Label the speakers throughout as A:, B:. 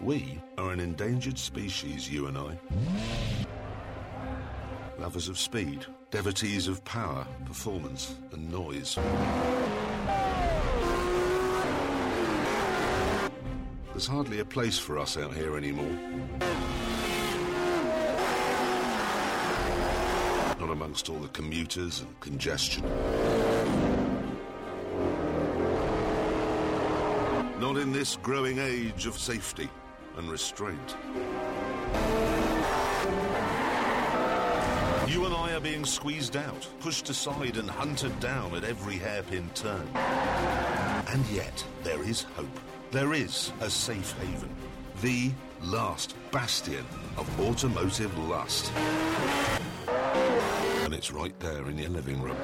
A: We are an endangered species, you and I. Lovers of speed, devotees of power, performance, and noise. There's hardly a place for us out here anymore. Not amongst all the commuters and congestion. Not in this growing age of safety and restraint. You and I are being squeezed out, pushed aside, and hunted down at every hairpin turn. And yet, there is hope. There is a safe haven. The last bastion of automotive lust. And it's right there in your living room.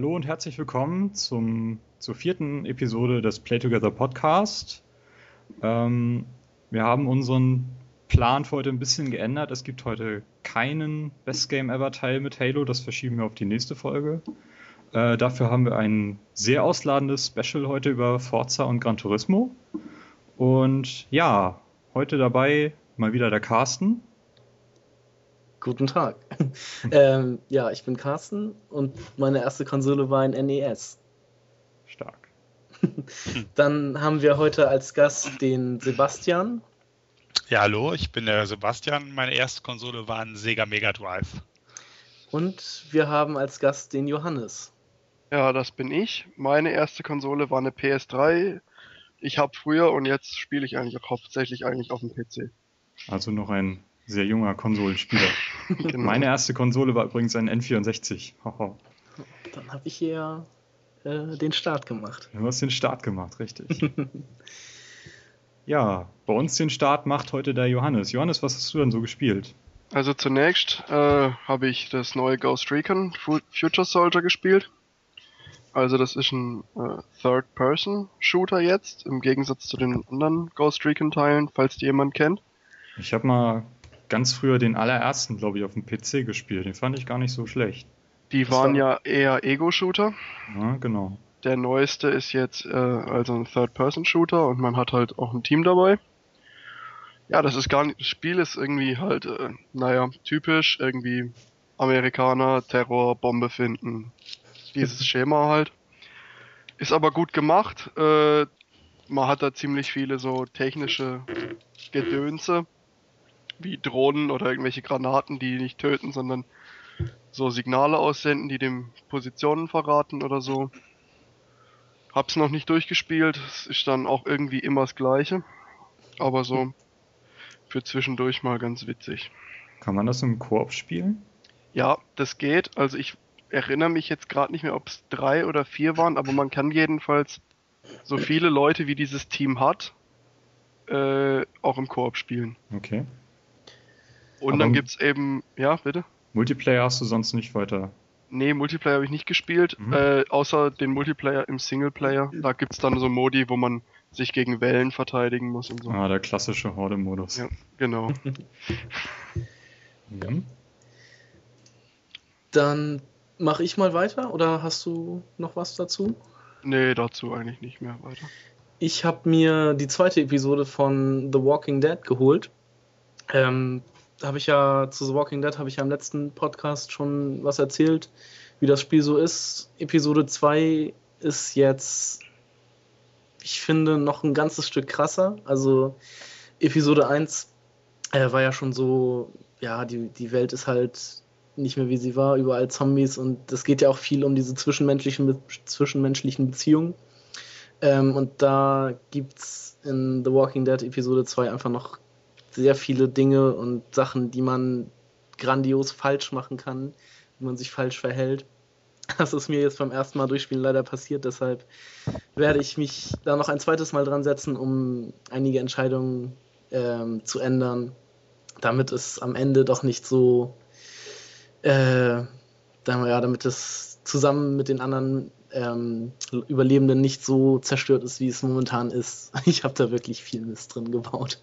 B: Hallo und herzlich willkommen zum, zur vierten Episode des Play Together Podcast. Ähm, wir haben unseren Plan für heute ein bisschen geändert. Es gibt heute keinen Best Game Ever Teil mit Halo, das verschieben wir auf die nächste Folge. Äh, dafür haben wir ein sehr ausladendes Special heute über Forza und Gran Turismo. Und ja, heute dabei mal wieder der Carsten.
C: Guten Tag. ähm, ja, ich bin Carsten und meine erste Konsole war ein NES.
B: Stark.
C: Dann haben wir heute als Gast den Sebastian.
D: Ja, hallo, ich bin der Sebastian. Meine erste Konsole war ein Sega Mega Drive.
C: Und wir haben als Gast den Johannes.
E: Ja, das bin ich. Meine erste Konsole war eine PS3. Ich habe früher und jetzt spiele ich eigentlich auch hauptsächlich eigentlich auf dem PC.
B: Also noch ein sehr junger Konsolenspieler.
E: Genau.
B: Meine erste Konsole war übrigens ein N64. Haha.
C: Dann habe ich hier äh, den Start gemacht.
B: Du hast den Start gemacht, richtig. ja, bei uns den Start macht heute der Johannes. Johannes, was hast du denn so gespielt?
E: Also zunächst äh, habe ich das neue Ghost Recon Fu- Future Soldier gespielt. Also das ist ein äh, Third-Person-Shooter jetzt, im Gegensatz zu den anderen Ghost Recon-Teilen, falls die jemand kennt.
B: Ich habe mal ganz früher den allerersten, glaube ich, auf dem PC gespielt. Den fand ich gar nicht so schlecht.
E: Die
C: Das
E: waren
C: war-
E: ja eher Ego-Shooter.
B: Ja, genau.
E: Der neueste ist jetzt äh, also ein Third-Person-Shooter und man hat halt auch ein Team dabei. Ja, das ist gar nicht, das Spiel ist irgendwie halt, äh, naja, typisch, irgendwie Amerikaner, Terror, Bombe finden. Dieses Schema halt. Ist aber gut gemacht. Äh, man hat da ziemlich viele so technische Gedönse, wie Drohnen oder irgendwelche Granaten, die nicht töten, sondern so Signale aussenden, die dem Positionen verraten oder so. Hab's noch nicht durchgespielt, es ist dann auch irgendwie immer das gleiche. Aber so für zwischendurch mal ganz witzig.
B: Kann man das im Koop spielen?
E: Ja, das geht. Also ich erinnere mich jetzt gerade nicht mehr, ob es drei oder vier waren, aber man kann jedenfalls so viele Leute wie dieses Team hat, äh, auch im Koop spielen.
B: Okay.
E: Und
B: Aber-
E: dann gibt's eben, ja, bitte?
B: Multiplayer hast du sonst nicht weiter.
E: Nee, Multiplayer habe ich nicht gespielt,
B: Mhm.
E: äh, außer den Multiplayer im Singleplayer. Da gibt's dann so Modi, wo man sich gegen Wellen verteidigen muss und so.
B: Ah, der klassische Horde-Modus.
E: Ja, genau.
B: Mhm.
C: Dann mache ich mal weiter oder hast du noch was dazu?
E: Nee, dazu eigentlich nicht mehr weiter.
C: Ich habe mir die zweite Episode von The Walking Dead geholt. Ähm, habe ich ja zu The Walking Dead habe ich ja im letzten Podcast schon was erzählt, wie das Spiel so ist. Episode 2 ist jetzt, ich finde, noch ein ganzes Stück krasser. Also Episode 1 äh, war ja schon so, ja, die, die Welt ist halt nicht mehr wie sie war, überall Zombies und es geht ja auch viel um diese zwischenmenschlichen, zwischenmenschlichen Beziehungen. Ähm, und da gibt's in The Walking Dead Episode 2 einfach noch sehr viele Dinge und Sachen, die man grandios falsch machen kann, wie man sich falsch verhält. Das ist mir jetzt beim ersten Mal durchspielen leider passiert, deshalb werde ich mich da noch ein zweites Mal dran setzen, um einige Entscheidungen ähm, zu ändern, damit es am Ende doch nicht so, äh, ja, damit es zusammen mit den anderen ähm, Überlebenden nicht so zerstört ist, wie es momentan ist. Ich habe da wirklich viel Mist drin gebaut.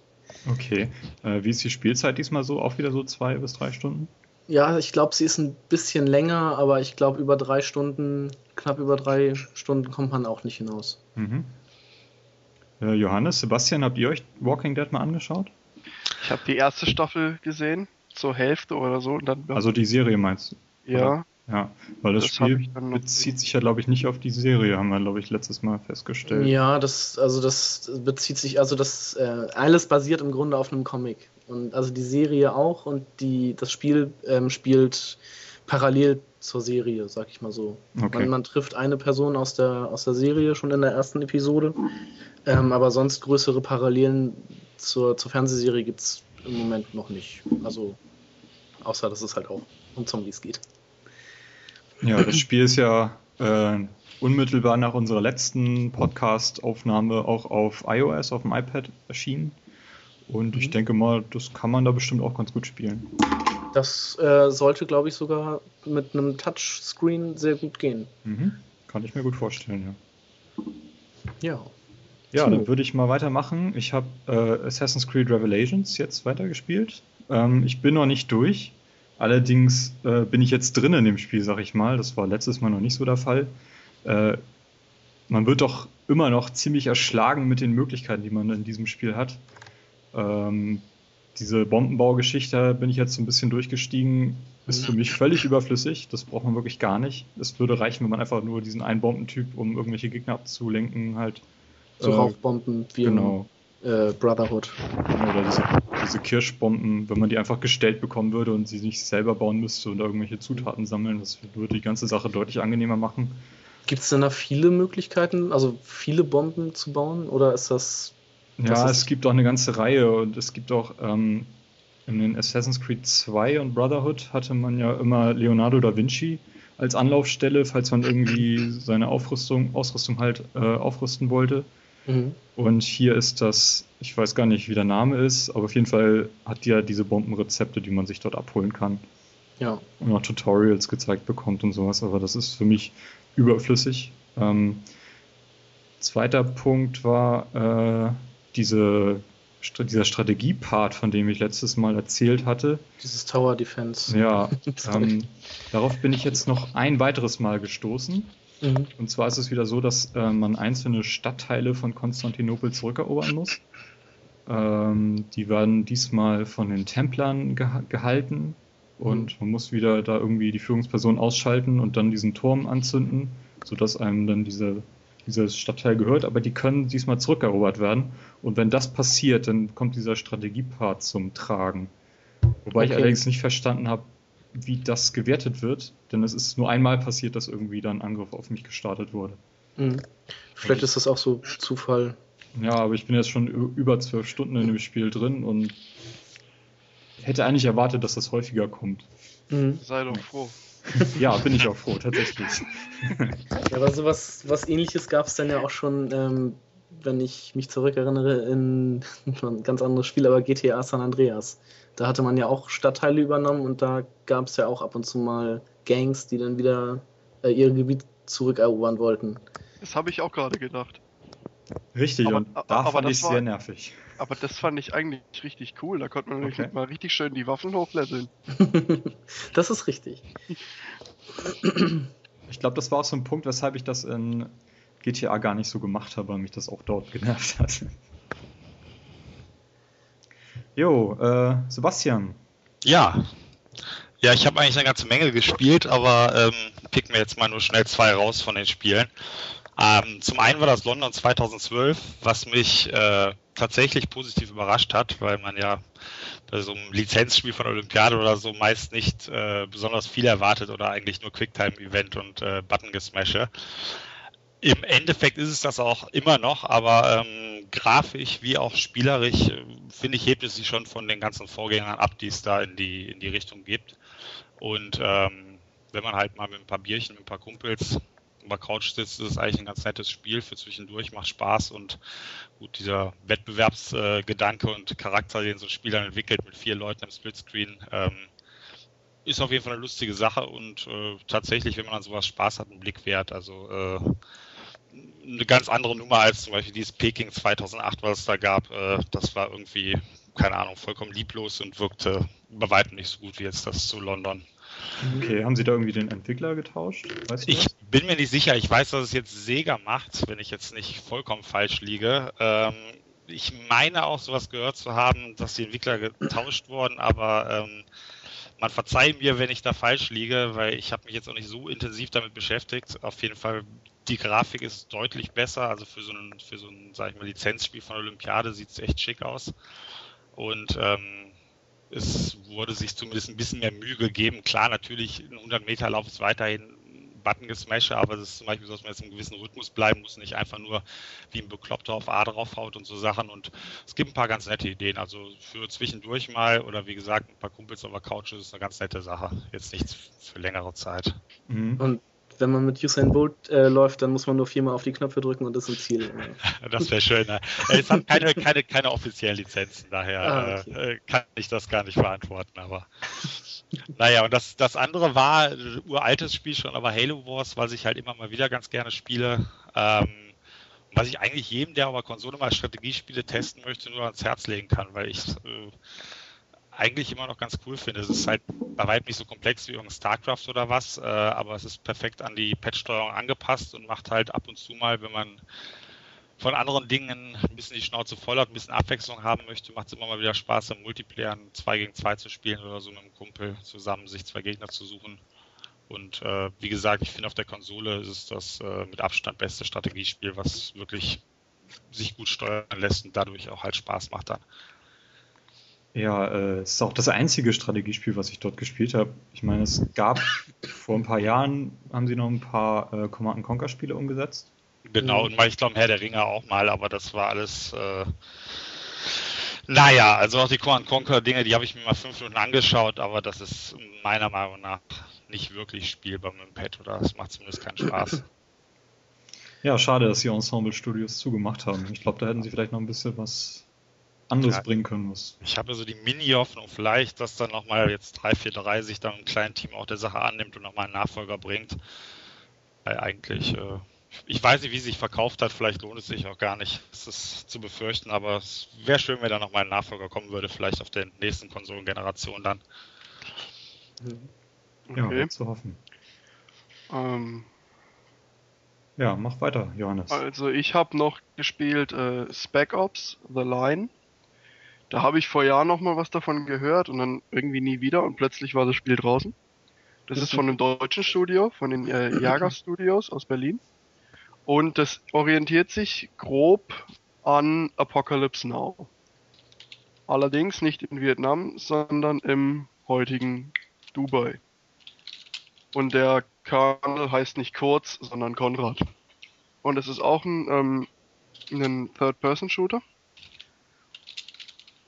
B: Okay. Äh, wie ist die Spielzeit diesmal so? Auch wieder so zwei bis drei Stunden?
C: Ja, ich glaube, sie ist ein bisschen länger, aber ich glaube, über drei Stunden, knapp über drei Stunden kommt man auch nicht hinaus. Mhm.
B: Äh, Johannes, Sebastian, habt ihr euch Walking Dead mal angeschaut?
E: Ich habe die erste Staffel gesehen, zur Hälfte oder so.
B: also die Serie meinst du?
E: Ja. Oder?
B: Ja, weil das, das Spiel bezieht sich ja, glaube ich, nicht auf die Serie, haben wir, glaube ich, letztes Mal festgestellt.
C: Ja, das, also das bezieht sich, also das äh, alles basiert im Grunde auf einem Comic. Und also die Serie auch und die, das Spiel ähm, spielt parallel zur Serie, sag ich mal so. Okay. Man, man, trifft eine Person aus der, aus der Serie schon in der ersten Episode, ähm, aber sonst größere Parallelen zur, zur Fernsehserie gibt es im Moment noch nicht. Also, außer dass es halt auch um Zombies geht.
B: Ja, das Spiel ist ja äh, unmittelbar nach unserer letzten Podcast-Aufnahme auch auf iOS, auf dem iPad erschienen. Und mhm. ich denke mal, das kann man da bestimmt auch ganz gut spielen.
C: Das äh, sollte, glaube ich, sogar mit einem Touchscreen sehr gut gehen.
B: Mhm. Kann ich mir gut vorstellen,
C: ja. Ja.
B: Ja, so. dann würde ich mal weitermachen. Ich habe äh, Assassin's Creed Revelations jetzt weitergespielt. Ähm, ich bin noch nicht durch. Allerdings äh, bin ich jetzt drin in dem Spiel, sag ich mal. Das war letztes Mal noch nicht so der Fall. Äh, man wird doch immer noch ziemlich erschlagen mit den Möglichkeiten, die man in diesem Spiel hat. Ähm, diese Bombenbaugeschichte bin ich jetzt so ein bisschen durchgestiegen, ist für mich völlig überflüssig. Das braucht man wirklich gar nicht. Es würde reichen, wenn man einfach nur diesen einen Bombentyp, um irgendwelche Gegner abzulenken, halt.
C: So äh, Rauchbomben wie
B: genau.
C: Äh, Brotherhood.
B: Oder diese, diese, Kirschbomben, wenn man die einfach gestellt bekommen würde und sie nicht selber bauen müsste und irgendwelche Zutaten sammeln, das würde die ganze Sache deutlich angenehmer machen.
C: Gibt es denn da viele Möglichkeiten, also viele Bomben zu bauen? Oder ist das.
B: Ja, es gibt auch eine ganze Reihe und es gibt auch ähm, in den Assassin's Creed 2 und Brotherhood hatte man ja immer Leonardo da Vinci als Anlaufstelle, falls man irgendwie seine Aufrüstung, Ausrüstung halt äh, aufrüsten wollte. Mhm. Und hier ist das, ich weiß gar nicht, wie der Name ist, aber auf jeden Fall hat die ja diese Bombenrezepte, die man sich dort abholen kann.
C: Ja.
B: Und auch Tutorials gezeigt bekommt und sowas, aber das ist für mich überflüssig. Ähm, zweiter Punkt war äh, diese, dieser Strategiepart, von dem ich letztes Mal erzählt hatte.
C: Dieses Tower Defense.
B: Ja, ähm, darauf bin ich jetzt noch ein weiteres Mal gestoßen. Mhm. Und zwar ist es wieder so, dass äh, man einzelne Stadtteile von Konstantinopel zurückerobern muss. Ähm, die werden diesmal von den Templern geha gehalten und mhm. man muss wieder da irgendwie die Führungsperson ausschalten und dann diesen Turm anzünden, sodass einem dann diese, dieses Stadtteil gehört. Aber die können diesmal zurückerobert werden. Und wenn das passiert, dann kommt dieser Strategiepart zum Tragen. Wobei okay. ich allerdings nicht verstanden habe, wie das gewertet wird, denn es ist nur einmal passiert, dass irgendwie dann ein Angriff auf mich gestartet wurde.
C: Mhm. Vielleicht ist das auch so Zufall.
B: Ja, aber ich bin jetzt schon über zwölf Stunden in dem Spiel drin und hätte eigentlich erwartet, dass das häufiger kommt.
E: Mhm. Sei doch froh.
B: ja, bin ich auch froh, tatsächlich.
C: ja, aber sowas was ähnliches gab es dann ja auch schon, ähm, wenn ich mich zurückerinnere, in ein ganz anderes Spiel, aber GTA San Andreas. Da hatte man ja auch Stadtteile übernommen und da gab es ja auch ab und zu mal Gangs, die dann wieder äh, ihr Gebiet zurückerobern wollten.
E: Das habe ich auch gerade gedacht.
B: Richtig, aber, und da aber fand ich war, sehr nervig.
E: Aber das fand ich eigentlich richtig cool. Da konnte man okay. mal richtig schön die Waffen hochleveln.
C: das ist richtig.
B: Ich glaube, das war auch so ein Punkt, weshalb ich das in GTA gar nicht so gemacht habe, weil mich das auch dort genervt hat. Jo, äh, Sebastian.
D: Ja. Ja, ich habe eigentlich eine ganze Menge gespielt, aber ähm, pick mir jetzt mal nur schnell zwei raus von den Spielen. Ähm, zum einen war das London 2012, was mich äh, tatsächlich positiv überrascht hat, weil man ja bei so einem Lizenzspiel von Olympiade oder so meist nicht äh, besonders viel erwartet oder eigentlich nur Quicktime-Event und äh, Button-Gesmashe. Im Endeffekt ist es das auch immer noch, aber ähm, grafisch wie auch spielerisch, äh, finde ich, hebt es sich schon von den ganzen Vorgängern ab, die es da in die, in die Richtung gibt. Und ähm, wenn man halt mal mit ein paar Bierchen, mit ein paar Kumpels über Couch sitzt, ist es eigentlich ein ganz nettes Spiel für zwischendurch, macht Spaß und gut, dieser Wettbewerbsgedanke äh, und Charakter, den so ein Spiel dann entwickelt mit vier Leuten im Splitscreen, ähm, ist auf jeden Fall eine lustige Sache und äh, tatsächlich, wenn man an sowas Spaß hat, einen Blick wert. Also äh, eine ganz andere Nummer als zum Beispiel dieses Peking 2008, was es da gab. Äh, das war irgendwie, keine Ahnung, vollkommen lieblos und wirkte bei weitem nicht so gut wie jetzt das zu London.
B: Okay, haben Sie da irgendwie den Entwickler getauscht?
D: Weißt du ich das? bin mir nicht sicher. Ich weiß, dass es jetzt Sega macht, wenn ich jetzt nicht vollkommen falsch liege. Ähm, ich meine auch sowas gehört zu haben, dass die Entwickler getauscht wurden, aber ähm, man verzeiht mir, wenn ich da falsch liege, weil ich habe mich jetzt auch nicht so intensiv damit beschäftigt. Auf jeden Fall, die Grafik ist deutlich besser. Also für so ein, für so ein, sag ich mal, Lizenzspiel von Olympiade sieht es echt schick aus. Und ähm, es wurde sich zumindest ein bisschen mehr Mühe gegeben. Klar, natürlich, ein 100 Meter Lauf ist weiterhin Button-Gesmashe, aber es ist zum Beispiel so, dass man jetzt im gewissen Rhythmus bleiben muss, nicht einfach nur wie ein Bekloppter auf A draufhaut und so Sachen. Und es gibt ein paar ganz nette Ideen. Also für zwischendurch mal oder wie gesagt, ein paar Kumpels auf der Couch ist eine ganz nette Sache. Jetzt nichts für längere Zeit.
C: Mhm. Und wenn man mit Usain Bolt äh, läuft, dann muss man nur viermal auf die Knöpfe drücken und das ist ein Ziel.
D: das wäre schön. Ne? Es hat keine, keine, keine offiziellen Lizenzen, daher ah, okay. äh, kann ich das gar nicht beantworten, aber naja, und das, das andere war ein uraltes Spiel schon, aber Halo Wars, was ich halt immer mal wieder ganz gerne spiele. Ähm, was ich eigentlich jedem, der aber Konsole mal Strategiespiele testen möchte, nur ans Herz legen kann, weil ich äh, eigentlich immer noch ganz cool finde. Es ist halt bei weitem nicht so komplex wie irgendein StarCraft oder was, äh, aber es ist perfekt an die Patch-Steuerung angepasst und macht halt ab und zu mal, wenn man von anderen Dingen ein bisschen die Schnauze voll hat, ein bisschen Abwechslung haben möchte, macht es immer mal wieder Spaß, im Multiplayer 2 gegen 2 zu spielen oder so mit einem Kumpel zusammen sich zwei Gegner zu suchen. Und äh, wie gesagt, ich finde auf der Konsole ist es das äh, mit Abstand beste Strategiespiel, was wirklich sich gut steuern lässt und dadurch auch halt Spaß macht dann.
B: Ja, äh, es ist auch das einzige Strategiespiel, was ich dort gespielt habe. Ich meine, es gab vor ein paar Jahren, haben sie noch ein paar äh, Command Conquer Spiele umgesetzt.
D: Genau, und ich glaube, Herr der Ringe auch mal, aber das war alles. Äh, naja, also auch die Command Conquer Dinge, die habe ich mir mal fünf Minuten angeschaut, aber das ist meiner Meinung nach nicht wirklich spielbar mit dem Pad oder es macht zumindest keinen Spaß.
B: Ja, schade, dass die Ensemble Studios zugemacht haben. Ich glaube, da hätten sie vielleicht noch ein bisschen was anderes ja, bringen können. Was.
D: Ich habe so die Mini-Hoffnung vielleicht, dass dann nochmal jetzt 343 sich dann ein kleines Team auch der Sache annimmt und nochmal einen Nachfolger bringt. Weil eigentlich äh, ich weiß nicht, wie es sich verkauft hat. Vielleicht lohnt es sich auch gar nicht. Das ist zu befürchten, aber es wäre schön, wenn da nochmal ein Nachfolger kommen würde. Vielleicht auf der nächsten Konsolengeneration dann.
B: Ja, okay. zu hoffen. Ähm, ja, mach weiter, Johannes.
E: Also ich habe noch gespielt äh, Spec Ops The Line. Da habe ich vor Jahren noch mal was davon gehört und dann irgendwie nie wieder und plötzlich war das Spiel draußen. Das ist von einem deutschen Studio, von den äh, Jager Studios aus Berlin. Und das orientiert sich grob an Apocalypse Now. Allerdings nicht in Vietnam, sondern im heutigen Dubai. Und der Colonel heißt nicht Kurz, sondern Konrad. Und es ist auch ein, ähm, ein Third-Person-Shooter.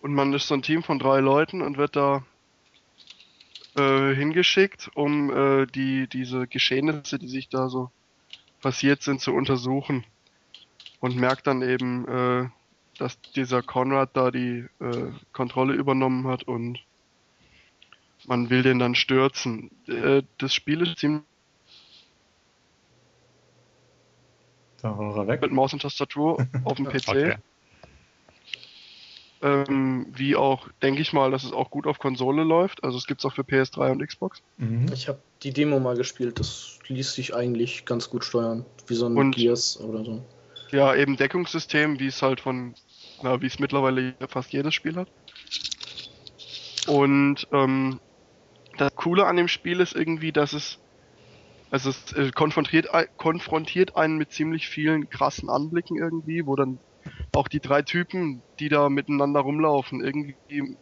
E: Und man ist so ein Team von drei Leuten und wird da äh, hingeschickt, um äh, die diese Geschehnisse, die sich da so passiert sind, zu untersuchen. Und merkt dann eben, äh, dass dieser Konrad da die äh, Kontrolle übernommen hat und man will den dann stürzen. Äh, das Spiel ist ziemlich.
B: Da war er weg.
E: Mit Maus und Tastatur auf dem PC. Okay. Ähm, wie auch, denke ich mal, dass es auch gut auf Konsole läuft. Also es gibt es auch für PS3 und Xbox.
C: Mhm. Ich habe die Demo mal gespielt, das ließ sich eigentlich ganz gut steuern. Wie so ein und, Gears oder so.
E: Ja, eben Deckungssystem, wie es halt von, na, wie es mittlerweile fast jedes Spiel hat. Und ähm, das Coole an dem Spiel ist irgendwie, dass es also es äh, konfrontiert, konfrontiert einen mit ziemlich vielen krassen Anblicken irgendwie, wo dann auch die drei Typen, die da miteinander rumlaufen, irgendwie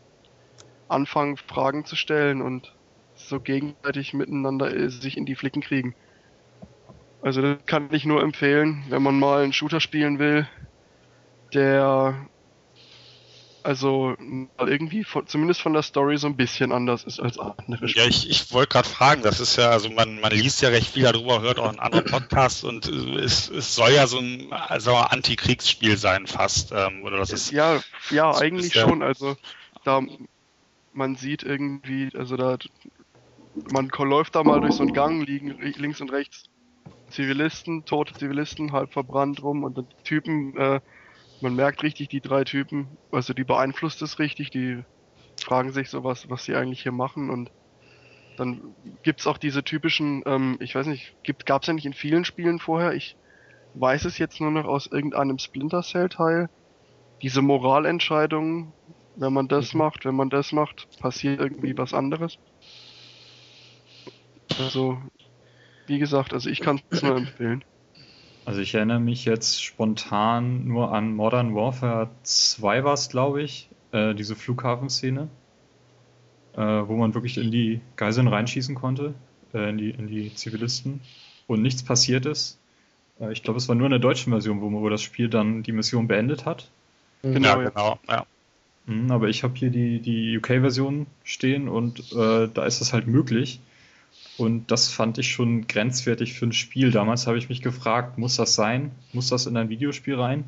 E: anfangen, Fragen zu stellen und so gegenseitig miteinander äh, sich in die Flicken kriegen. Also das kann ich nur empfehlen, wenn man mal einen Shooter spielen will, der also mal irgendwie von, zumindest von der Story so ein bisschen anders ist als andere
D: Ja, ich, ich wollte gerade fragen, das ist ja, also man, man liest ja recht viel darüber, hört auch in anderen Podcasts und äh, es, es soll ja so ein also Antikriegsspiel sein fast. Ähm, oder das ist,
E: ja, ja,
D: so
E: eigentlich schon. Also da man sieht irgendwie, also da man läuft da mal durch so einen Gang, liegen links und rechts Zivilisten, tote Zivilisten, halb verbrannt rum und die Typen, äh, man merkt richtig die drei Typen, also die beeinflusst es richtig, die fragen sich so was, was sie eigentlich hier machen und dann gibt's auch diese typischen, ähm, ich weiß nicht, gibt, gab's ja nicht in vielen Spielen vorher, ich weiß es jetzt nur noch aus irgendeinem Splinter Cell Teil, diese Moralentscheidungen, wenn man das
B: Mhm.
E: macht, wenn man das macht, passiert irgendwie was anderes. Also, wie gesagt, also ich kann es nur empfehlen.
B: Also ich erinnere mich jetzt spontan nur an Modern Warfare 2 war es, glaube ich, äh, diese Flughafenszene, äh, wo man wirklich in die Geiseln reinschießen konnte, äh, in, die, in die Zivilisten und nichts passiert ist. Äh, ich glaube, es war nur in der deutschen Version, wo, wo das Spiel dann die Mission beendet hat.
E: Genau,
D: ja,
E: ja.
D: genau, ja.
B: Mhm, aber ich habe hier die, die UK-Version stehen und äh, da ist das halt möglich. Und das fand ich schon grenzwertig für ein Spiel. Damals habe ich mich gefragt, muss das sein? Muss das in ein Videospiel rein?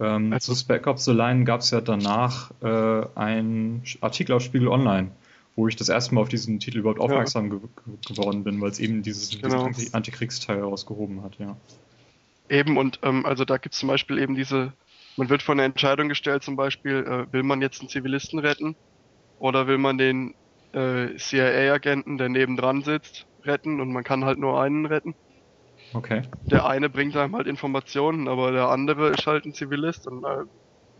B: Ähm,
E: Also-
B: zu Spec Ops The Line gab es ja danach äh, einen Artikel auf Spiegel Online, wo ich das erste Mal auf diesen Titel überhaupt aufmerksam ge ge geworden bin, weil es eben dieses,
E: Genau.
B: diesen Anti Antikriegsteil herausgehoben hat, ja.
E: Eben, und ähm, also da gibt's zum Beispiel eben diese, man wird vor eine Entscheidung gestellt, zum Beispiel, äh, will man jetzt einen Zivilisten retten oder will man den äh, CIA-Agenten, der nebendran sitzt, retten und man kann halt nur einen retten.
B: Okay.
E: Der eine bringt einem halt Informationen, aber der andere ist halt ein Zivilist und äh,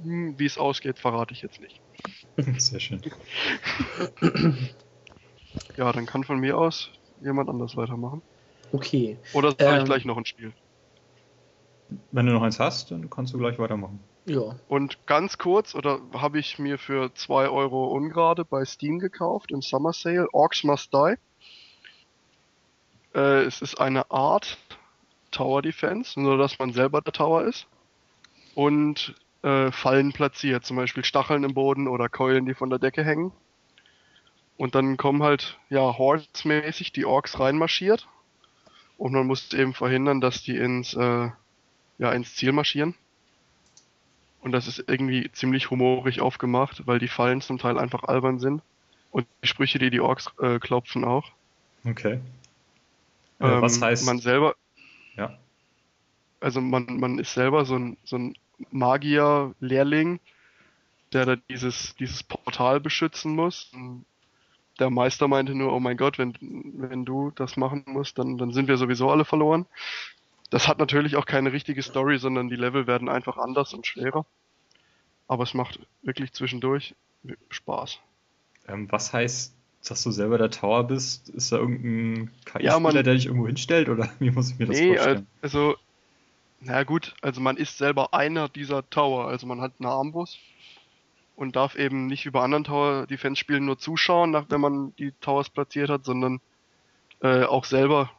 E: hm, wie es ausgeht, verrate ich jetzt nicht.
B: Sehr schön.
E: Ja, dann kann von mir aus jemand anders weitermachen.
C: Okay.
E: Oder soll
C: Ähm.
E: ich gleich noch ein Spiel?
B: Wenn du noch eins hast, dann kannst du gleich weitermachen.
C: Ja.
E: Und ganz kurz, oder habe ich mir für 2 Euro ungerade bei Steam gekauft im Summer Sale, Orcs Must Die. Äh, es ist eine Art Tower Defense, nur dass man selber der Tower ist. Und äh, Fallen platziert, zum Beispiel Stacheln im Boden oder Keulen, die von der Decke hängen. Und dann kommen halt, ja, Hordes-mäßig die Orks reinmarschiert. Und man muss eben verhindern, dass die ins, äh, ja, ins Ziel marschieren. Und das ist irgendwie ziemlich humorig aufgemacht, weil die Fallen zum Teil einfach albern sind. Und die Sprüche, die die Orks äh, klopfen auch.
B: Okay. Äh, was
E: Ähm,
B: heißt.
E: Man selber,
B: ja.
E: also man, man ist selber so ein, so ein Magier-Lehrling, der da dieses, dieses Portal beschützen muss. Und Der Meister meinte nur, oh mein Gott, wenn, wenn du das machen musst, dann, dann sind wir sowieso alle verloren. Das hat natürlich auch keine richtige Story, sondern die Level werden einfach anders und schwerer. Aber es macht wirklich zwischendurch Spaß.
B: Ähm, was heißt, dass du selber der Tower bist? Ist da irgendein KI-Spieler,
E: Ja,
B: der dich irgendwo hinstellt? Oder wie muss ich mir das
E: Nee,
B: vorstellen?
E: also, na gut, also man ist selber einer dieser Tower. Also man hat eine Armbrust und darf eben nicht über anderen Tower Defense Spielen nur zuschauen, nach, wenn man die Towers platziert hat, sondern äh, auch selber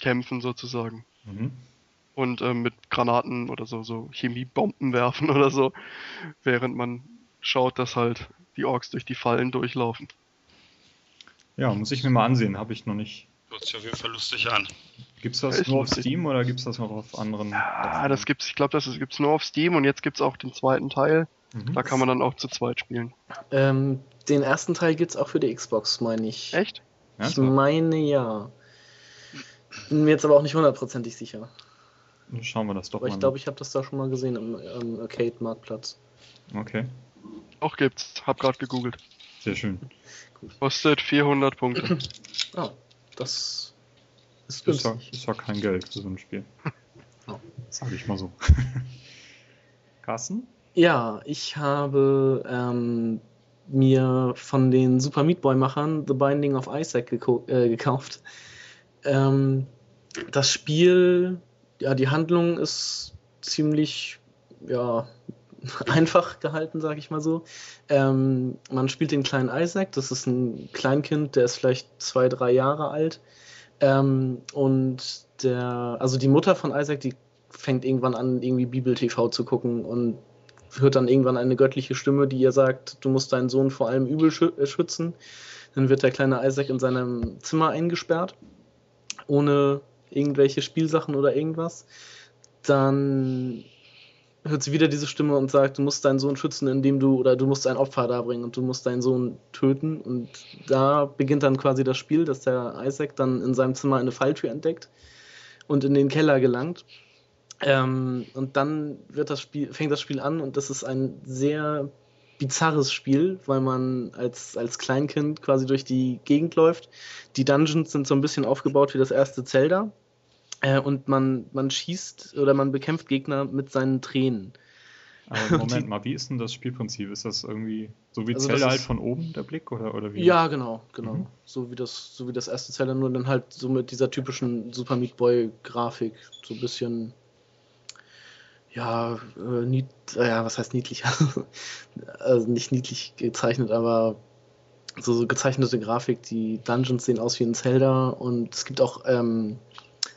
E: kämpfen sozusagen.
B: Mhm.
E: Und äh, mit Granaten oder so, so Chemiebomben werfen oder so, während man schaut, dass halt die Orks durch die Fallen durchlaufen.
B: Ja, muss ich mir mal ansehen. Habe ich noch nicht.
D: Hört sich auf jeden Fall lustig an.
B: Gibt's das
E: Ist
B: nur auf. Steam oder gibt's das noch auf anderen?
E: Ah, das gibt's, ich glaube, das ist- gibt's nur auf Steam und jetzt gibt's auch den zweiten Teil.
B: Mhm.
E: Da kann man dann auch zu zweit spielen.
C: Ähm, den ersten Teil gibt's auch für die Xbox, meine ich.
E: Echt?
B: Ja,
C: Ich
B: so.
C: meine ja. Bin mir jetzt aber auch nicht hundertprozentig sicher.
B: Dann Schauen wir das doch
C: Aber
B: mal.
C: ich glaube, ich habe das da schon mal gesehen im, im Arcade-Marktplatz.
B: Okay,
E: Auch gibt's. Hab grad gegoogelt.
B: sehr schön.
E: Kostet 400 Punkte.
C: Ah, das ist
B: Ist ja,
C: günstig.
B: ist ja kein Geld für so ein Spiel.
C: Ja.
B: Sag ich mal so. Carsten?
C: Ja, ich habe ähm, mir von den Super Meat Boy-Machern The Binding of Isaac äh, gekauft. Ähm, das Spiel, ja, die Handlung ist ziemlich, ja, einfach gehalten, sage ich mal so. Ähm, man spielt den kleinen Isaac, das ist ein Kleinkind, der ist vielleicht zwei, drei Jahre alt. Ähm, und der, also die Mutter von Isaac, die fängt irgendwann an, irgendwie Bibel-TV zu gucken und hört dann irgendwann eine göttliche Stimme, die ihr sagt, du musst deinen Sohn vor allem übel äh, schützen. Dann wird der kleine Isaac in seinem Zimmer eingesperrt, ohne irgendwelche Spielsachen oder irgendwas. Dann hört sie wieder diese Stimme und sagt, du musst deinen Sohn schützen, indem du, oder du musst ein Opfer darbringen und du musst deinen Sohn töten. Und da beginnt dann quasi das Spiel, dass der Isaac dann in seinem Zimmer eine Falltür entdeckt und in den Keller gelangt. Ähm, und dann wird das Spiel, fängt das Spiel an und das ist ein sehr bizarres Spiel, weil man als, als Kleinkind quasi durch die Gegend läuft. Die Dungeons sind so ein bisschen aufgebaut wie das erste Zelda. Äh, und man, man schießt oder man bekämpft Gegner mit seinen Tränen.
B: Aber Moment mal, wie ist denn das Spielprinzip? Ist das irgendwie so wie also Zelda halt von oben der Blick oder, oder wie?
C: Ja, genau, genau. Mhm. So wie das, so wie das erste Zelda, nur dann halt so mit dieser typischen Super Meat Boy Grafik, so ein bisschen ja, äh, nied, äh, ja, was heißt niedlich? also nicht niedlich gezeichnet, aber so, so, gezeichnete Grafik. Die Dungeons sehen aus wie in Zelda und es gibt auch ähm,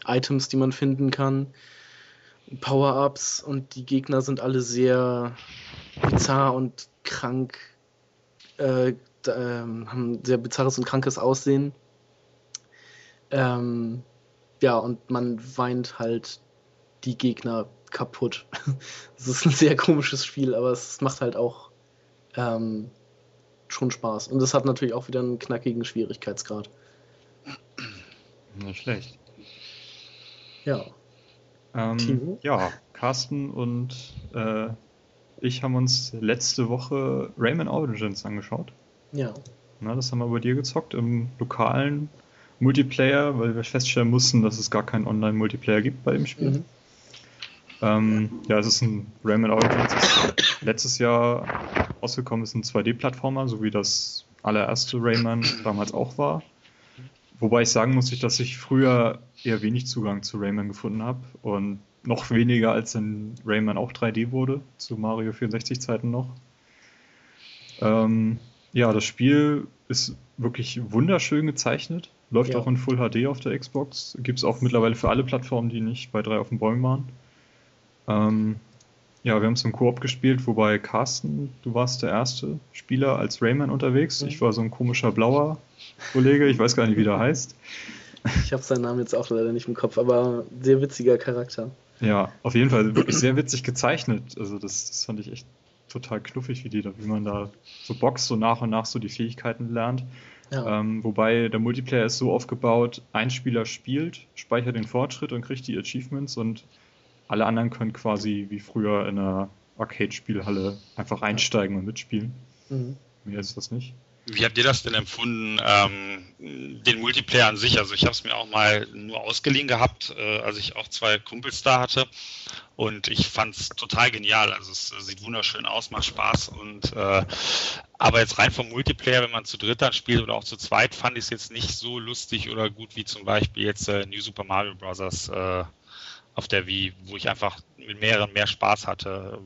C: Items, die man finden kann. Power-Ups und die Gegner sind alle sehr bizarr und krank, äh, ähm, haben sehr bizarres und krankes Aussehen. Ähm, ja, und man weint halt die Gegner kaputt. Es ist ein sehr komisches Spiel, aber es macht halt auch ähm, schon Spaß. Und es hat natürlich auch wieder einen knackigen Schwierigkeitsgrad.
B: Nicht schlecht.
C: Ja.
B: Ähm, ja, Carsten und äh, ich haben uns letzte Woche Rayman Origins angeschaut.
C: Ja.
B: Na, das haben wir bei dir gezockt im lokalen Multiplayer, weil wir feststellen mussten, dass es gar keinen Online-Multiplayer gibt bei dem Spiel. Mhm. Ähm, ja, es ist ein Rayman Origins, ist letztes Jahr rausgekommen ist ein 2D-Plattformer, so wie das allererste Rayman damals auch war. Wobei ich sagen muss, dass ich früher eher wenig Zugang zu Rayman gefunden habe und noch weniger als in Rayman auch 3D wurde, zu Mario 64 Zeiten noch. Ähm, ja, das Spiel ist wirklich wunderschön gezeichnet, läuft ja. auch in Full HD auf der Xbox, gibt es auch mittlerweile für alle Plattformen, die nicht bei drei auf den Bäumen waren. Ähm, ja, wir haben es im Koop gespielt, wobei Carsten, du warst der erste Spieler als Rayman unterwegs. Ich war so ein komischer blauer Kollege, ich weiß gar nicht, wie der heißt.
C: Ich habe seinen Namen jetzt auch leider nicht im Kopf, aber sehr witziger Charakter.
B: Ja, auf jeden Fall wirklich sehr witzig gezeichnet. Also das, das fand ich echt total knuffig, wie, die da, wie man da so boxt, so nach und nach so die Fähigkeiten lernt. Ja. Ähm, wobei der Multiplayer ist so aufgebaut, ein Spieler spielt, speichert den Fortschritt und kriegt die Achievements und alle anderen können quasi wie früher in einer Arcade-Spielhalle einfach einsteigen und mitspielen. Mhm. Mehr ist das nicht.
D: Wie habt ihr das denn empfunden, ähm, den Multiplayer an sich? Also ich habe es mir auch mal nur ausgeliehen gehabt, äh, als ich auch zwei Kumpels da hatte. Und ich fand es total genial. Also es sieht wunderschön aus, macht Spaß. Und äh, aber jetzt rein vom Multiplayer, wenn man zu dritt dann spielt oder auch zu zweit, fand ich es jetzt nicht so lustig oder gut wie zum Beispiel jetzt äh, New Super Mario Bros. Äh, auf der Wii, wo ich einfach mit mehreren mehr Spaß hatte.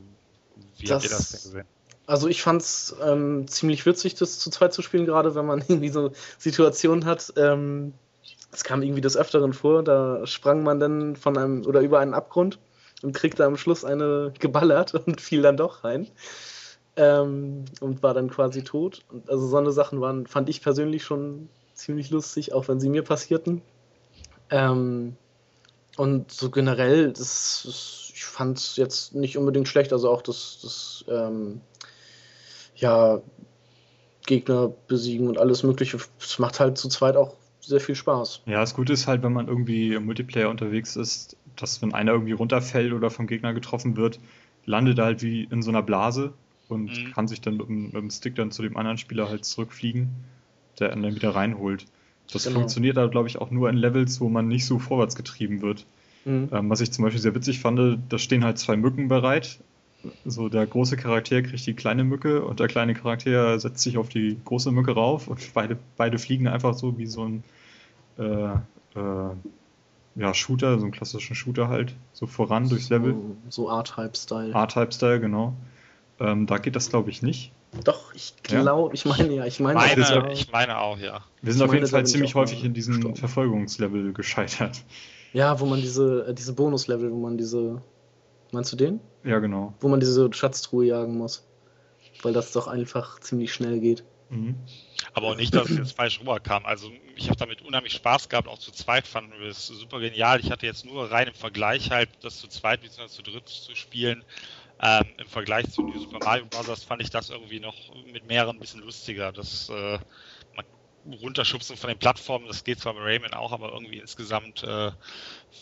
D: Wie das, habt ihr das denn gesehen?
C: Also ich fand es ähm, ziemlich witzig, das zu zweit zu spielen, gerade wenn man irgendwie so Situationen hat. Ähm, es kam irgendwie des Öfteren vor, da sprang man dann von einem oder über einen Abgrund und kriegte am Schluss eine geballert und fiel dann doch rein. Ähm, und war dann quasi tot. Also so eine Sachen waren, fand ich persönlich schon ziemlich lustig, auch wenn sie mir passierten. Ähm, und so generell, das, das ich fand es jetzt nicht unbedingt schlecht, also auch das, das ähm, ja, Gegner besiegen und alles Mögliche. Es macht halt zu zweit auch sehr viel Spaß.
B: Ja, das Gute ist halt, wenn man irgendwie im Multiplayer unterwegs ist, dass wenn einer irgendwie runterfällt oder vom Gegner getroffen wird, landet er halt wie in so einer Blase und mhm. kann sich dann mit dem, mit dem, Stick dann zu dem anderen Spieler halt zurückfliegen, der ihn dann wieder reinholt. Das genau. funktioniert da, glaube ich, auch nur in Levels, wo man nicht so vorwärts getrieben wird. Mhm. Ähm, was ich zum Beispiel sehr witzig fand, da stehen halt zwei Mücken bereit. So der große Charakter kriegt die kleine Mücke und der kleine Charakter setzt sich auf die große Mücke rauf und beide, beide fliegen einfach so wie so ein äh, äh, ja, Shooter, so einen klassischen Shooter halt, so voran durchs Level.
C: So, so R-Type-Style.
B: R-Type-Style, genau. Ähm, da geht das, glaube ich, nicht.
C: Doch, ich glaube, ja? ich meine ja, ich meine,
D: meine auch, ich meine auch, ja.
B: Wir sind auf jeden Fall ziemlich häufig in diesem. Verfolgungslevel gescheitert.
C: Ja, wo man diese, äh, diese Bonuslevel, wo man diese Meinst du den?
B: Ja, genau.
C: Wo man diese Schatztruhe jagen muss. Weil das doch einfach ziemlich schnell geht.
D: Mhm. Aber auch nicht, dass es jetzt falsch rüberkam. Also ich habe damit unheimlich Spaß gehabt, auch zu zweit fanden wir es super genial. Ich hatte jetzt nur rein im Vergleich halt, das zu zweit bzw. zu dritt zu spielen. Ähm, Im Vergleich zu New Super Mario Bros. fand ich das irgendwie noch mit mehreren ein bisschen lustiger. Das äh, runterschubsen von den Plattformen, das geht zwar bei Rayman auch, aber irgendwie insgesamt äh,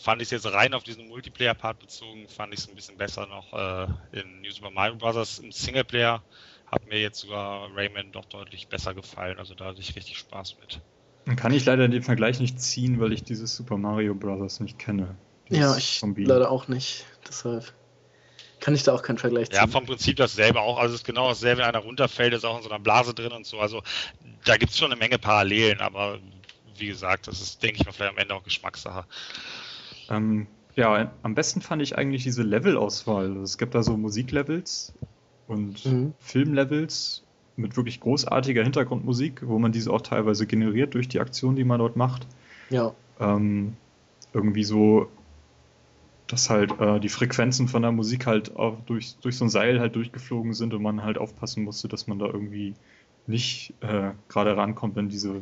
D: fand ich es jetzt rein auf diesen Multiplayer-Part bezogen, fand ich es ein bisschen besser noch äh, in New Super Mario Bros. Im Singleplayer hat mir jetzt sogar Rayman doch deutlich besser gefallen, also da hatte ich richtig Spaß mit.
B: Kann ich leider den Vergleich nicht ziehen, weil ich dieses Super Mario Bros. nicht kenne.
C: Ja, ich Zombie. leider auch nicht, deshalb kann ich da auch keinen Vergleich
D: ziehen. Ja, vom Prinzip dasselbe auch. Also es ist genau dasselbe, wenn einer runterfällt, ist auch in so einer Blase drin und so. Also da gibt es schon eine Menge Parallelen, aber wie gesagt, das ist, denke ich mal, vielleicht am Ende auch Geschmackssache.
B: Ähm, ja, am besten fand ich eigentlich diese Levelauswahl. Es gibt da so Musiklevels und mhm. Filmlevels mit wirklich großartiger Hintergrundmusik, wo man diese auch teilweise generiert durch die Aktion, die man dort macht.
C: Ja.
B: Ähm, irgendwie so dass halt äh, die Frequenzen von der Musik halt auch durch, durch so ein Seil halt durchgeflogen sind und man halt aufpassen musste, dass man da irgendwie nicht äh, gerade rankommt, wenn diese,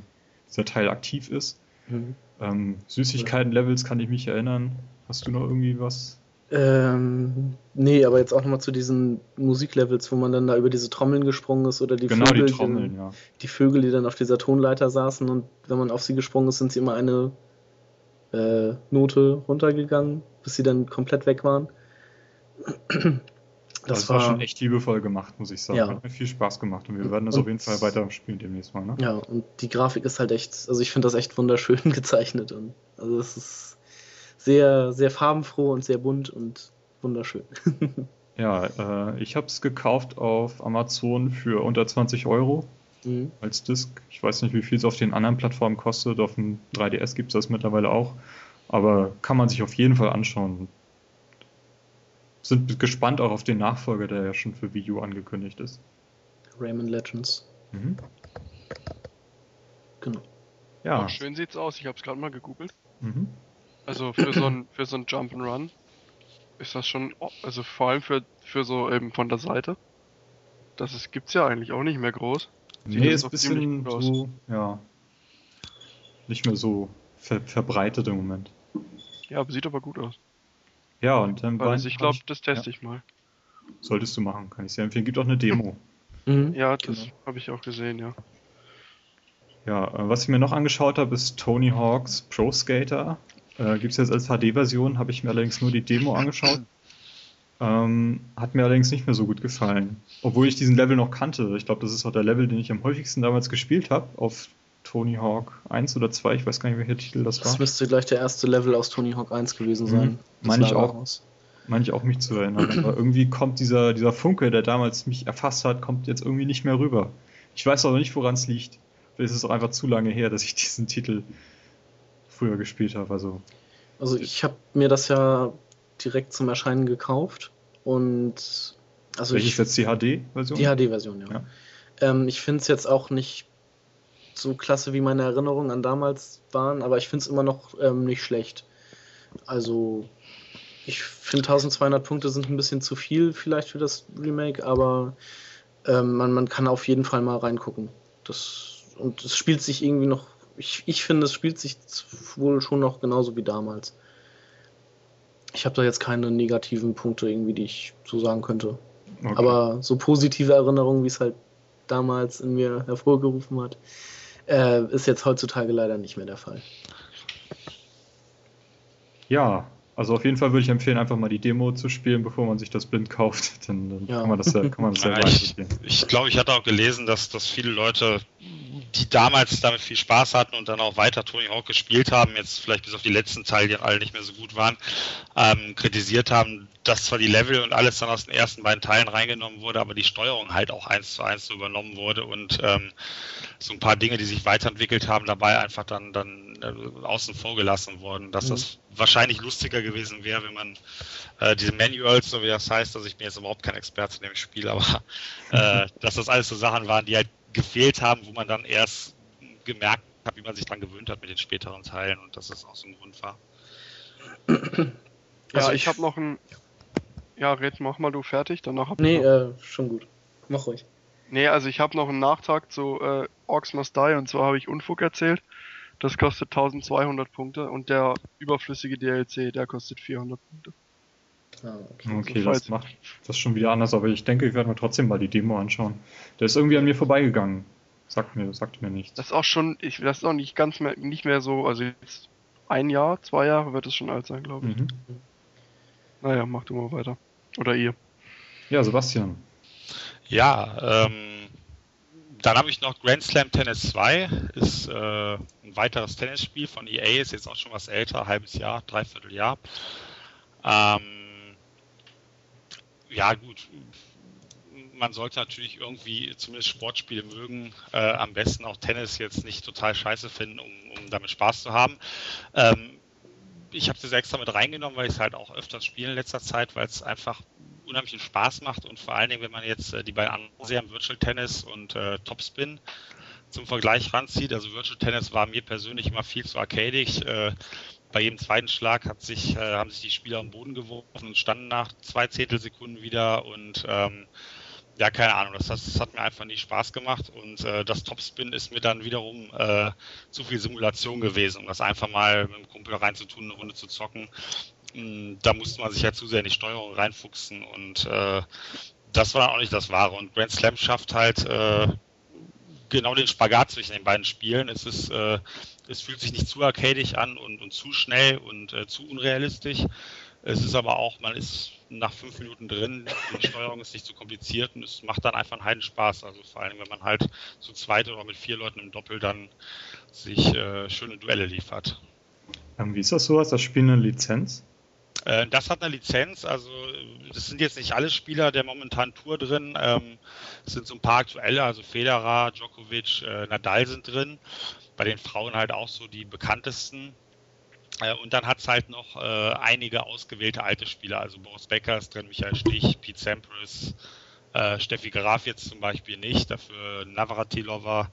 B: dieser Teil aktiv ist. Mhm. Ähm, Süßigkeiten-Levels kann ich mich erinnern. Hast du noch irgendwie was?
C: Ähm, nee, aber jetzt auch nochmal zu diesen Musiklevels, wo man dann da über diese Trommeln gesprungen ist oder die
B: genau,
C: Vögel,
B: die Trommeln,
C: die,
B: ja.
C: Die Vögel, die dann auf dieser Tonleiter saßen und wenn man auf sie gesprungen ist, sind sie immer eine äh, Note runtergegangen bis sie dann komplett weg waren.
B: Das, das war, war, schon echt liebevoll gemacht, muss ich sagen. Ja. Hat mir viel Spaß gemacht und wir werden das und, auf jeden Fall weiter spielen demnächst mal. Ne?
C: Ja, und die Grafik ist halt echt, also ich finde das echt wunderschön gezeichnet. Und, also es ist sehr, sehr farbenfroh und sehr bunt und wunderschön.
B: ja, äh, ich habe es gekauft auf Amazon für unter 20 Euro mhm. als Disc. Ich weiß nicht, wie viel es auf den anderen Plattformen kostet. Auf dem 3DS gibt es das mittlerweile auch. Aber kann man sich auf jeden Fall anschauen. Sind gespannt auch auf den Nachfolger, der ja schon für Wii U angekündigt ist.
C: Rayman Legends. Mhm.
E: Genau. Ja. Oh, schön sieht's aus. Ich habe es gerade mal gegoogelt. Mhm. Also für so ein für so ein Jump'n'Run ist das schon, also vor allem für für so eben von der Seite. Das ist, gibt's ja eigentlich auch nicht mehr groß.
B: Sieht nee, ist ein bisschen so, ja, nicht mehr so ver verbreitet im Moment.
E: Ja, aber sieht aber gut aus.
B: Ja, und dann
E: also ich glaube, das teste ja. ich mal.
B: Solltest du machen, kann ich sehr empfehlen. Gibt auch eine Demo.
E: Mhm. Ja, das genau. habe ich auch gesehen, ja.
B: Ja, äh, was ich mir noch angeschaut habe, ist Tony Hawk's Pro Skater. Äh, Gibt es jetzt als HD-Version, habe ich mir allerdings nur die Demo angeschaut. Ähm, hat mir allerdings nicht mehr so gut gefallen. Obwohl ich diesen Level noch kannte. Ich glaube, das ist auch der Level, den ich am häufigsten damals gespielt habe auf Tony Hawk 1 oder 2, ich weiß gar nicht, welcher Titel das, war.
C: Das müsste gleich der erste Level aus Tony Hawk 1 gewesen sein. Mhm.
B: Meine ich auch. Meine ich auch mich zu erinnern. Aber irgendwie kommt dieser, dieser Funke, der damals mich erfasst hat, kommt jetzt irgendwie nicht mehr rüber. Ich weiß aber nicht, woran es liegt. Vielleicht ist es auch einfach zu lange her, dass ich diesen Titel früher gespielt habe. Also,
C: also ich habe mir das ja direkt zum Erscheinen gekauft und also
B: Welches ich, jetzt die HD-Version?
C: Die HD-Version, ja. ja. Ähm, ich finde es jetzt auch nicht so klasse, wie meine Erinnerungen an damals waren, aber ich finde es immer noch ähm, nicht schlecht. Also, ich finde 1200 Punkte sind ein bisschen zu viel vielleicht für das Remake, aber ähm, man, man kann auf jeden Fall mal reingucken. Das, und es spielt sich irgendwie noch, ich, ich finde, es spielt sich wohl schon noch genauso wie damals. Ich habe da jetzt keine negativen Punkte irgendwie, die ich so sagen könnte. Okay. Aber so positive Erinnerungen, wie es halt damals in mir hervorgerufen hat, äh, ist jetzt heutzutage leider nicht mehr der Fall.
B: Ja, also auf jeden Fall würde ich empfehlen, einfach mal die Demo zu spielen, bevor man sich das blind kauft. Dann, dann ja. kann man das ja, kann man das ja,
D: ja ich, ich glaube, ich hatte auch gelesen, dass, dass viele Leute, die damals damit viel Spaß hatten und dann auch weiter Tony Hawk gespielt haben, jetzt vielleicht bis auf die letzten Teile, die alle nicht mehr so gut waren, ähm, kritisiert haben, dass zwar die Level und alles dann aus den ersten beiden Teilen reingenommen wurde, aber die Steuerung halt auch eins zu eins so übernommen wurde und ähm, so ein paar Dinge, die sich weiterentwickelt haben, dabei einfach dann, dann äh, außen vor gelassen wurden. Dass mhm. das wahrscheinlich lustiger gewesen wäre, wenn man äh, diese Manuals, so wie das heißt, also ich bin jetzt überhaupt kein Experte in dem Spiel, aber äh, dass das alles so Sachen waren, die halt gefehlt haben, wo man dann erst gemerkt hat, wie man sich dran gewöhnt hat mit den späteren Teilen und dass das auch so ein Grund war.
E: Also ja, ich habe noch ein Ja, red, mach mal du fertig, danach hab
C: Nee,
E: ich
C: äh, schon gut. Mach ruhig.
E: Nee, also ich habe noch einen Nachtrag zu äh, Orcs Must Die und zwar habe ich Unfug erzählt. Das kostet 1200 Punkte und der überflüssige DLC, der kostet 400 Punkte.
C: Ah, okay.
B: Okay,
E: falls-
B: das macht das schon wieder anders, aber ich denke, ich werde mir trotzdem mal die Demo anschauen. Der ist irgendwie an mir vorbeigegangen. Sagt mir, sagt mir nichts.
E: Das ist auch schon, ich, das ist auch nicht ganz mehr, nicht mehr so, also jetzt ein Jahr, zwei Jahre wird es schon alt sein, glaube ich.
B: Mhm.
E: Naja, mach du mal weiter. Oder ihr.
B: Ja, Sebastian.
D: Ja, ähm, dann habe ich noch Grand Slam Tennis 2, ist äh, ein weiteres Tennisspiel von EA, ist jetzt auch schon was älter, halbes Jahr, dreiviertel Jahr. Ähm, ja, gut. Man sollte natürlich irgendwie zumindest Sportspiele mögen, äh, am besten auch Tennis jetzt nicht total scheiße finden, um, um damit Spaß zu haben. Ähm, ich habe das extra mit reingenommen, weil ich es halt auch öfters spiele in letzter Zeit, weil es einfach unheimlichen Spaß macht und vor allen Dingen, wenn man jetzt äh, die beiden anderen Serien Virtual Tennis und äh, Topspin zum Vergleich ranzieht. Also Virtual Tennis war mir persönlich immer viel zu arcadig. Äh, bei jedem zweiten Schlag hat sich, äh, haben sich die Spieler am Boden geworfen und standen nach zwei Zehntelsekunden wieder und ähm, ja, keine Ahnung, das, das hat mir einfach nie Spaß gemacht und äh, das Topspin ist mir dann wiederum äh, zu viel Simulation gewesen, um das einfach mal mit dem Kumpel reinzutun, eine Runde zu zocken. Mm, Da musste man sich ja zu sehr in die Steuerung reinfuchsen und äh, das war dann auch nicht das Wahre. Und Grand Slam schafft halt äh, genau den Spagat zwischen den beiden Spielen. Es ist, äh, es fühlt sich nicht zu arcadig an und, und zu schnell und äh, zu unrealistisch. Es ist aber auch, man ist nach fünf Minuten drin, die Steuerung ist nicht so kompliziert und es macht dann einfach einen heiden Spaß. Also vor allem, wenn man halt zu zweit oder mit vier Leuten im Doppel dann sich äh, schöne Duelle liefert.
B: Ähm, wie ist das so? Ist das Spiel eine Lizenz?
D: Äh, Das hat eine Lizenz, also äh, das sind jetzt nicht alle Spieler der momentanen Tour drin. Ähm, Es sind so ein paar aktuelle, also Federer, Djokovic, äh, Nadal sind drin. Bei den Frauen halt auch so die bekanntesten. Und dann hat es halt noch einige ausgewählte alte Spieler, also Boris Becker ist drin, Michael Stich, Pete Sampras, Steffi Graf jetzt zum Beispiel nicht, dafür Navratilova.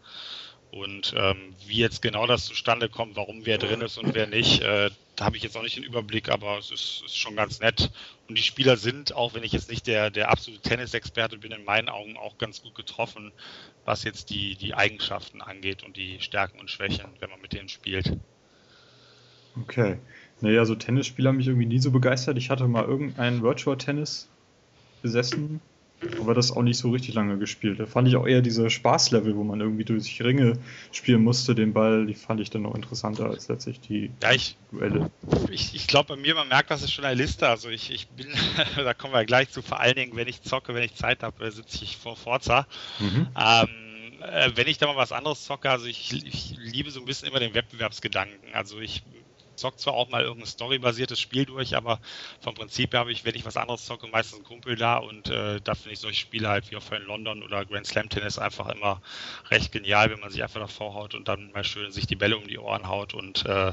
D: Und ähm, wie jetzt genau das zustande kommt, warum wer drin ist und wer nicht, äh, da habe ich jetzt auch nicht den Überblick, aber es ist, ist schon ganz nett. Und die Spieler sind, auch wenn ich jetzt nicht der, der absolute Tennisexperte bin, in meinen Augen auch ganz gut getroffen, was jetzt die, die Eigenschaften angeht und die Stärken und Schwächen, wenn man mit denen spielt.
B: Okay. Naja, so Tennisspiele haben mich irgendwie nie so begeistert. Ich hatte mal irgendein Virtual Tennis besessen, aber das auch nicht so richtig lange gespielt. Da fand ich auch eher diese Spaßlevel, wo man irgendwie durch Ringe spielen musste, den Ball, die fand ich dann noch interessanter als letztlich die
D: Ja, ich,
B: Duelle.
D: ich, ich glaube bei mir, man merkt, das ist schon eine Liste. Also ich, ich bin, da kommen wir gleich zu, vor allen Dingen, wenn ich zocke, wenn ich Zeit habe, sitze ich vor Forza.
B: Mhm.
D: Ähm, äh, wenn ich da mal was anderes zocke, also ich, ich liebe so ein bisschen immer den Wettbewerbsgedanken. Also ich zock zwar auch mal irgendein storybasiertes Spiel durch, aber vom Prinzip her habe ich, wenn ich was anderes zocke, meistens einen Kumpel da und äh, da finde ich solche Spiele halt wie auch in London oder Grand Slam Tennis einfach immer recht genial, wenn man sich einfach davor haut und dann mal schön sich die Bälle um die Ohren haut und äh,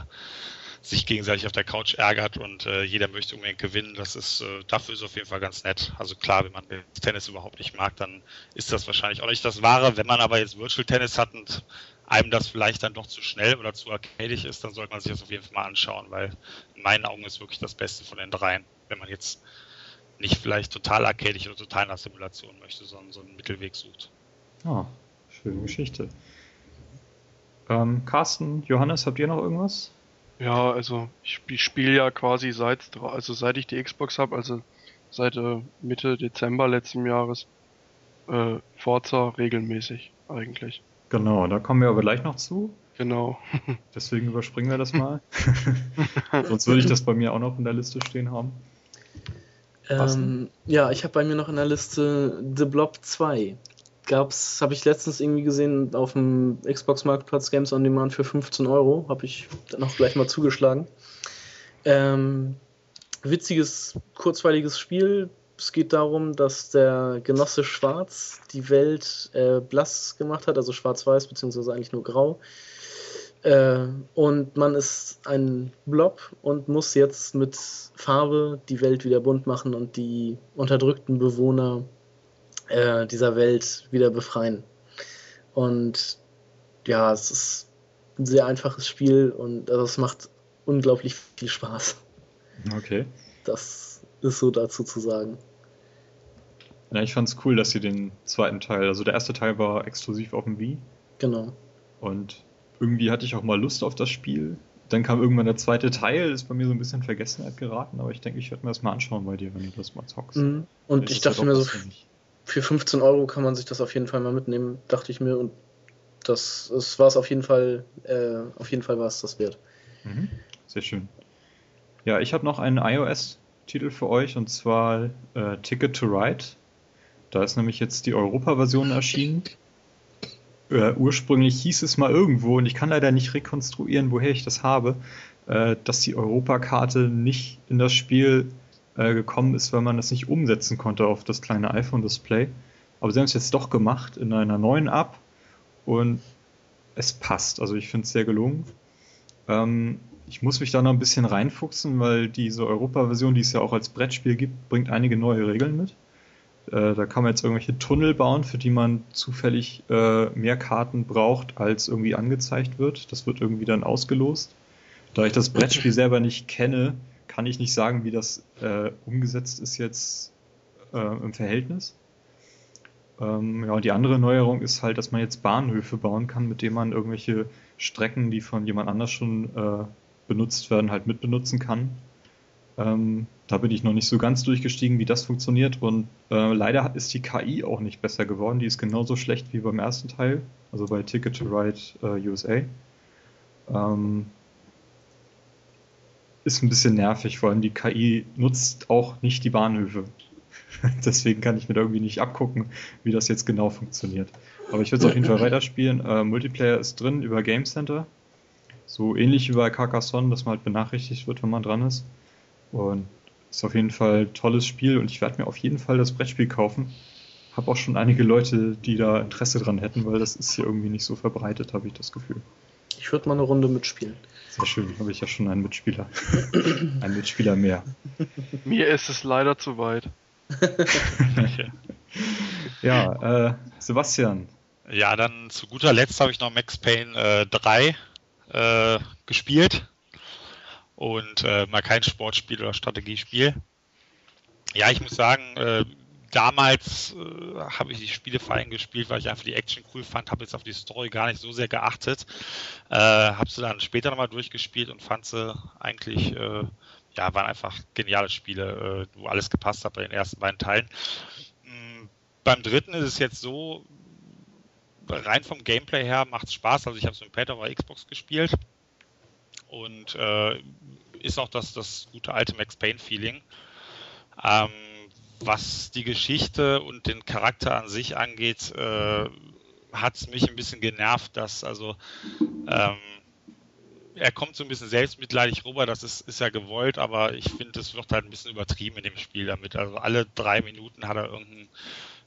D: sich gegenseitig auf der Couch ärgert und äh, jeder möchte unbedingt gewinnen. Das ist äh, dafür ist auf jeden Fall ganz nett. Also klar, wenn man Tennis überhaupt nicht mag, dann ist das wahrscheinlich auch nicht das Wahre. Wenn man aber jetzt Virtual Tennis hat und einem das vielleicht dann doch zu schnell oder zu arcadisch ist, dann sollte man sich das auf jeden Fall mal anschauen, weil in meinen Augen ist wirklich das Beste von den dreien, wenn man jetzt nicht vielleicht total arcadisch oder total nach Simulation möchte, sondern so einen Mittelweg sucht.
B: Ah, schöne Geschichte. Ähm, Carsten, Johannes, habt ihr noch irgendwas?
E: Ja, also ich, ich spiele ja quasi seit also seit ich die Xbox habe, also seit äh, Mitte Dezember letzten Jahres äh, Forza regelmäßig eigentlich.
B: Genau, da kommen wir aber gleich noch zu.
E: Genau.
B: Deswegen überspringen wir das mal. Sonst würde ich das bei mir auch noch in der Liste stehen haben.
C: Ähm, ja, ich habe bei mir noch in der Liste The Blob 2. Gab's, habe ich letztens irgendwie gesehen auf dem Xbox Marktplatz Games on Demand für 15 Euro. Habe ich dann auch gleich mal zugeschlagen. Ähm, witziges, kurzweiliges Spiel. Es geht darum, dass der Genosse Schwarz die Welt äh, blass gemacht hat, also schwarz-weiß, beziehungsweise eigentlich nur grau. Äh, und man ist ein Blob und muss jetzt mit Farbe die Welt wieder bunt machen und die unterdrückten Bewohner äh, dieser Welt wieder befreien. Und ja, es ist ein sehr einfaches Spiel und also es macht unglaublich viel Spaß.
B: Okay.
C: Das ist so dazu zu sagen.
B: Ja, ich fand es cool, dass sie den zweiten Teil, also der erste Teil war exklusiv auf dem Wii.
C: Genau.
B: Und irgendwie hatte ich auch mal Lust auf das Spiel. Dann kam irgendwann der zweite Teil, ist bei mir so ein bisschen in Vergessenheit geraten, aber ich denke, ich werde mir das mal anschauen bei dir, wenn du das mal zockst.
C: Mhm. Und ich dachte mir so, für 15 Euro kann man sich das auf jeden Fall mal mitnehmen, dachte ich mir. Und das, das war es auf jeden Fall, äh, auf jeden Fall war es das wert.
B: Mhm. Sehr schön. Ja, ich habe noch einen iOS-Titel für euch und zwar äh, Ticket to Ride. Da ist nämlich jetzt die Europa-Version erschienen. Äh, ursprünglich hieß es mal irgendwo, und ich kann leider nicht rekonstruieren, woher ich das habe, äh, dass die Europakarte nicht in das Spiel äh, gekommen ist, weil man das nicht umsetzen konnte auf das kleine iPhone-Display. Aber sie haben es jetzt doch gemacht in einer neuen App und es passt. Also ich finde es sehr gelungen. Ähm, ich muss mich da noch ein bisschen reinfuchsen, weil diese Europa-Version, die es ja auch als Brettspiel gibt, bringt einige neue Regeln mit. Äh, da kann man jetzt irgendwelche Tunnel bauen, für die man zufällig äh, mehr Karten braucht, als irgendwie angezeigt wird. Das wird irgendwie dann ausgelost. Da ich das Brettspiel selber nicht kenne, kann ich nicht sagen, wie das äh, umgesetzt ist jetzt äh, im Verhältnis. Ähm, ja, und die andere Neuerung ist halt, dass man jetzt Bahnhöfe bauen kann, mit denen man irgendwelche Strecken, die von jemand anders schon äh, benutzt werden, halt mitbenutzen kann. Ähm, da bin ich noch nicht so ganz durchgestiegen, wie das funktioniert. Und äh, leider ist die KI auch nicht besser geworden. Die ist genauso schlecht wie beim ersten Teil, also bei Ticket to Ride äh, USA. Ähm, ist ein bisschen nervig, vor allem die KI nutzt auch nicht die Bahnhöfe. Deswegen kann ich mir da irgendwie nicht abgucken, wie das jetzt genau funktioniert. Aber ich würde es auf jeden Fall weiterspielen. Äh, Multiplayer ist drin über Game Center. So ähnlich wie bei Carcassonne, dass man halt benachrichtigt wird, wenn man dran ist. Und ist auf jeden Fall ein tolles Spiel und ich werde mir auf jeden Fall das Brettspiel kaufen. Habe auch schon einige Leute, die da Interesse dran hätten, weil das ist hier irgendwie nicht so verbreitet, habe ich das Gefühl.
C: Ich würde mal eine Runde mitspielen.
B: Sehr schön, habe ich ja schon einen Mitspieler. Ein Mitspieler mehr.
E: Mir ist es leider zu weit.
B: ja, äh, Sebastian.
D: Ja, dann zu guter Letzt habe ich noch Max Payne äh, 3 äh, gespielt und äh, mal kein Sportspiel oder Strategiespiel. Ja, ich muss sagen, äh, damals äh, habe ich die Spiele vor allem gespielt, weil ich einfach die Action cool fand, habe jetzt auf die Story gar nicht so sehr geachtet. Äh, habe sie dann später nochmal durchgespielt und fand sie eigentlich, äh, ja, waren einfach geniale Spiele, äh, wo alles gepasst hat bei den ersten beiden Teilen. Mhm, beim dritten ist es jetzt so, rein vom Gameplay her macht es Spaß. Also ich habe es mit Pad auf Xbox gespielt und äh, ist auch das, das gute alte Max Payne-Feeling. Ähm, was die Geschichte und den Charakter an sich angeht, äh, hat es mich ein bisschen genervt, dass also ähm, er kommt so ein bisschen selbstmitleidig rüber, das ist, ist ja gewollt, aber ich finde, es wird halt ein bisschen übertrieben in dem Spiel damit. Also alle drei Minuten hat er irgendeinen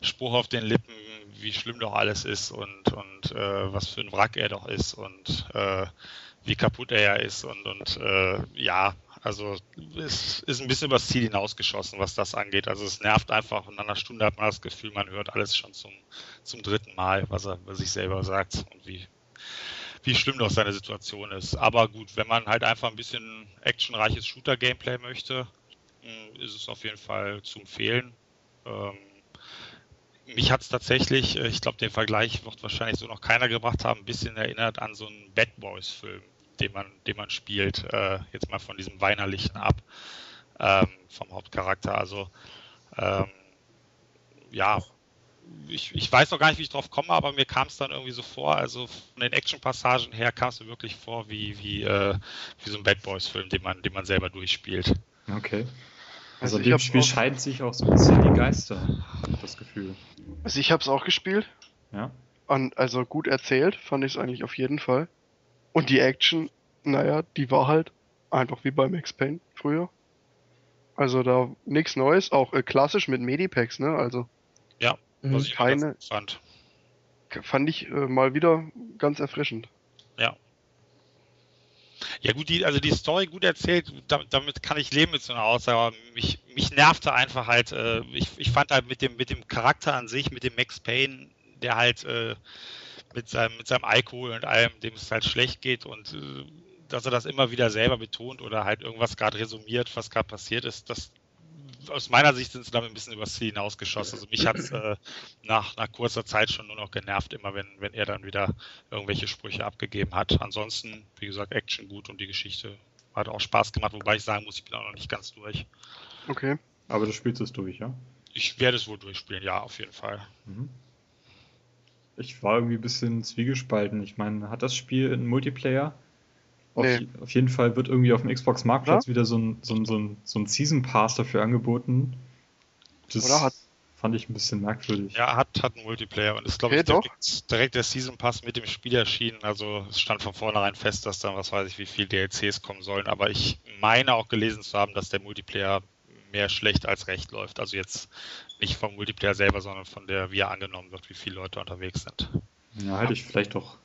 D: Spruch auf den Lippen, wie schlimm doch alles ist und, und äh, was für ein Wrack er doch ist und äh, wie kaputt er ja ist und, und äh, ja, also es ist ein bisschen übers Ziel hinausgeschossen, was das angeht. Also es nervt einfach und nach einer Stunde hat man das Gefühl, man hört alles schon zum, zum dritten Mal, was er was sich selber sagt und wie, wie schlimm doch seine Situation ist. Aber gut, wenn man halt einfach ein bisschen actionreiches Shooter-Gameplay möchte, hm, ist es auf jeden Fall zu empfehlen. Ähm, mich hat es tatsächlich, äh, ich glaube, den Vergleich wird wahrscheinlich so noch keiner gebracht haben, ein bisschen erinnert an so einen Bad Boys-Film den man, den man spielt, äh, jetzt mal von diesem weinerlichen ab, ähm, vom Hauptcharakter. Also ähm, ja, ich, ich weiß noch gar nicht, wie ich drauf komme, aber mir kam es dann irgendwie so vor, also von den Action-Passagen her kam es mir wirklich vor wie, wie, äh, wie so ein Bad Boys-Film, den man, den man selber durchspielt.
B: Okay. Also, also dem Spiel scheiden sich auch so ein bisschen die Geister, habe ich das Gefühl.
E: Also ich habe es auch gespielt.
B: Ja.
E: Und also gut erzählt, fand ich es eigentlich auf jeden Fall. Und die Action, naja, die war halt einfach wie bei Max Payne früher. Also da nichts Neues, auch äh, klassisch mit Medipacks, ne? Also.
D: Ja,
E: was ich keine fand. Fand ich äh, mal wieder ganz erfrischend.
D: Ja. Ja gut, die, also die Story gut erzählt, damit, damit kann ich leben mit so einer Aussage, aber mich, mich nervte einfach halt, äh, ich, ich fand halt mit dem, mit dem Charakter an sich, mit dem Max Payne, der halt äh, mit seinem, mit seinem Alkohol und allem, dem es halt schlecht geht und äh, dass er das immer wieder selber betont oder halt irgendwas gerade resumiert, was gerade passiert ist, das aus meiner Sicht sind sie damit ein bisschen übers Ziel hinausgeschossen. Also mich hat es äh, nach, nach kurzer Zeit schon nur noch genervt, immer wenn, wenn er dann wieder irgendwelche Sprüche abgegeben hat. Ansonsten, wie gesagt, Action gut und die Geschichte hat auch Spaß gemacht, wobei ich sagen muss, ich bin auch noch nicht ganz durch.
E: Okay.
B: Aber du spielst es durch, ja?
D: Ich werde es wohl durchspielen, ja, auf jeden Fall.
B: Mhm. Ich war irgendwie ein bisschen zwiegespalten. Ich meine, hat das Spiel einen Multiplayer? Auf,
E: Nee.
B: auf jeden Fall wird irgendwie auf dem Xbox Marktplatz
E: Ja?
B: wieder so ein, so, ein, so, ein, so ein Season Pass dafür angeboten. Das
E: Oder hat-
B: fand ich ein bisschen merkwürdig.
D: Ja, hat, hat einen Multiplayer und ist, glaube
E: Okay,
D: ich,
E: doch.
D: direkt, direkt der Season Pass mit dem Spiel erschienen. Also es stand von vornherein fest, dass dann, was weiß ich, wie viel DLCs kommen sollen. Aber ich meine auch gelesen zu haben, dass der Multiplayer mehr schlecht als recht läuft. Also jetzt nicht vom Multiplayer selber, sondern von der, wie er angenommen wird, wie viele Leute unterwegs sind.
B: Ja, hätte ich vielleicht doch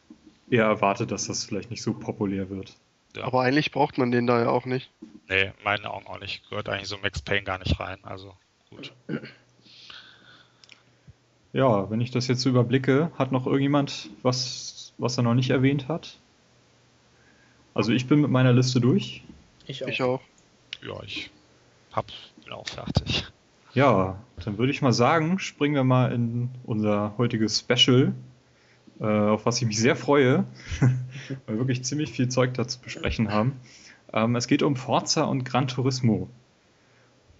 B: eher erwartet, dass das vielleicht nicht so populär wird.
D: Ja.
E: Aber eigentlich braucht man den da ja auch nicht.
D: Nee, in meinen Augen auch nicht. Gehört eigentlich so Max Payne gar nicht rein. Also gut.
B: Ja, wenn ich das jetzt so überblicke, hat noch irgendjemand was, was er noch nicht erwähnt hat? Also ich bin mit meiner Liste durch.
C: Ich auch.
E: Ich auch.
D: Ja, ich hab, bin auch fertig.
B: Ja, dann würde ich mal sagen, springen wir mal in unser heutiges Special, äh, auf was ich mich sehr freue, weil wir wirklich ziemlich viel Zeug dazu besprechen haben. Ähm, es geht um Forza und Gran Turismo.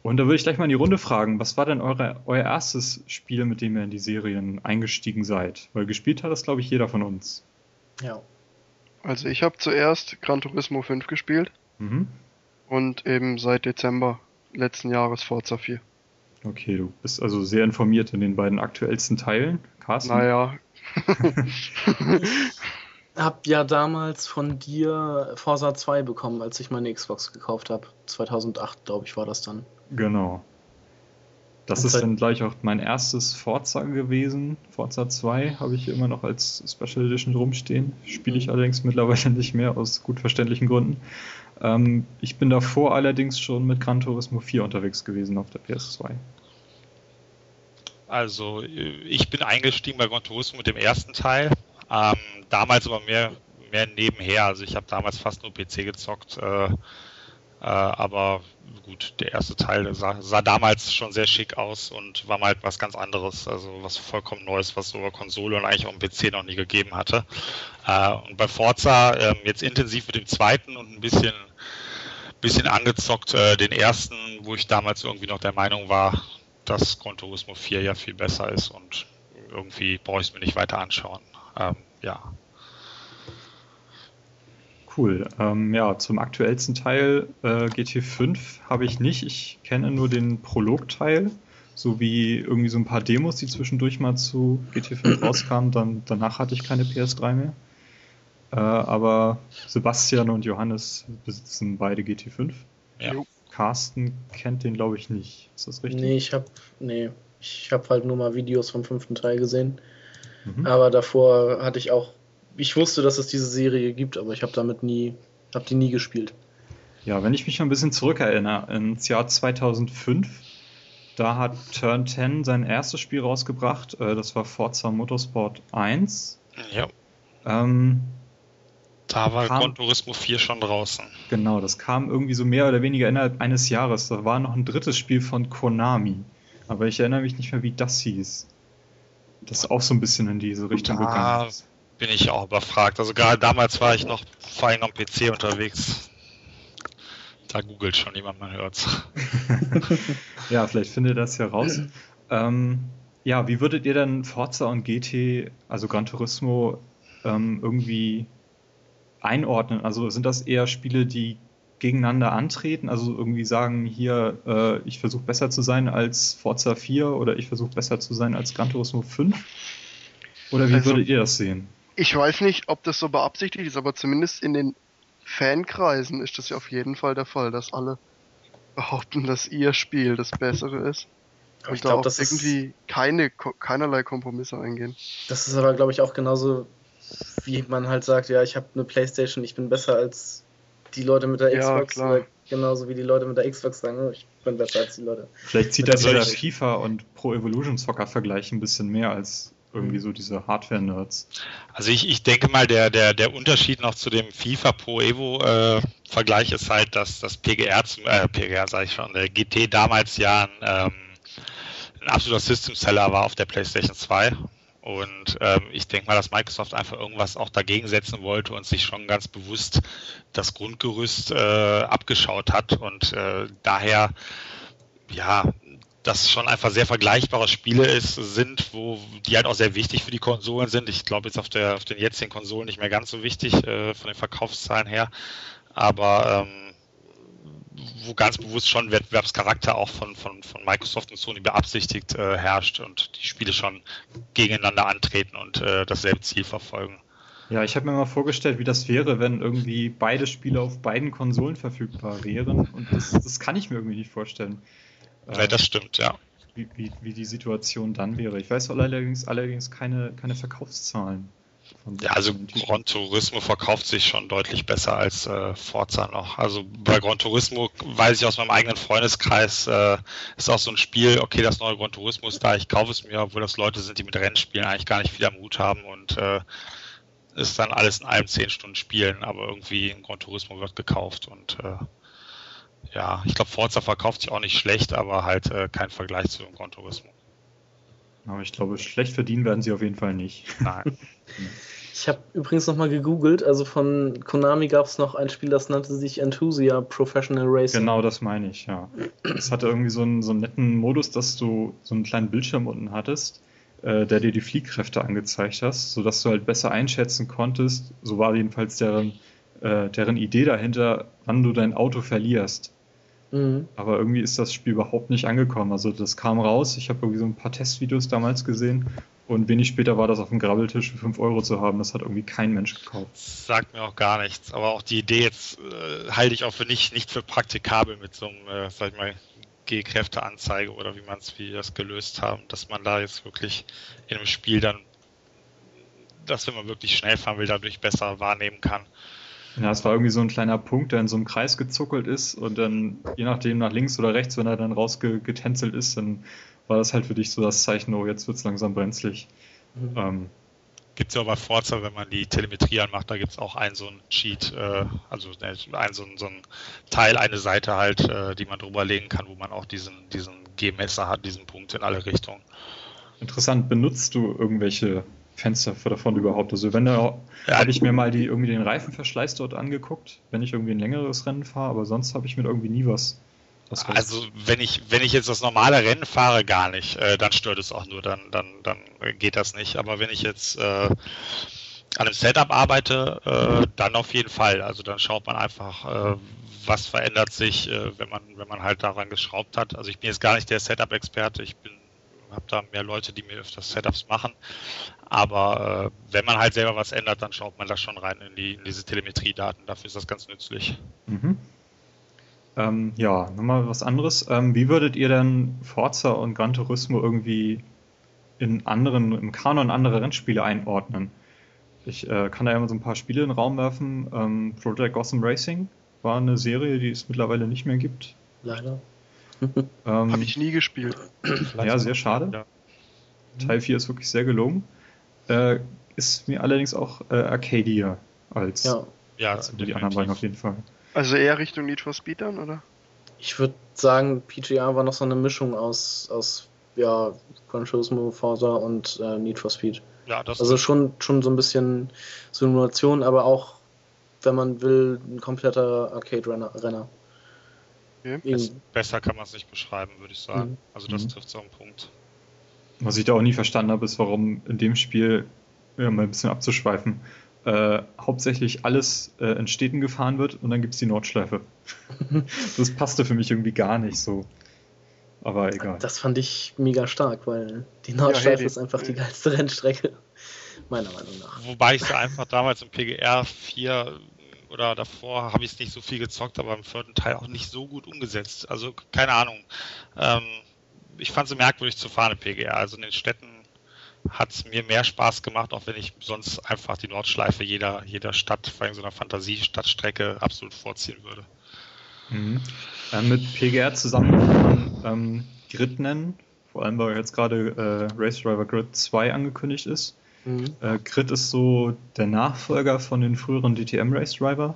B: Und da würde ich gleich mal in die Runde fragen, was war denn eure, euer erstes Spiel, mit dem ihr in die Serien eingestiegen seid? Weil gespielt hat das, glaube ich, jeder von uns.
C: Ja.
E: Also ich habe zuerst Gran Turismo 5 gespielt
B: Mhm.
E: und eben seit Dezember letzten Jahres Forza 4.
B: Okay, du bist also sehr informiert in den beiden aktuellsten Teilen. Carsten?
E: Naja,
C: Hab ja damals von dir Forza 2 bekommen, als ich meine Xbox gekauft habe. 2008, glaube ich, war das dann.
B: Genau. Das
C: Und
B: ist dann gleich auch mein erstes Forza gewesen. Forza 2 habe ich hier immer noch als Special Edition rumstehen. Spiele ich
C: Mhm.
B: allerdings mittlerweile nicht mehr aus gut verständlichen Gründen. Ähm, ich bin davor allerdings schon mit Gran Turismo 4 unterwegs gewesen auf der PS2.
D: Also, äh, ich bin eingestiegen bei Gran Turismo mit dem ersten Teil. Ähm, damals aber mehr, mehr nebenher. Also, ich habe damals fast nur PC gezockt. Äh, äh, aber gut, der erste Teil sah, sah damals schon sehr schick aus und war mal halt was ganz anderes. Also, was vollkommen Neues, was es über Konsole und eigentlich auch im PC noch nie gegeben hatte. Äh, und bei Forza ähm, jetzt intensiv mit dem zweiten und ein bisschen bisschen angezockt, äh, den ersten, wo ich damals irgendwie noch der Meinung war, dass Gran Turismo 4 ja viel besser ist und irgendwie brauche ich es mir nicht weiter anschauen. Ähm, ja.
B: Cool. Ähm, ja, zum aktuellsten Teil äh, GT5 habe ich nicht. Ich kenne nur den Prolog-Teil, sowie irgendwie so ein paar Demos, die zwischendurch mal zu GT5 rauskamen. Dann, danach hatte ich keine PS3 mehr. Äh, aber Sebastian und Johannes besitzen beide GT5.
D: Ja.
B: Carsten kennt den, glaube ich, nicht. Ist das richtig?
C: Nee, ich hab. Nee. Ich habe halt nur mal Videos vom fünften Teil gesehen.
B: Mhm.
C: Aber davor hatte ich auch. Ich wusste, dass es diese Serie gibt, aber ich habe damit nie. Hab die nie gespielt.
B: Ja, wenn ich mich noch ein bisschen zurückerinnere, ins Jahr 2005, da hat Turn 10 sein erstes Spiel rausgebracht. Äh, das war Forza Motorsport 1.
D: ja.
B: Ähm,
D: Da war
B: Kam-
D: Gran Turismo 4 schon draußen.
B: genau, das kam irgendwie so mehr oder weniger innerhalb eines Jahres. Da war noch ein drittes Spiel von Konami. Aber ich erinnere mich nicht mehr, wie das hieß. Das ist auch so ein bisschen in diese Richtung
D: Da
B: gegangen. ist.
D: bin ich auch überfragt. Also gerade damals war ich noch vor allem am PC unterwegs. Da googelt schon jemand, man hört's.
B: Ja, vielleicht findet ihr das ja raus. ähm, ja, wie würdet ihr denn Forza und GT, also Gran Turismo, ähm, irgendwie einordnen? Also sind das eher Spiele, die gegeneinander antreten? Also irgendwie sagen, hier, äh, ich versuche besser zu sein als Forza 4 oder ich versuche besser zu sein als Gran Turismo 5? Oder wie
E: Also-
B: würdet ihr das sehen?
E: ich weiß nicht, ob das so beabsichtigt ist, aber zumindest in den Fankreisen ist das ja auf jeden Fall der Fall, dass alle behaupten, dass ihr Spiel das bessere ist.
C: Aber
E: Und
C: ich
E: da
C: glaube,
E: auch
C: das ist,
E: irgendwie keine, keinerlei Kompromisse eingehen.
C: das ist aber, glaube ich, auch genauso, wie man halt sagt, ja, ich habe eine Playstation, ich bin besser als die Leute mit der
E: Ja,
C: Xbox.
E: klar.
C: Oder genauso wie die Leute mit der Xbox sagen, oh, ich bin besser als die Leute.
B: Vielleicht zieht das ja FIFA und Pro Evolution Soccer Vergleich ein bisschen mehr als irgendwie so diese Hardware-Nerds.
D: Also ich, ich denke mal, der, der, der Unterschied noch zu dem FIFA Pro Evo äh, Vergleich ist halt, dass das PGR, zum, äh, PGR sage ich schon, der GT damals ja ein, ähm, ein absoluter System-Seller war auf der PlayStation 2. Und ähm, ich denke mal, dass Microsoft einfach irgendwas auch dagegen setzen wollte und sich schon ganz bewusst das Grundgerüst äh, abgeschaut hat und äh, daher ja das schon einfach sehr vergleichbare Spiele ist, sind, wo die halt auch sehr wichtig für die Konsolen sind. Ich glaube jetzt auf der auf den jetzigen Konsolen nicht mehr ganz so wichtig äh, von den Verkaufszahlen her, aber ähm, wo ganz bewusst schon Wettbewerbscharakter auch von, von, von Microsoft und Sony beabsichtigt äh, herrscht und die Spiele schon gegeneinander antreten und äh, dasselbe Ziel verfolgen.
B: Ja, ich habe mir mal vorgestellt, wie das wäre, wenn irgendwie beide Spiele auf beiden Konsolen verfügbar wären. Und das, das kann ich mir irgendwie nicht vorstellen.
D: Ja, das stimmt, ja.
B: Wie, wie, wie die Situation dann wäre. Ich weiß allerdings, allerdings keine, keine Verkaufszahlen.
D: Ja, also Gran Turismo verkauft sich schon deutlich besser als äh, Forza noch. Also bei Gran Turismo weiß ich aus meinem eigenen Freundeskreis, äh, ist auch so ein Spiel, okay, das neue Gran Turismo ist da, ich kaufe es mir, obwohl das Leute sind, die mit Rennspielen eigentlich gar nicht viel am Hut haben und äh, ist dann alles in einem 10 Stunden Spielen, aber irgendwie ein Gran Turismo wird gekauft und äh, ja, ich glaube, Forza verkauft sich auch nicht schlecht, aber halt äh, kein Vergleich zu Gran Turismo.
B: Aber ich glaube, schlecht verdienen werden sie auf jeden Fall nicht.
D: Nein.
C: Ich habe übrigens nochmal gegoogelt, also von Konami gab es noch ein Spiel, das nannte sich Enthusia Professional Racing.
B: Genau, das meine ich, ja. Es hatte irgendwie so einen, so einen netten Modus, dass du so einen kleinen Bildschirm unten hattest, äh, der dir die Fliehkräfte angezeigt hast, sodass du halt besser einschätzen konntest, so war jedenfalls deren, äh, deren Idee dahinter, wann du dein Auto verlierst. Mhm. Aber irgendwie ist das Spiel überhaupt nicht angekommen. Also das kam raus, ich habe irgendwie so ein paar Testvideos damals gesehen und wenig später war das auf dem Grabbeltisch für 5 Euro zu haben. Das hat irgendwie kein Mensch gekauft.
D: Sagt mir auch gar nichts. Aber auch die Idee jetzt äh, halte ich auch für nicht, nicht für praktikabel mit so einem, äh, sag ich mal, G-Kräfteanzeige oder wie man es, wie das gelöst haben, dass man da jetzt wirklich in einem Spiel dann, dass wenn man wirklich schnell fahren will, dadurch besser wahrnehmen kann.
B: Ja, es war irgendwie so ein kleiner Punkt, der in so einem Kreis gezuckelt ist und dann, je nachdem, nach links oder rechts, wenn er dann rausgetänzelt ist, dann war das halt für dich so das Zeichen, oh, jetzt wird es langsam brenzlig. Mhm.
D: Ähm, gibt es ja auch bei Forza, wenn man die Telemetrie anmacht, da gibt es auch einen so einen Cheat, äh, also äh, ein, so, so ein Teil, eine Seite halt, äh, die man drüber legen kann, wo man auch diesen, diesen G-Messer hat, diesen Punkt in alle Richtungen.
B: Interessant, benutzt du irgendwelche Fenster davon überhaupt? Also wenn da ja, habe ich mir mal die irgendwie den Reifenverschleiß dort angeguckt, wenn ich irgendwie ein längeres Rennen fahre, aber sonst habe ich mir irgendwie nie was
D: also wenn ich wenn ich jetzt das normale Rennen fahre, gar nicht. Äh, dann stört es auch nur, dann dann dann geht das nicht. Aber wenn ich jetzt äh, an einem Setup arbeite, äh, dann auf jeden Fall. Also dann schaut man einfach, äh, was verändert sich, äh, wenn man wenn man halt daran geschraubt hat. Also ich bin jetzt gar nicht der Setup-Experte. Ich bin habe da mehr Leute, die mir öfters Setups machen. Aber äh, wenn man halt selber was ändert, dann schaut man da schon rein in, die, in diese Telemetriedaten. Dafür ist das ganz nützlich.
B: Mhm. Ähm, ja, nochmal was anderes. Ähm, wie würdet ihr denn Forza und Gran Turismo irgendwie in anderen, im Kanon andere Rennspiele einordnen? Ich äh, kann da ja mal so ein paar Spiele in den Raum werfen. Ähm, Project Gotham Racing war eine Serie, die es mittlerweile nicht mehr gibt.
C: Leider.
E: Ähm, Habe ich nie gespielt.
B: ja, sehr schade. Ja. Teil 4 ist wirklich sehr gelungen. Äh, ist mir allerdings auch äh, Arcadia als
D: ja. Ja,
B: als die anderen beiden auf jeden Fall.
E: Also eher Richtung Need for Speed dann, oder?
C: Ich würde sagen, PGR war noch so eine Mischung aus, aus ja, Gran Turismo, Forza und äh, Need for Speed.
D: Ja, das
C: also schon, schon so ein bisschen Simulation, aber auch, wenn man will, ein kompletter Arcade-Renner.
D: Okay. Besser kann man es nicht beschreiben, würde ich sagen. Mhm. Also das mhm. trifft so einen Punkt.
B: Was ich da auch nie verstanden habe, ist, warum in dem Spiel, ja, mal ein bisschen abzuschweifen, äh, hauptsächlich alles äh, in Städten gefahren wird und dann gibt es die Nordschleife. das passte für mich irgendwie gar nicht so. Aber egal.
C: Das fand ich mega stark, weil die Nordschleife ja, hey, ist einfach die geilste Rennstrecke. Meiner Meinung nach.
D: Wobei ich sie einfach damals im PGR 4 oder davor habe ich es nicht so viel gezockt, aber im vierten Teil auch nicht so gut umgesetzt. Also keine Ahnung. Ähm, ich fand sie merkwürdig zu fahren im PGR. Also in den Städten hat es mir mehr Spaß gemacht, auch wenn ich sonst einfach die Nordschleife jeder, jeder Stadt, vor allem so einer Fantasiestadtstrecke, absolut vorziehen würde.
B: Mhm. Äh, mit PGR zusammen kann ähm, Grid nennen, Vor allem, weil jetzt gerade äh, Race Driver Grid 2 angekündigt ist. Mhm. Äh, Grid ist so der Nachfolger von den früheren DTM Race Driver.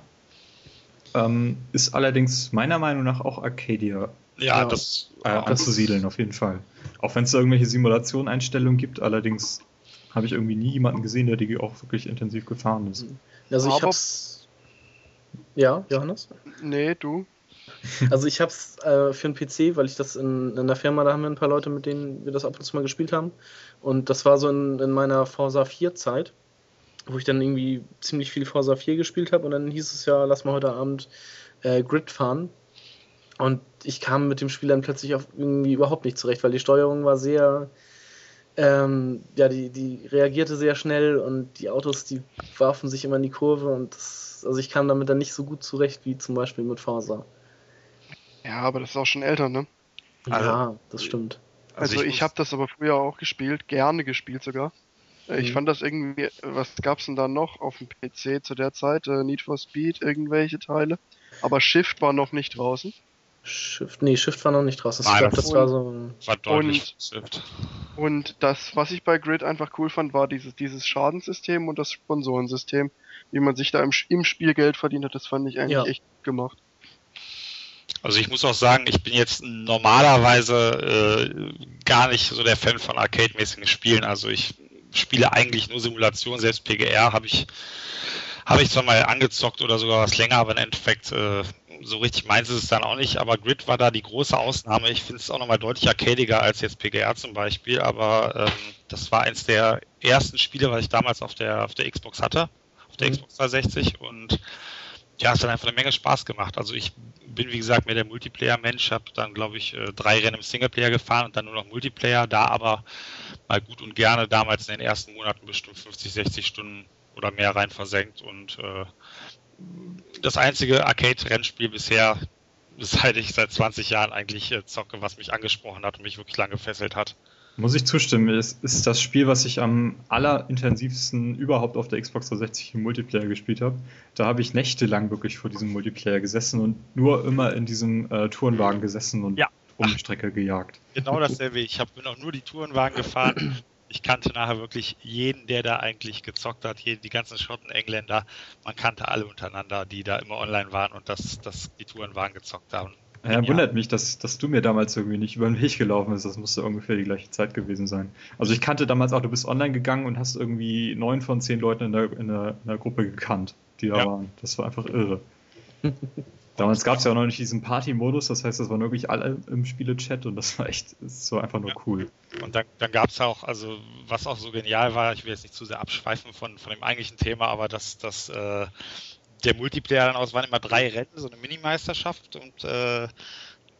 B: Ähm, ist allerdings meiner Meinung nach auch Arcadia
D: ja, das,
B: äh, anzusiedeln, auf jeden Fall. Auch wenn es da irgendwelche Simulation-Einstellungen gibt, allerdings habe ich irgendwie nie jemanden gesehen, der die auch wirklich intensiv gefahren ist.
C: Also ich hab's. Ja, Johannes?
E: Nee, du.
C: Also ich hab's äh, für einen PC, weil ich das in, in der Firma, da haben wir ein paar Leute, mit denen wir das ab und zu mal gespielt haben. Und das war so in, in meiner Forza 4 Zeit, wo ich dann irgendwie ziemlich viel Forza 4 gespielt habe und dann hieß es ja, lass mal heute Abend äh, Grid fahren. Und ich kam mit dem Spiel dann plötzlich auf irgendwie überhaupt nicht zurecht, weil die Steuerung war sehr, ähm, ja, die, die reagierte sehr schnell und die Autos, die warfen sich immer in die Kurve und das, also ich kam damit dann nicht so gut zurecht wie zum Beispiel mit Forza.
E: Ja, aber das ist auch schon älter, ne?
C: Also, ja, das stimmt.
E: Also, also ich, ich habe das aber früher auch gespielt, gerne gespielt sogar. Äh, ich mhm. fand das irgendwie, was gab's denn da noch auf dem PC zu der Zeit? Äh, Need for Speed, irgendwelche Teile. Aber Shift war noch nicht draußen.
C: Shift, nee, Shift war noch nicht draußen.
D: Nein,
C: ich
D: glaub, das war so. War deutlich und, Shift.
E: Und das, was ich bei Grid einfach cool fand, war dieses, dieses Schadenssystem und das Sponsorensystem, wie man sich da im, im Spiel Geld verdient hat. Das fand ich eigentlich ja. echt gemacht.
D: Also ich muss auch sagen, ich bin jetzt normalerweise äh, gar nicht so der Fan von arcade-mäßigen Spielen. Also ich spiele eigentlich nur Simulation, selbst PGR habe ich habe ich zwar mal angezockt oder sogar was länger, aber im Endeffekt äh, so richtig meins ist es dann auch nicht, aber Grid war da die große Ausnahme. Ich finde es auch nochmal deutlich arcadiger als jetzt PGR zum Beispiel, aber ähm, das war eins der ersten Spiele, was ich damals auf der, auf der Xbox hatte, auf der mhm. Xbox 360 und ja, es hat einfach eine Menge Spaß gemacht. Also ich bin, wie gesagt, mehr der Multiplayer-Mensch, habe dann, glaube ich, äh, drei Rennen im Singleplayer gefahren und dann nur noch Multiplayer, da aber mal gut und gerne damals in den ersten Monaten bestimmt 50, 60 Stunden oder mehr rein versenkt und äh, das einzige Arcade-Rennspiel bisher, seit ich seit 20 Jahren eigentlich äh, zocke, was mich angesprochen hat und mich wirklich lange gefesselt hat.
B: Muss ich zustimmen, es ist das Spiel, was ich am allerintensivsten überhaupt auf der Xbox 360 im Multiplayer gespielt habe. Da habe ich nächtelang wirklich vor diesem Multiplayer gesessen und nur immer in diesem äh, Tourenwagen gesessen und ja. um die Strecke gejagt.
D: Genau dasselbe. Ich habe auch nur die Tourenwagen gefahren ich kannte nachher wirklich jeden, der da eigentlich gezockt hat, die ganzen Schotten, Engländer, man kannte alle untereinander, die da immer online waren und das, das die Touren waren gezockt haben.
B: Ja, ja, wundert mich, dass, dass du mir damals irgendwie nicht über den Weg gelaufen bist. Das musste ungefähr die gleiche Zeit gewesen sein. Also ich kannte damals auch, du bist online gegangen und hast irgendwie neun von zehn Leuten in der, in der, in der Gruppe gekannt, die da ja. waren. Das war einfach irre. Damals gab es ja auch noch nicht diesen Party-Modus, das heißt, das waren wirklich alle im Spiele-Chat und das war echt so einfach nur ja. cool.
D: Und dann, dann gab es auch, also was auch so genial war, ich will jetzt nicht zu sehr abschweifen von, von dem eigentlichen Thema, aber dass das äh, der Multiplayer dann aus waren immer drei Rennen, so eine Minimeisterschaft und äh,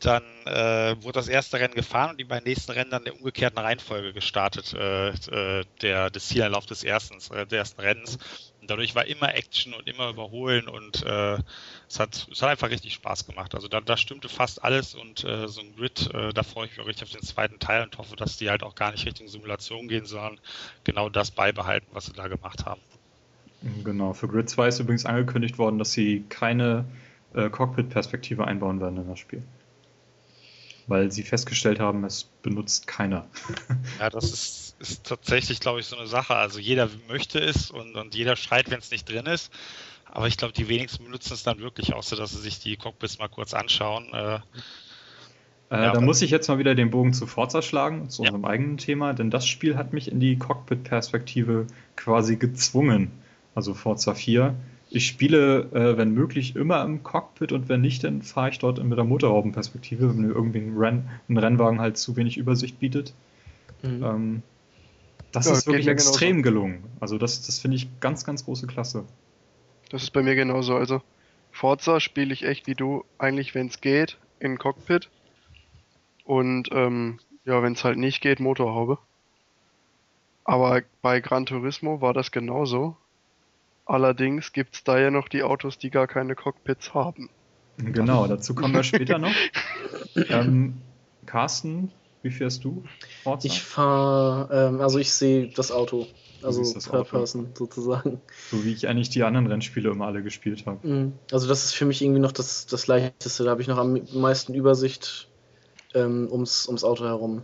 D: dann äh, wurde das erste Rennen gefahren und die beiden nächsten Rennen dann in der umgekehrten Reihenfolge gestartet, äh, äh, der, des Zielanlauf des ersten, äh, des ersten Rennens. Und dadurch war immer Action und immer Überholen und äh, es, hat, es hat einfach richtig Spaß gemacht. Also da, da stimmte fast alles und so ein Grid, da freue ich mich auch richtig auf den zweiten Teil und hoffe, dass die halt auch gar nicht Richtung Simulation gehen, sondern genau das beibehalten, was sie da gemacht haben.
B: Genau, für Grid 2 ist übrigens angekündigt worden, dass sie keine äh, Cockpit-Perspektive einbauen werden in das Spiel weil sie festgestellt haben, es benutzt keiner.
D: Ja, das ist, ist tatsächlich, glaube ich, so eine Sache. Also jeder möchte es und, und jeder schreit, wenn es nicht drin ist. Aber ich glaube, die wenigsten benutzen es dann wirklich, außer dass sie sich die Cockpits mal kurz anschauen. Äh,
B: äh, ja, da muss ich jetzt mal wieder den Bogen zu Forza schlagen, zu ja. unserem eigenen Thema, denn das Spiel hat mich in die Cockpit-Perspektive quasi gezwungen. Also Forza 4 ich spiele, äh, wenn möglich, immer im Cockpit und wenn nicht, dann fahre ich dort mit der Motorraubenperspektive, wenn mir irgendwie ein, Renn, ein, Rennwagen halt zu wenig Übersicht bietet. Mhm. Ähm, das ja, ist wirklich extrem genauso. gelungen. Also das, das finde ich ganz, ganz große Klasse.
E: Das ist bei mir genauso. Also Forza spiele ich echt wie du, eigentlich wenn es geht, in Cockpit. Und ähm, ja, wenn es halt nicht geht, Motorhaube. Aber bei Gran Turismo war das genauso. Allerdings gibt es da ja noch die Autos, die gar keine Cockpits haben.
B: Genau, dazu kommen wir später noch. ähm, Carsten, wie fährst du?
C: Forza? Ich fahre, ähm, also ich sehe das Auto. Also das Third Person sozusagen.
B: So wie ich eigentlich die anderen Rennspiele immer alle gespielt habe.
C: Mhm. Also das ist für mich irgendwie noch das, das leichteste. Da habe ich noch am meisten Übersicht ähm, ums, ums Auto herum.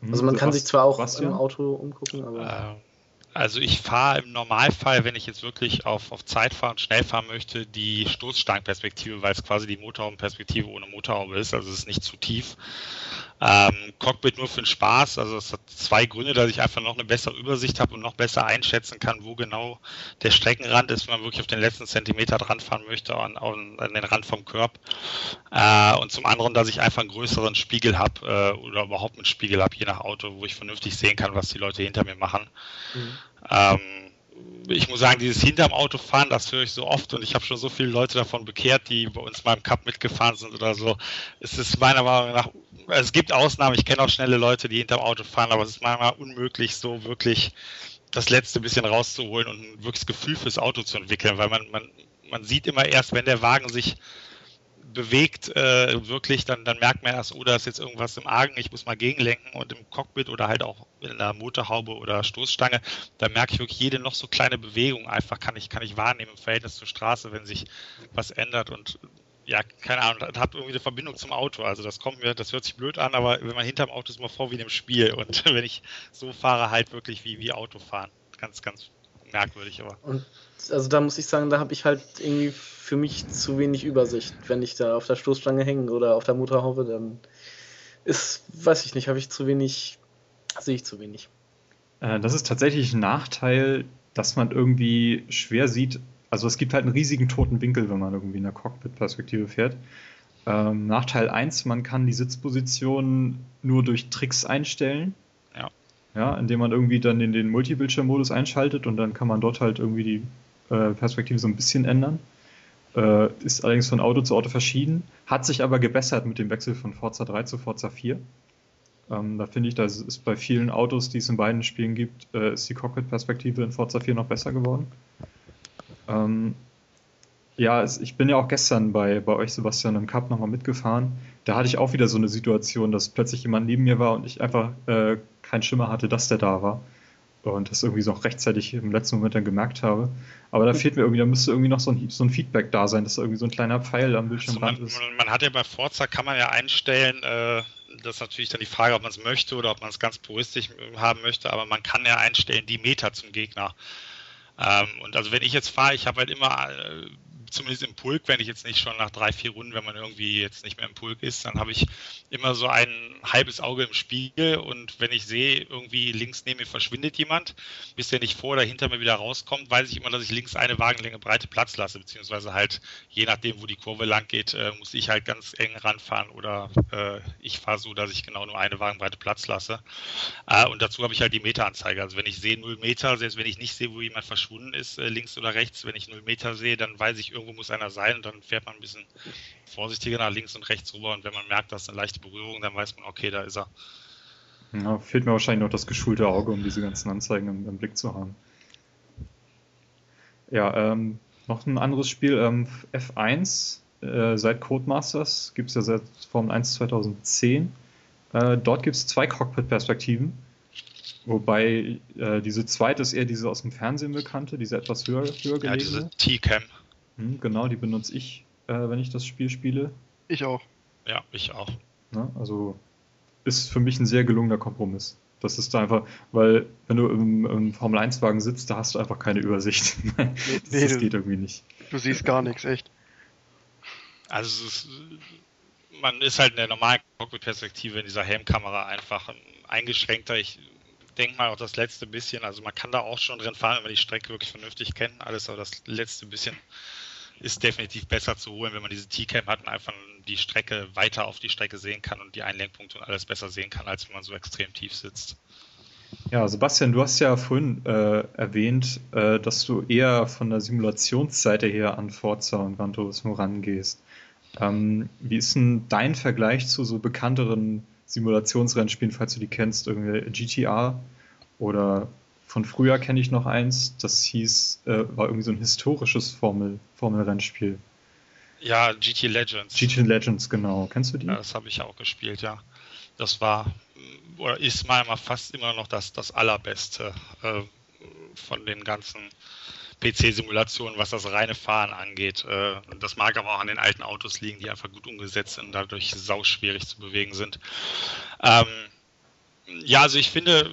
C: Hm, also man so kann was, sich zwar auch was, im? Auto umgucken, aber.
D: Also ich fahre im Normalfall, wenn ich jetzt wirklich auf, auf Zeit fahren und schnell fahren möchte, die Stoßstangenperspektive, weil es quasi die Motorhaubenperspektive ohne Motorhaube ist, also es ist nicht zu tief. Ähm, Cockpit nur für den Spaß, also es hat zwei Gründe, dass ich einfach noch eine bessere Übersicht habe und noch besser einschätzen kann, wo genau der Streckenrand ist, wenn man wirklich auf den letzten Zentimeter dran fahren möchte, an, an, an den Rand vom Körb. Äh, und zum anderen, dass ich einfach einen größeren Spiegel habe äh, oder überhaupt einen Spiegel habe, je nach Auto, wo ich vernünftig sehen kann, was die Leute hinter mir machen. Mhm. Ähm, ich muss sagen, dieses hinterm Auto fahren, das höre ich so oft und ich habe schon so viele Leute davon bekehrt, die bei uns mal im Cup mitgefahren sind oder so. Es ist meiner Meinung nach, es gibt Ausnahmen, ich kenne auch schnelle Leute, die hinterm Auto fahren, aber es ist nach unmöglich, so wirklich das letzte bisschen rauszuholen und ein wirkliches Gefühl fürs Auto zu entwickeln, weil man, man, man sieht immer erst, wenn der Wagen sich bewegt, äh, wirklich, dann, dann merkt man erst, oh, da ist jetzt irgendwas im Argen, ich muss mal gegenlenken und im Cockpit oder halt auch in der Motorhaube oder Stoßstange, da merke ich wirklich jede noch so kleine Bewegung einfach, kann ich, kann ich wahrnehmen im Verhältnis zur Straße, wenn sich was ändert und ja, keine Ahnung, hat irgendwie eine Verbindung zum Auto. Also das kommt mir, das hört sich blöd an, aber wenn man hinterm Auto ist, immer vor wie in einem Spiel. Und wenn ich so fahre, halt wirklich wie, wie Autofahren. Ganz, ganz merkwürdig, aber.
C: Und also da muss ich sagen, da habe ich halt irgendwie für mich zu wenig Übersicht. Wenn ich da auf der Stoßstange hänge oder auf der Motorhaube, dann ist, weiß ich nicht, habe ich zu wenig, sehe ich zu wenig.
B: Äh, das ist tatsächlich ein Nachteil, dass man irgendwie schwer sieht. Also es gibt halt einen riesigen toten Winkel, wenn man irgendwie in der Cockpit-Perspektive fährt. Ähm, Nachteil 1, man kann die Sitzposition nur durch Tricks einstellen.
D: Ja.
B: Indem man irgendwie dann in den Multibildschirm-Modus einschaltet und dann kann man dort halt irgendwie die äh, Perspektive so ein bisschen ändern. Äh, ist allerdings von Auto zu Auto verschieden, hat sich aber gebessert mit dem Wechsel von Forza 3 zu Forza 4. Ähm, da finde ich, dass es bei vielen Autos, die es in beiden Spielen gibt, äh, ist die Cockpit-Perspektive in Forza 4 noch besser geworden. Ähm, ja, es, ich bin ja auch gestern bei, bei euch, Sebastian, im Cup nochmal mitgefahren. Da hatte ich auch wieder so eine Situation, dass plötzlich jemand neben mir war und ich einfach äh, keinen Schimmer hatte, dass der da war und das irgendwie so noch rechtzeitig im letzten Moment dann gemerkt habe. Aber da fehlt mir irgendwie, da müsste irgendwie noch so ein, so ein Feedback da sein, dass da irgendwie so ein kleiner Pfeil am Bildschirmrand
D: also man, ist. Man hat ja bei Forza, kann man ja einstellen, äh, das ist natürlich dann die Frage, ob man es möchte oder ob man es ganz puristisch haben möchte, aber man kann ja einstellen, die Meter zum Gegner. Ähm, und also wenn ich jetzt fahre, ich habe halt immer äh, zumindest im Pulk, wenn ich jetzt nicht schon nach drei, vier Runden, wenn man irgendwie jetzt nicht mehr im Pulk ist, dann habe ich immer so ein halbes Auge im Spiegel und wenn ich sehe, irgendwie links neben mir verschwindet jemand, bis der nicht vor oder hinter mir wieder rauskommt, weiß ich immer, dass ich links eine Wagenlänge breite Platz lasse, beziehungsweise halt je nachdem, wo die Kurve lang geht, äh, muss ich halt ganz eng ranfahren oder äh, ich fahre so, dass ich genau nur eine Wagenbreite Platz lasse. Äh, und dazu habe ich halt die Meteranzeige. Also wenn ich sehe 0 Meter, selbst wenn ich nicht sehe, wo jemand verschwunden ist, links oder rechts, wenn ich 0 Meter sehe, dann weiß ich irgendwo muss einer sein und dann fährt man ein bisschen vorsichtiger nach links und rechts rüber und wenn man merkt, dass eine leichte Berührung, dann weiß man, okay, da ist er.
B: Ja, fehlt mir wahrscheinlich noch das geschulte Auge, um diese ganzen Anzeigen im, im Blick zu haben. Ja, ähm, noch ein anderes Spiel, ähm, F1, äh, seit Codemasters, gibt es ja seit Formel 1 2010. Äh, dort gibt es zwei Cockpit-Perspektiven, wobei äh, diese zweite ist eher diese aus dem Fernsehen bekannte, diese etwas höher, höher gelegene. Ja, diese
D: T-Cam.
B: Hm, genau, die benutze ich, äh, wenn ich das Spiel spiele.
E: Ich auch.
D: Ja, ich auch.
B: Na, also ist für mich ein sehr gelungener Kompromiss. Das ist da einfach, weil wenn du im, im Formel 1-Wagen sitzt, da hast du einfach keine Übersicht. das, nee, das geht irgendwie nicht.
E: Du siehst gar nichts, echt.
D: Also ist, man ist halt in der normalen Cockpit-Perspektive in dieser Helmkamera einfach eingeschränkter. Ich denke mal auch das letzte bisschen, also man kann da auch schon drin fahren, wenn man die Strecke wirklich vernünftig kennt, alles, aber das letzte bisschen ist definitiv besser zu holen, wenn man diese T-Cam hat und einfach die Strecke weiter auf die Strecke sehen kann und die Einlenkpunkte und alles besser sehen kann, als wenn man so extrem tief sitzt.
B: Ja, Sebastian, du hast ja vorhin äh, erwähnt, äh, dass du eher von der Simulationsseite her an Forza und Gran Turismo rangehst. Ähm, wie ist denn dein Vergleich zu so bekannteren Simulationsrennspielen, falls du die kennst, irgendwie GTA oder von früher kenne ich noch eins, das hieß, äh, war irgendwie so ein historisches Formel, Formel-Rennspiel.
D: Ja, GT Legends.
B: GT Legends, genau. Kennst du die?
D: Ja, das habe ich auch gespielt, ja. Das war oder ist mal fast immer noch das, das allerbeste äh, von den ganzen PC-Simulationen, was das reine Fahren angeht. Äh, das mag aber auch an den alten Autos liegen, die einfach gut umgesetzt sind und dadurch sauschwierig zu bewegen sind. Ähm, Ja, also ich finde,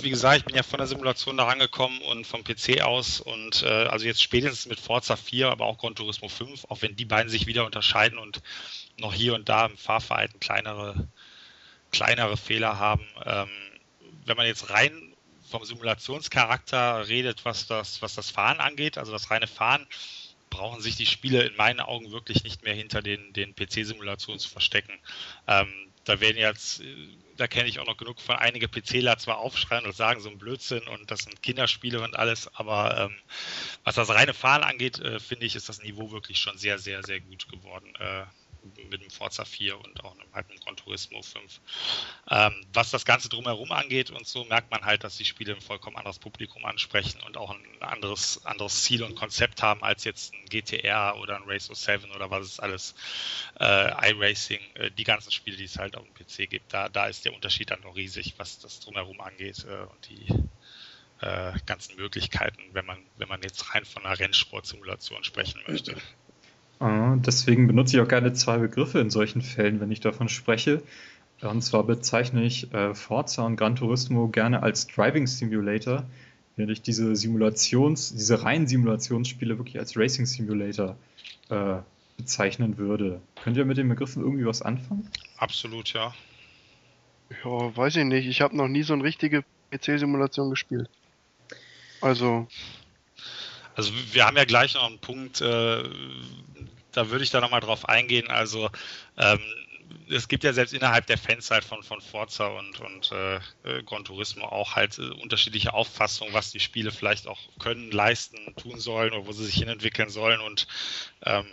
D: wie gesagt, ich bin ja von der Simulation da rangekommen und vom PC aus und äh, also jetzt spätestens mit Forza 4, aber auch Gran Turismo 5, auch wenn die beiden sich wieder unterscheiden und noch hier und da im Fahrverhalten kleinere, kleinere Fehler haben. Ähm, wenn man jetzt rein vom Simulationscharakter redet, was das, was das Fahren angeht, also das reine Fahren, brauchen sich die Spiele in meinen Augen wirklich nicht mehr hinter den, den PC-Simulationen zu verstecken. Ähm, da werden jetzt, da kenne ich auch noch genug von einige PCler zwar aufschreien und sagen so ein Blödsinn und das sind Kinderspiele und alles, aber ähm, was das reine Fahren angeht, äh, finde ich, ist das Niveau wirklich schon sehr, sehr, sehr gut geworden. Äh, mit dem Forza 4 und auch halt mit dem Gran Turismo 5. Ähm, was das Ganze drumherum angeht und so, merkt man halt, dass die Spiele ein vollkommen anderes Publikum ansprechen und auch ein anderes, anderes Ziel und Konzept haben als jetzt ein GTR oder ein Race 07 oder was es alles, äh, iRacing, äh, die ganzen Spiele, die es halt auf dem PC gibt. Da, da ist der Unterschied dann noch riesig, was das drumherum angeht äh, und die äh, ganzen Möglichkeiten, wenn man, wenn man jetzt rein von einer Rennsportsimulation sprechen möchte.
B: Ah, deswegen benutze ich auch gerne zwei Begriffe in solchen Fällen, wenn ich davon spreche. Und zwar bezeichne ich äh, Forza und Gran Turismo gerne als Driving Simulator, während ich diese Simulations, diese reinen Simulationsspiele wirklich als Racing Simulator äh, bezeichnen würde. Könnt ihr mit den Begriffen irgendwie was anfangen?
D: Absolut, ja.
E: Ja, weiß ich nicht. Ich habe noch nie so eine richtige PC-Simulation gespielt. Also.
D: Also wir haben ja gleich noch einen Punkt, äh, da würde ich da nochmal drauf eingehen. Also ähm, es gibt ja selbst innerhalb der Fans halt von, von Forza und, und äh, äh, Gran Turismo auch halt äh, unterschiedliche Auffassungen, was die Spiele vielleicht auch können, leisten, tun sollen oder wo sie sich hinentwickeln sollen. Und ähm,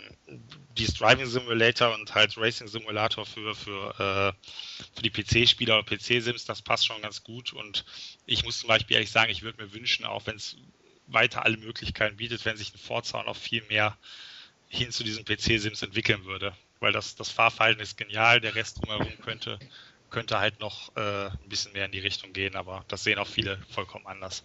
D: dieses Driving Simulator und halt Racing Simulator für, für, äh, für die PC-Spieler oder PC-Sims, das passt schon ganz gut. Und ich muss zum Beispiel ehrlich sagen, ich würde mir wünschen, auch wenn es weiter alle Möglichkeiten bietet, wenn sich ein Forza noch viel mehr hin zu diesen PC-Sims entwickeln würde. Weil das, das Fahrverhalten ist genial, der Rest drumherum könnte, könnte halt noch äh, ein bisschen mehr in die Richtung gehen, aber das sehen auch viele vollkommen anders.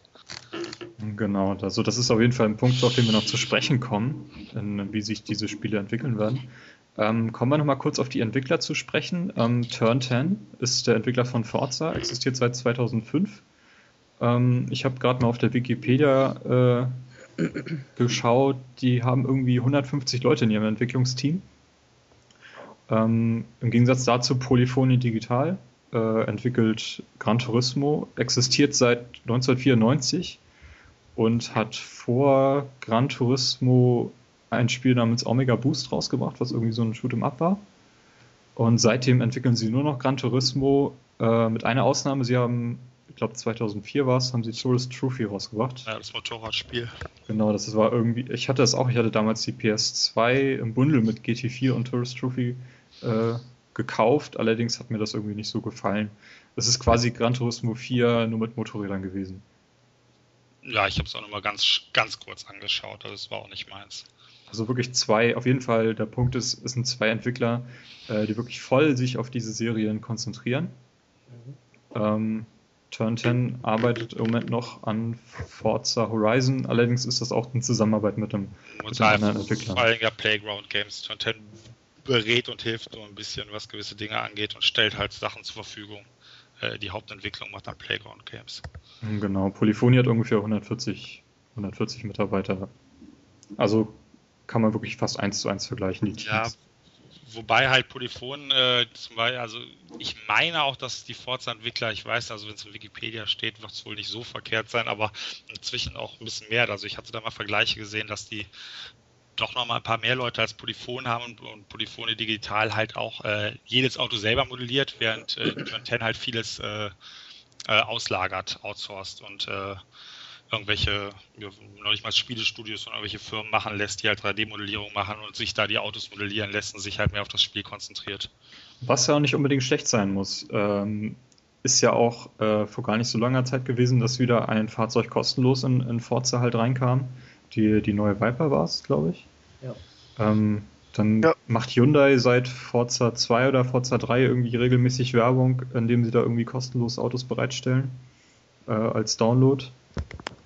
B: Genau, also das ist auf jeden Fall ein Punkt, auf den wir noch zu sprechen kommen, in, wie sich diese Spiele entwickeln werden. Ähm, kommen wir nochmal kurz auf die Entwickler zu sprechen. Ähm, Turn 10 ist der Entwickler von Forza, existiert seit 2005. Ähm, ich habe gerade mal auf der Wikipedia äh, geschaut, die haben irgendwie 150 Leute in ihrem Entwicklungsteam. Ähm, Im Gegensatz dazu Polyphony Digital äh, entwickelt Gran Turismo, existiert seit 1994 und hat vor Gran Turismo ein Spiel namens Omega Boost rausgebracht, was irgendwie so ein Shoot'em Up war. Und seitdem entwickeln sie nur noch Gran Turismo, äh, mit einer Ausnahme, sie haben ich glaube 2004 war es, haben sie Tourist Trophy rausgebracht.
D: Ja, das Motorradspiel.
B: Genau, das war irgendwie, ich hatte das auch, ich hatte damals die PS2 im Bundle mit GT4 und Tourist Trophy äh, gekauft, allerdings hat mir das irgendwie nicht so gefallen. Es ist quasi Gran Turismo 4 nur mit Motorrädern gewesen.
D: Ja, ich habe es auch nochmal ganz, ganz kurz angeschaut, also es war auch nicht meins.
B: Also wirklich zwei, auf jeden Fall, der Punkt ist, es sind zwei Entwickler, äh, die wirklich voll sich auf diese Serien konzentrieren. Mhm. Ähm, Turn 10 arbeitet im Moment noch an Forza Horizon, allerdings ist das auch in Zusammenarbeit mit einem
D: anderen Entwickler. Vor allem ja Playground Games. Turn 10 berät und hilft so ein bisschen, was gewisse Dinge angeht und stellt halt Sachen zur Verfügung. Äh, die Hauptentwicklung macht dann Playground Games.
B: Genau, Polyphony hat ungefähr 140, 140 Mitarbeiter. Also kann man wirklich fast eins zu eins vergleichen, die
D: Teams. Ja, wobei halt Polyphon äh, zum Beispiel, also ich meine auch, dass die Forza-Entwickler, ich weiß, also wenn es in Wikipedia steht, wird es wohl nicht so verkehrt sein, aber inzwischen auch ein bisschen mehr. Also ich hatte da mal Vergleiche gesehen, dass die doch noch mal ein paar mehr Leute als Polyphon haben und, und Polyphone digital halt auch äh, jedes Auto selber modelliert, während äh, 10 halt vieles äh, äh, auslagert, outsourced und äh, irgendwelche, noch nicht mal Spielestudios und irgendwelche Firmen machen lässt, die halt 3D-Modellierung machen und sich da die Autos modellieren lässt und sich halt mehr auf das Spiel konzentriert.
B: Was ja auch nicht unbedingt schlecht sein muss. Ähm, ist ja auch äh, vor gar nicht so langer Zeit gewesen, dass wieder ein Fahrzeug kostenlos in, in Forza halt reinkam. Die, die neue Viper war es, glaube ich. Ja. Ähm, dann ja. macht Hyundai seit Forza 2 oder Forza 3 irgendwie regelmäßig Werbung, indem sie da irgendwie kostenlos Autos bereitstellen äh, als Download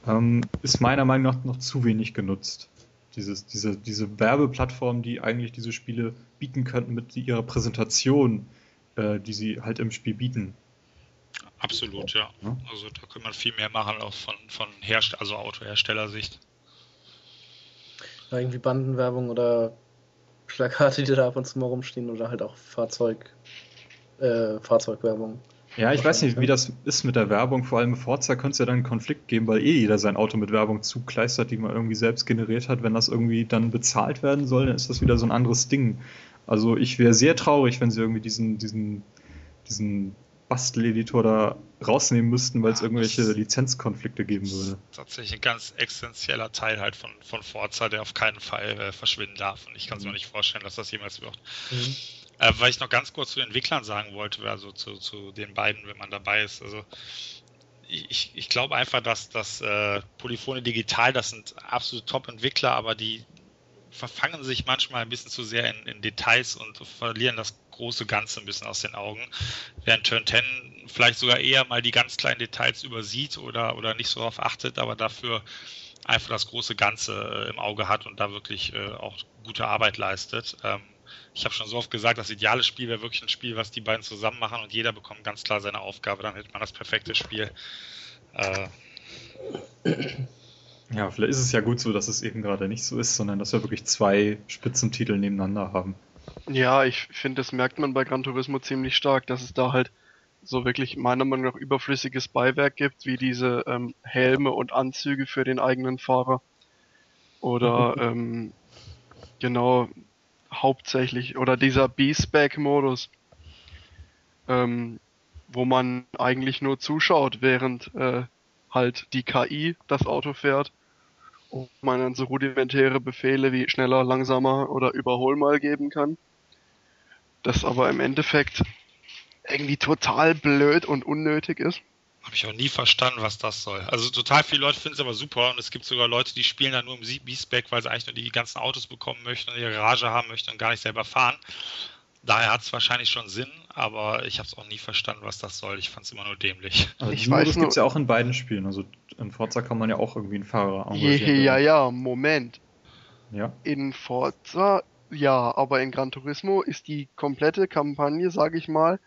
B: ähm, ist meiner Meinung nach noch zu wenig genutzt. Dieses, diese, diese Werbeplattform, die eigentlich diese Spiele bieten könnten mit ihrer Präsentation, äh, die sie halt im Spiel bieten.
D: Absolut, ja. ja. Also da kann man viel mehr machen, auch von, von Herst also Autoherstellersicht.
C: Ja, irgendwie Bandenwerbung oder Plakate, die da ab und zu mal rumstehen oder halt auch Fahrzeug, äh, Fahrzeugwerbung.
B: Ja, ich weiß nicht, wie das ist mit der Werbung. Vor allem mit Forza könnte es ja dann einen Konflikt geben, weil eh jeder sein Auto mit Werbung zukleistert, die man irgendwie selbst generiert hat. Wenn das irgendwie dann bezahlt werden soll, dann ist das wieder so ein anderes Ding. Also ich wäre sehr traurig, wenn sie irgendwie diesen, diesen, diesen Basteleditor da rausnehmen müssten, weil es ja, irgendwelche Lizenzkonflikte geben würde.
D: Tatsächlich ein ganz essentieller Teil halt von, von Forza, der auf keinen Fall äh, verschwinden darf. Und ich kann es mhm. mir nicht vorstellen, dass das jemals wird. Mhm. Äh, weil ich noch ganz kurz zu den Entwicklern sagen wollte, also zu, zu den beiden, wenn man dabei ist. Also ich, ich glaube einfach, dass das äh, Polyphone Digital, das sind absolute Top-Entwickler, aber die verfangen sich manchmal ein bisschen zu sehr in, in, Details und verlieren das große Ganze ein bisschen aus den Augen. Während Turn 10 vielleicht sogar eher mal die ganz kleinen Details übersieht oder, oder nicht so darauf achtet, aber dafür einfach das große Ganze äh, im Auge hat und da wirklich äh, auch gute Arbeit leistet. Ähm, ich habe schon so oft gesagt, das ideale Spiel wäre wirklich ein Spiel, was die beiden zusammen machen und jeder bekommt ganz klar seine Aufgabe. Dann hätte man das perfekte Spiel. Äh,
B: ja, vielleicht ist es ja gut so, dass es eben gerade nicht so ist, sondern dass wir wirklich zwei Spitzentitel nebeneinander haben.
E: Ja, ich finde, das merkt man bei Gran Turismo ziemlich stark, dass es da halt so wirklich meiner Meinung nach überflüssiges Beiwerk gibt, wie diese ähm, Helme und Anzüge für den eigenen Fahrer. Oder ähm, genau hauptsächlich, oder dieser B-Spec-Modus, ähm, wo man eigentlich nur zuschaut, während äh, halt die KI das Auto fährt und man dann so rudimentäre Befehle wie schneller, langsamer oder überhol mal geben kann. Das aber im Endeffekt irgendwie total blöd und unnötig ist.
D: Habe ich auch nie verstanden, was das soll. Also total viele Leute finden es aber super und es gibt sogar Leute, die spielen dann nur im B-Spec, weil sie eigentlich nur die ganzen Autos bekommen möchten und ihre Garage haben möchten und gar nicht selber fahren. Daher hat es wahrscheinlich schon Sinn, aber ich habe es auch nie verstanden, was das soll. Ich fand es immer nur dämlich.
B: Also ich weiß, das gibt es ja auch in beiden Spielen. Also in Forza kann man ja auch irgendwie einen Fahrer
E: engagieren. Ja, ja, Moment. Ja. In Forza, ja, aber in Gran Turismo ist die komplette Kampagne, sage ich mal,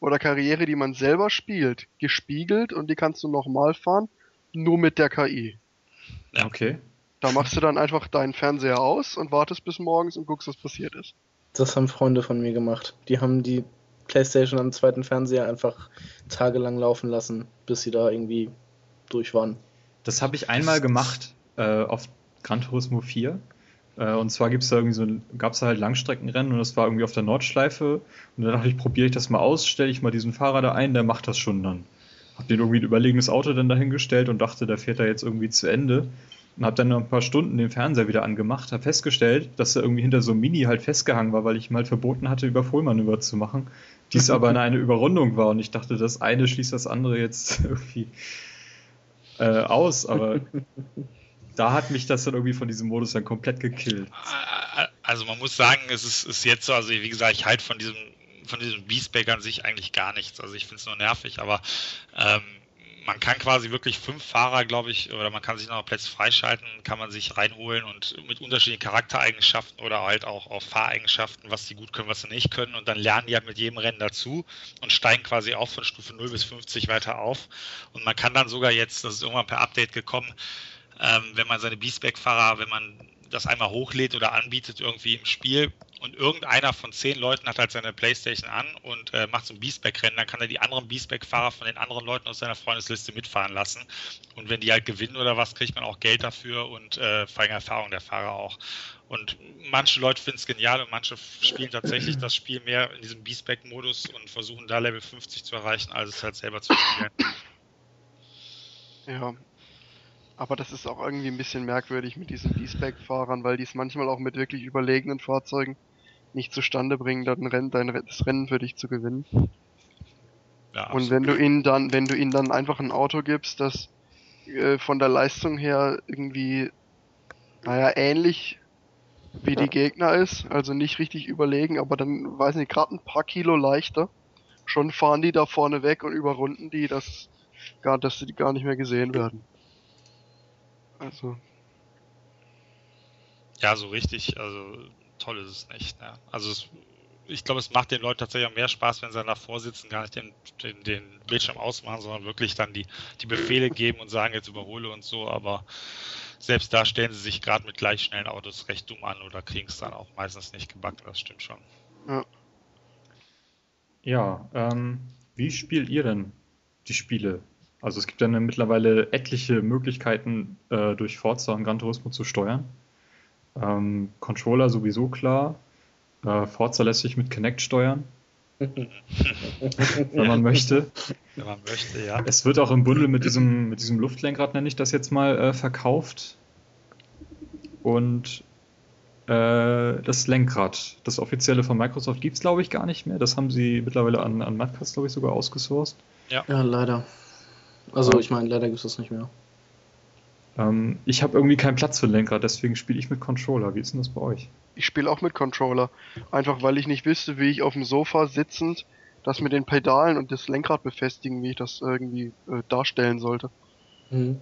E: oder Karriere, die man selber spielt, gespiegelt und die kannst du nochmal fahren, nur mit der KI.
B: Ja. Okay.
E: Da machst du dann einfach deinen Fernseher aus und wartest bis morgens und guckst, was passiert ist.
C: Das haben Freunde von mir gemacht. Die haben die Playstation am zweiten Fernseher einfach tagelang laufen lassen, bis sie da irgendwie durch waren.
B: Das habe ich einmal gemacht äh, auf Gran Turismo 4. Äh, und zwar gibt's da irgendwie so, gab es halt Langstreckenrennen und das war irgendwie auf der Nordschleife. Und dann dachte ich, probiere ich das mal aus, stelle ich mal diesen Fahrer da ein, der macht das schon dann. Hab den irgendwie ein überlegenes Auto dann dahingestellt und dachte, der fährt da jetzt irgendwie zu Ende. Und hab dann noch ein paar Stunden den Fernseher wieder angemacht, hab festgestellt, dass er irgendwie hinter so einem Mini halt festgehangen war, weil ich ihm halt verboten hatte, Überholmanöver zu machen. Dies aber eine Überrundung war und ich dachte, das eine schließt das andere jetzt irgendwie äh, aus, aber da hat mich das dann irgendwie von diesem Modus dann komplett gekillt.
D: Also man muss sagen, es ist, ist jetzt so, also wie gesagt, ich halte von diesem von diesem Beastback an sich eigentlich gar nichts. Also ich finde es nur nervig, aber ähm, man kann quasi wirklich fünf Fahrer, glaube ich, oder man kann sich noch Plätze freischalten, kann man sich reinholen und mit unterschiedlichen Charaktereigenschaften oder halt auch auf Fahreigenschaften, was die gut können, was sie nicht können. Und dann lernen die halt mit jedem Rennen dazu und steigen quasi auch von Stufe 0 bis 50 weiter auf. Und man kann dann sogar jetzt, das ist irgendwann per Update gekommen, ähm, wenn man seine B-Spec-Fahrer, wenn man das einmal hochlädt oder anbietet irgendwie im Spiel und irgendeiner von zehn Leuten hat halt seine Playstation an und äh, macht so ein B-Spec-Rennen, dann kann er die anderen B-Spec-Fahrer von den anderen Leuten aus seiner Freundesliste mitfahren lassen. Und wenn die halt gewinnen oder was, kriegt man auch Geld dafür und äh, vor allem Erfahrung der Fahrer auch. Und manche Leute finden es genial und manche spielen tatsächlich das Spiel mehr in diesem B-Spec-Modus und versuchen da Level 50 zu erreichen, als es halt selber zu spielen.
E: Ja, aber das ist auch irgendwie ein bisschen merkwürdig mit diesen D-Spec-Fahrern, weil die es manchmal auch mit wirklich überlegenen Fahrzeugen nicht zustande bringen, dann Rennen, dein, das Rennen für dich zu gewinnen. Ja, und wenn du ihnen dann, wenn du ihnen dann einfach ein Auto gibst, das äh, von der Leistung her irgendwie, naja, ähnlich wie die Gegner ist, also nicht richtig überlegen, aber dann, weiß nicht, gerade ein paar Kilo leichter, schon fahren die da vorne weg und überrunden die, dass, gar, dass sie gar nicht mehr gesehen werden. Also.
D: Ja, so richtig, also toll ist es nicht. Ne? Also es ich glaube, es macht den Leuten tatsächlich auch mehr Spaß, wenn sie dann davor sitzen, gar nicht den, den, den Bildschirm ausmachen, sondern wirklich dann die, die Befehle geben und sagen, jetzt überhole und so. Aber selbst da stellen sie sich gerade mit gleich schnellen Autos recht dumm an oder kriegen es dann auch meistens nicht gebacken, das stimmt schon.
B: Ja, ja ähm, wie spielt ihr denn die Spiele? Also es gibt ja mittlerweile etliche Möglichkeiten, äh, durch Forza und Gran Turismo zu steuern. Ähm, Controller sowieso klar. Äh, Forza lässt sich mit Kinect steuern. wenn man möchte.
D: Wenn man möchte, ja.
B: Es wird auch im Bundle mit diesem, mit diesem Luftlenkrad, nenne ich das jetzt mal, äh, verkauft. Und äh, das Lenkrad, das offizielle von Microsoft, gibt es, glaube ich, gar nicht mehr. Das haben sie mittlerweile an, an Madcast, glaube ich, sogar ausgesourced.
C: Ja, ja leider. Also, ich meine, leider gibt es das nicht mehr.
B: Ähm, ich habe irgendwie keinen Platz für Lenkrad, deswegen spiele ich mit Controller. Wie ist denn das bei euch?
E: Ich spiele auch mit Controller. Einfach weil ich nicht wüsste, wie ich auf dem Sofa sitzend das mit den Pedalen und das Lenkrad befestigen, wie ich das irgendwie äh, darstellen sollte.
C: Mhm.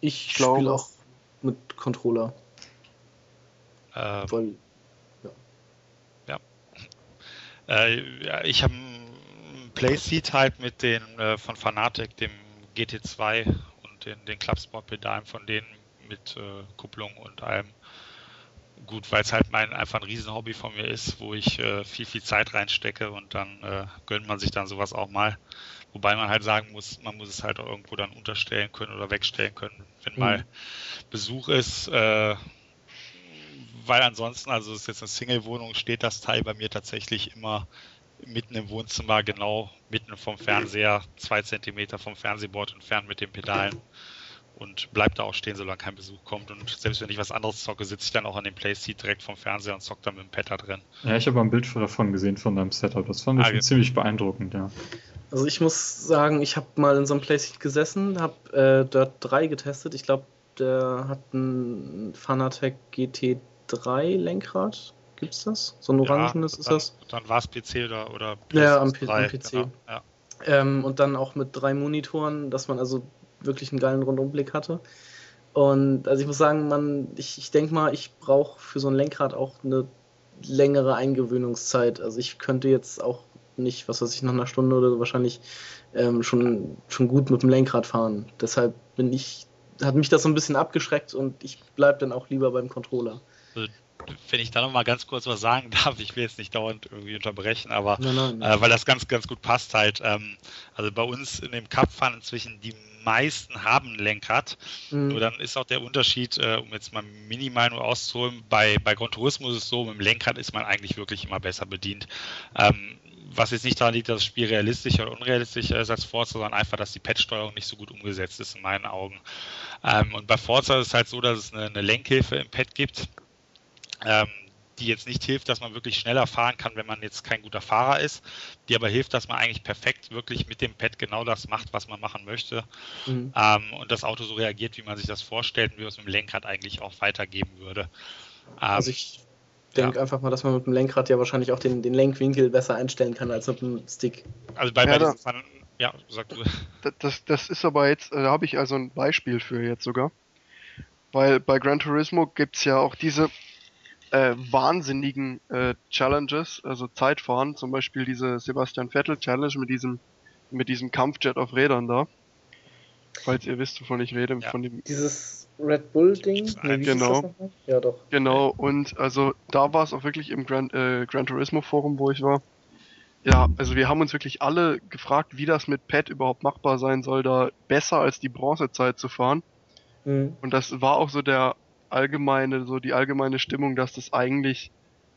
C: Ich, ich spiele auch mit Controller.
D: Äh, weil, ja. Ja. Äh, ja ich habe ein Playseat halt mit den äh, von Fanatec, dem GT2 den, den Clubsport-Pedalen von denen mit äh, Kupplung und allem. Gut, weil es halt mein einfach ein Riesenhobby von mir ist, wo ich äh, viel, viel Zeit reinstecke und dann äh, gönnt man sich dann sowas auch mal. Wobei man halt sagen muss, man muss es halt auch irgendwo dann unterstellen können oder wegstellen können, wenn mhm. mal Besuch ist. Äh, weil ansonsten, also es ist jetzt eine Single-Wohnung, steht das Teil bei mir tatsächlich immer mitten im Wohnzimmer, genau mitten vom Fernseher, zwei Zentimeter vom Fernsehbord entfernt mit den Pedalen und bleibt da auch stehen, solange kein Besuch kommt. Und selbst wenn ich was anderes zocke, sitze ich dann auch an dem Playseat direkt vom Fernseher und zocke dann mit dem Pad da drin.
B: Ja, ich habe ein Bild davon gesehen von deinem Setup. Das fand ich ah, ziemlich beeindruckend, ja.
C: Also ich muss sagen, ich habe mal in so einem Playseat gesessen, habe äh, Dirt 3 getestet. Ich glaube, der hat ein Fanatec GT3 Lenkrad. Gibt es das? So ein orangenes ja, ist das?
D: Dann war es PC oder, oder
C: Ja, am, 3, am PC. Genau, ja. Ähm, und dann auch mit drei Monitoren, dass man also wirklich einen geilen Rundumblick hatte. Und also ich muss sagen, man, ich, ich denke mal, ich brauche für so ein Lenkrad auch eine längere Eingewöhnungszeit. Also ich könnte jetzt auch nicht, was weiß ich, nach einer Stunde oder so wahrscheinlich ähm, schon, schon gut mit dem Lenkrad fahren. Deshalb bin ich, hat mich das so ein bisschen abgeschreckt und ich bleibe dann auch lieber beim Controller.
D: Wenn ich da noch mal ganz kurz was sagen darf, ich will jetzt nicht dauernd irgendwie unterbrechen, aber nein, nein, nein. Äh, weil das ganz, ganz gut passt halt. Ähm, also bei uns in dem Cup fahren inzwischen die meisten haben ein Lenkrad. Mhm. Nur dann ist auch der Unterschied, äh, um jetzt mal minimal nur auszuholen, bei, bei Gran Turismo ist es so, mit dem Lenkrad ist man eigentlich wirklich immer besser bedient. Ähm, was jetzt nicht daran liegt, dass das Spiel realistisch oder unrealistisch ist als Forza, sondern einfach, dass die Pad-Steuerung nicht so gut umgesetzt ist in meinen Augen. Ähm, und bei Forza ist es halt so, dass es eine, eine Lenkhilfe im Pad gibt ähm, die jetzt nicht hilft, dass man wirklich schneller fahren kann, wenn man jetzt kein guter Fahrer ist, die aber hilft, dass man eigentlich perfekt wirklich mit dem Pad genau das macht, was man machen möchte mhm. ähm, und das Auto so reagiert, wie man sich das vorstellt und wie man es mit dem Lenkrad eigentlich auch weitergeben würde.
C: Ähm, also ich denke ja. einfach mal, dass man mit dem Lenkrad ja wahrscheinlich auch den, den Lenkwinkel besser einstellen kann als mit dem Stick.
D: Also bei, ja, bei Fahren, ja, sag du.
E: Das, das ist aber jetzt, äh, da habe ich also ein Beispiel für jetzt sogar. Weil bei Gran Turismo gibt es ja auch diese äh, wahnsinnigen äh, Challenges, also Zeitfahren, zum Beispiel diese Sebastian Vettel Challenge mit diesem mit diesem Kampfjet auf Rädern da. Falls ihr wisst, wovon ich rede, ja. von dem
C: dieses Red Bull Ding.
E: Nee, genau. Ja, doch. Genau. Und also da war es auch wirklich im Gran, äh, Gran Turismo Forum, wo ich war. Ja, also wir haben uns wirklich alle gefragt, wie das mit Pad überhaupt machbar sein soll, da besser als die Bronzezeit zu fahren. Mhm. Und das war auch so der allgemeine, so die allgemeine Stimmung, dass das eigentlich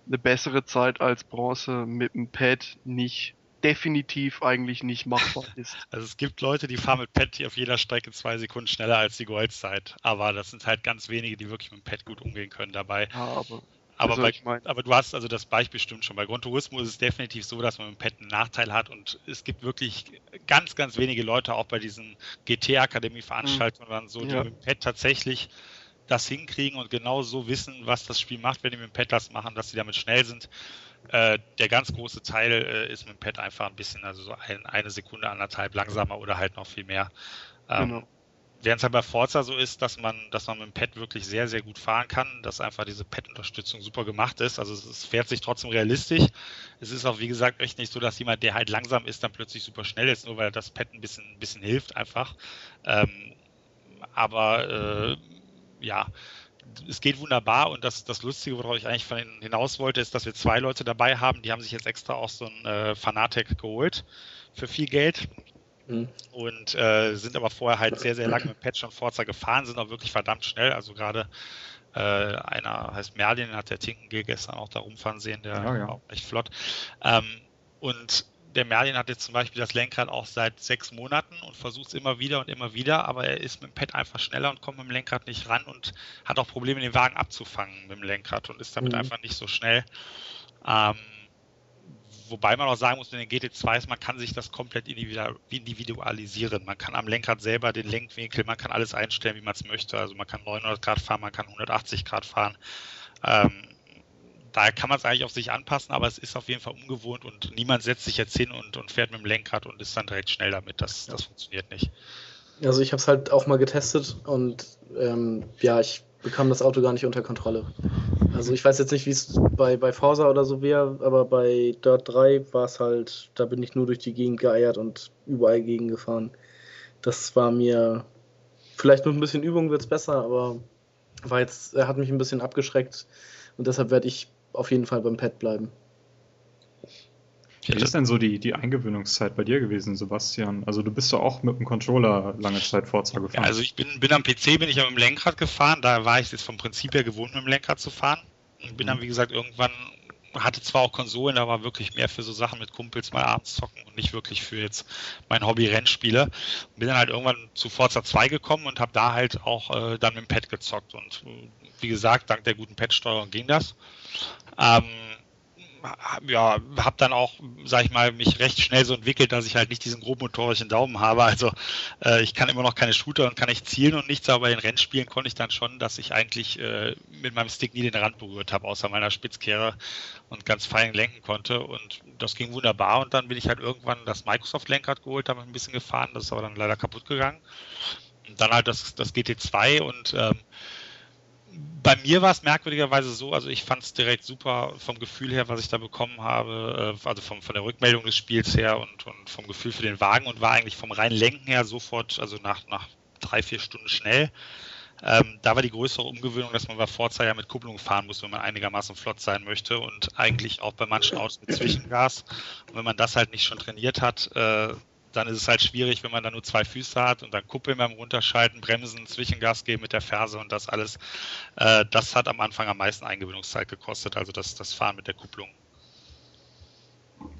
E: eine bessere Zeit als Bronze mit dem Pad nicht definitiv eigentlich nicht machbar ist.
D: Also es gibt Leute, die fahren mit Pad auf jeder Strecke zwei Sekunden schneller als die Goldzeit, aber das sind halt ganz wenige, die wirklich mit dem Pad gut umgehen können dabei. Ja, aber aber, bei, aber, du hast also das Beispiel stimmt schon. Bei Gran Turismo ist es definitiv so, dass man mit dem Pad einen Nachteil hat und es gibt wirklich ganz, ganz wenige Leute, auch bei diesen GT-Akademie-Veranstaltungen mhm. so, die ja. mit dem Pad tatsächlich das hinkriegen und genau so wissen, was das Spiel macht, wenn die mit dem Pad das machen, dass sie damit schnell sind. Äh, der ganz große Teil äh, ist mit dem Pad einfach ein bisschen, also so ein, eine Sekunde, anderthalb langsamer oder halt noch viel mehr. Ähm, genau. Während es halt bei Forza so ist, dass man, dass man mit dem Pad wirklich sehr, sehr gut fahren kann, dass einfach diese Pad-Unterstützung super gemacht ist. Also es, es, fährt sich trotzdem realistisch. Es ist auch, wie gesagt, echt nicht so, dass jemand, der halt langsam ist, dann plötzlich super schnell ist, nur weil das Pad ein bisschen, ein bisschen hilft einfach. Ähm, aber äh, ja, es geht wunderbar und das, das Lustige, worauf ich eigentlich von hinaus wollte, ist, dass wir zwei Leute dabei haben, die haben sich jetzt extra auch so ein äh, Fanatec geholt für viel Geld. Mhm. Und äh, sind aber vorher halt sehr, sehr lange mit Patch und Forza gefahren, sind auch wirklich verdammt schnell. Also gerade äh, einer heißt Merlin, hat der Tinken gestern auch da rumfahren sehen, der ja, ja. auch echt flott. Ähm, und der Merlin hat jetzt zum Beispiel das Lenkrad auch seit sechs Monaten und versucht es immer wieder und immer wieder, aber er ist mit dem Pad einfach schneller und kommt mit dem Lenkrad nicht ran und hat auch Probleme, den Wagen abzufangen mit dem Lenkrad und ist damit mhm. einfach nicht so schnell. Ähm, wobei man auch sagen muss, in den GT2s, man kann sich das komplett individualisieren. Man kann am Lenkrad selber den Lenkwinkel, man kann alles einstellen, wie man es möchte. Also man kann 900 Grad fahren, man kann 180 Grad fahren. Ähm, daher kann man es eigentlich auf sich anpassen, aber es ist auf jeden Fall ungewohnt und niemand setzt sich jetzt hin und, und fährt mit dem Lenkrad und ist dann direkt schnell damit. Das, das funktioniert nicht.
C: Also ich habe es halt auch mal getestet und ähm, ja, ich bekam das Auto gar nicht unter Kontrolle. Also ich weiß jetzt nicht, wie es bei, bei Forza oder so wäre, aber bei Dirt 3 war es halt, da bin ich nur durch die Gegend geeiert und überall gegen gefahren. Das war mir, vielleicht mit ein bisschen Übung wird es besser, aber war jetzt, er hat mich ein bisschen abgeschreckt und deshalb werde ich auf jeden Fall beim Pad bleiben.
B: Wie ist denn so die, die Eingewöhnungszeit bei dir gewesen, Sebastian? Also du bist doch auch mit dem Controller lange Zeit Forza gefahren.
D: Ja, also ich bin, bin am PC, bin ich ja mit dem Lenkrad gefahren, da war ich jetzt vom Prinzip her gewohnt, mit dem Lenkrad zu fahren. Und bin dann, mhm. wie gesagt, irgendwann, hatte zwar auch Konsolen, aber wirklich mehr für so Sachen mit Kumpels mal abends zocken und nicht wirklich für jetzt mein Hobby Rennspiele. Und bin dann halt irgendwann zu Forza 2 gekommen und habe da halt auch äh, dann mit dem Pad gezockt. Und äh, wie gesagt, dank der guten Pad-Steuerung ging das. Ähm, ja, habe dann auch, sag ich mal, mich recht schnell so entwickelt, dass ich halt nicht diesen grobmotorischen Daumen habe. Also äh, ich kann immer noch keine Shooter und kann nicht zielen und nichts, aber den Rennspielen konnte ich dann schon, dass ich eigentlich äh, mit meinem Stick nie den Rand berührt habe, außer meiner Spitzkehre und ganz fein lenken konnte. Und das ging wunderbar. Und dann bin ich halt irgendwann das Microsoft-Lenkrad geholt, damit ein bisschen gefahren. Das ist aber dann leider kaputt gegangen. Und dann halt das, das GT2 und ähm, bei mir war es merkwürdigerweise so, also ich fand es direkt super vom Gefühl her, was ich da bekommen habe, äh, also vom, von der Rückmeldung des Spiels her und, und vom Gefühl für den Wagen und war eigentlich vom reinen Lenken her sofort, also nach, nach drei, vier Stunden schnell. Ähm, da war die größere Umgewöhnung, dass man bei Forza ja mit Kupplung fahren muss, wenn man einigermaßen flott sein möchte und eigentlich auch bei manchen Autos mit Zwischengas. Und wenn man das halt nicht schon trainiert hat, äh, dann ist es halt schwierig, wenn man da nur zwei Füße hat und dann Kuppeln beim Runterschalten, Bremsen, Zwischengas geben mit der Ferse und das alles. Äh, das hat am Anfang am meisten Eingewöhnungszeit gekostet, also das, das Fahren mit der Kupplung.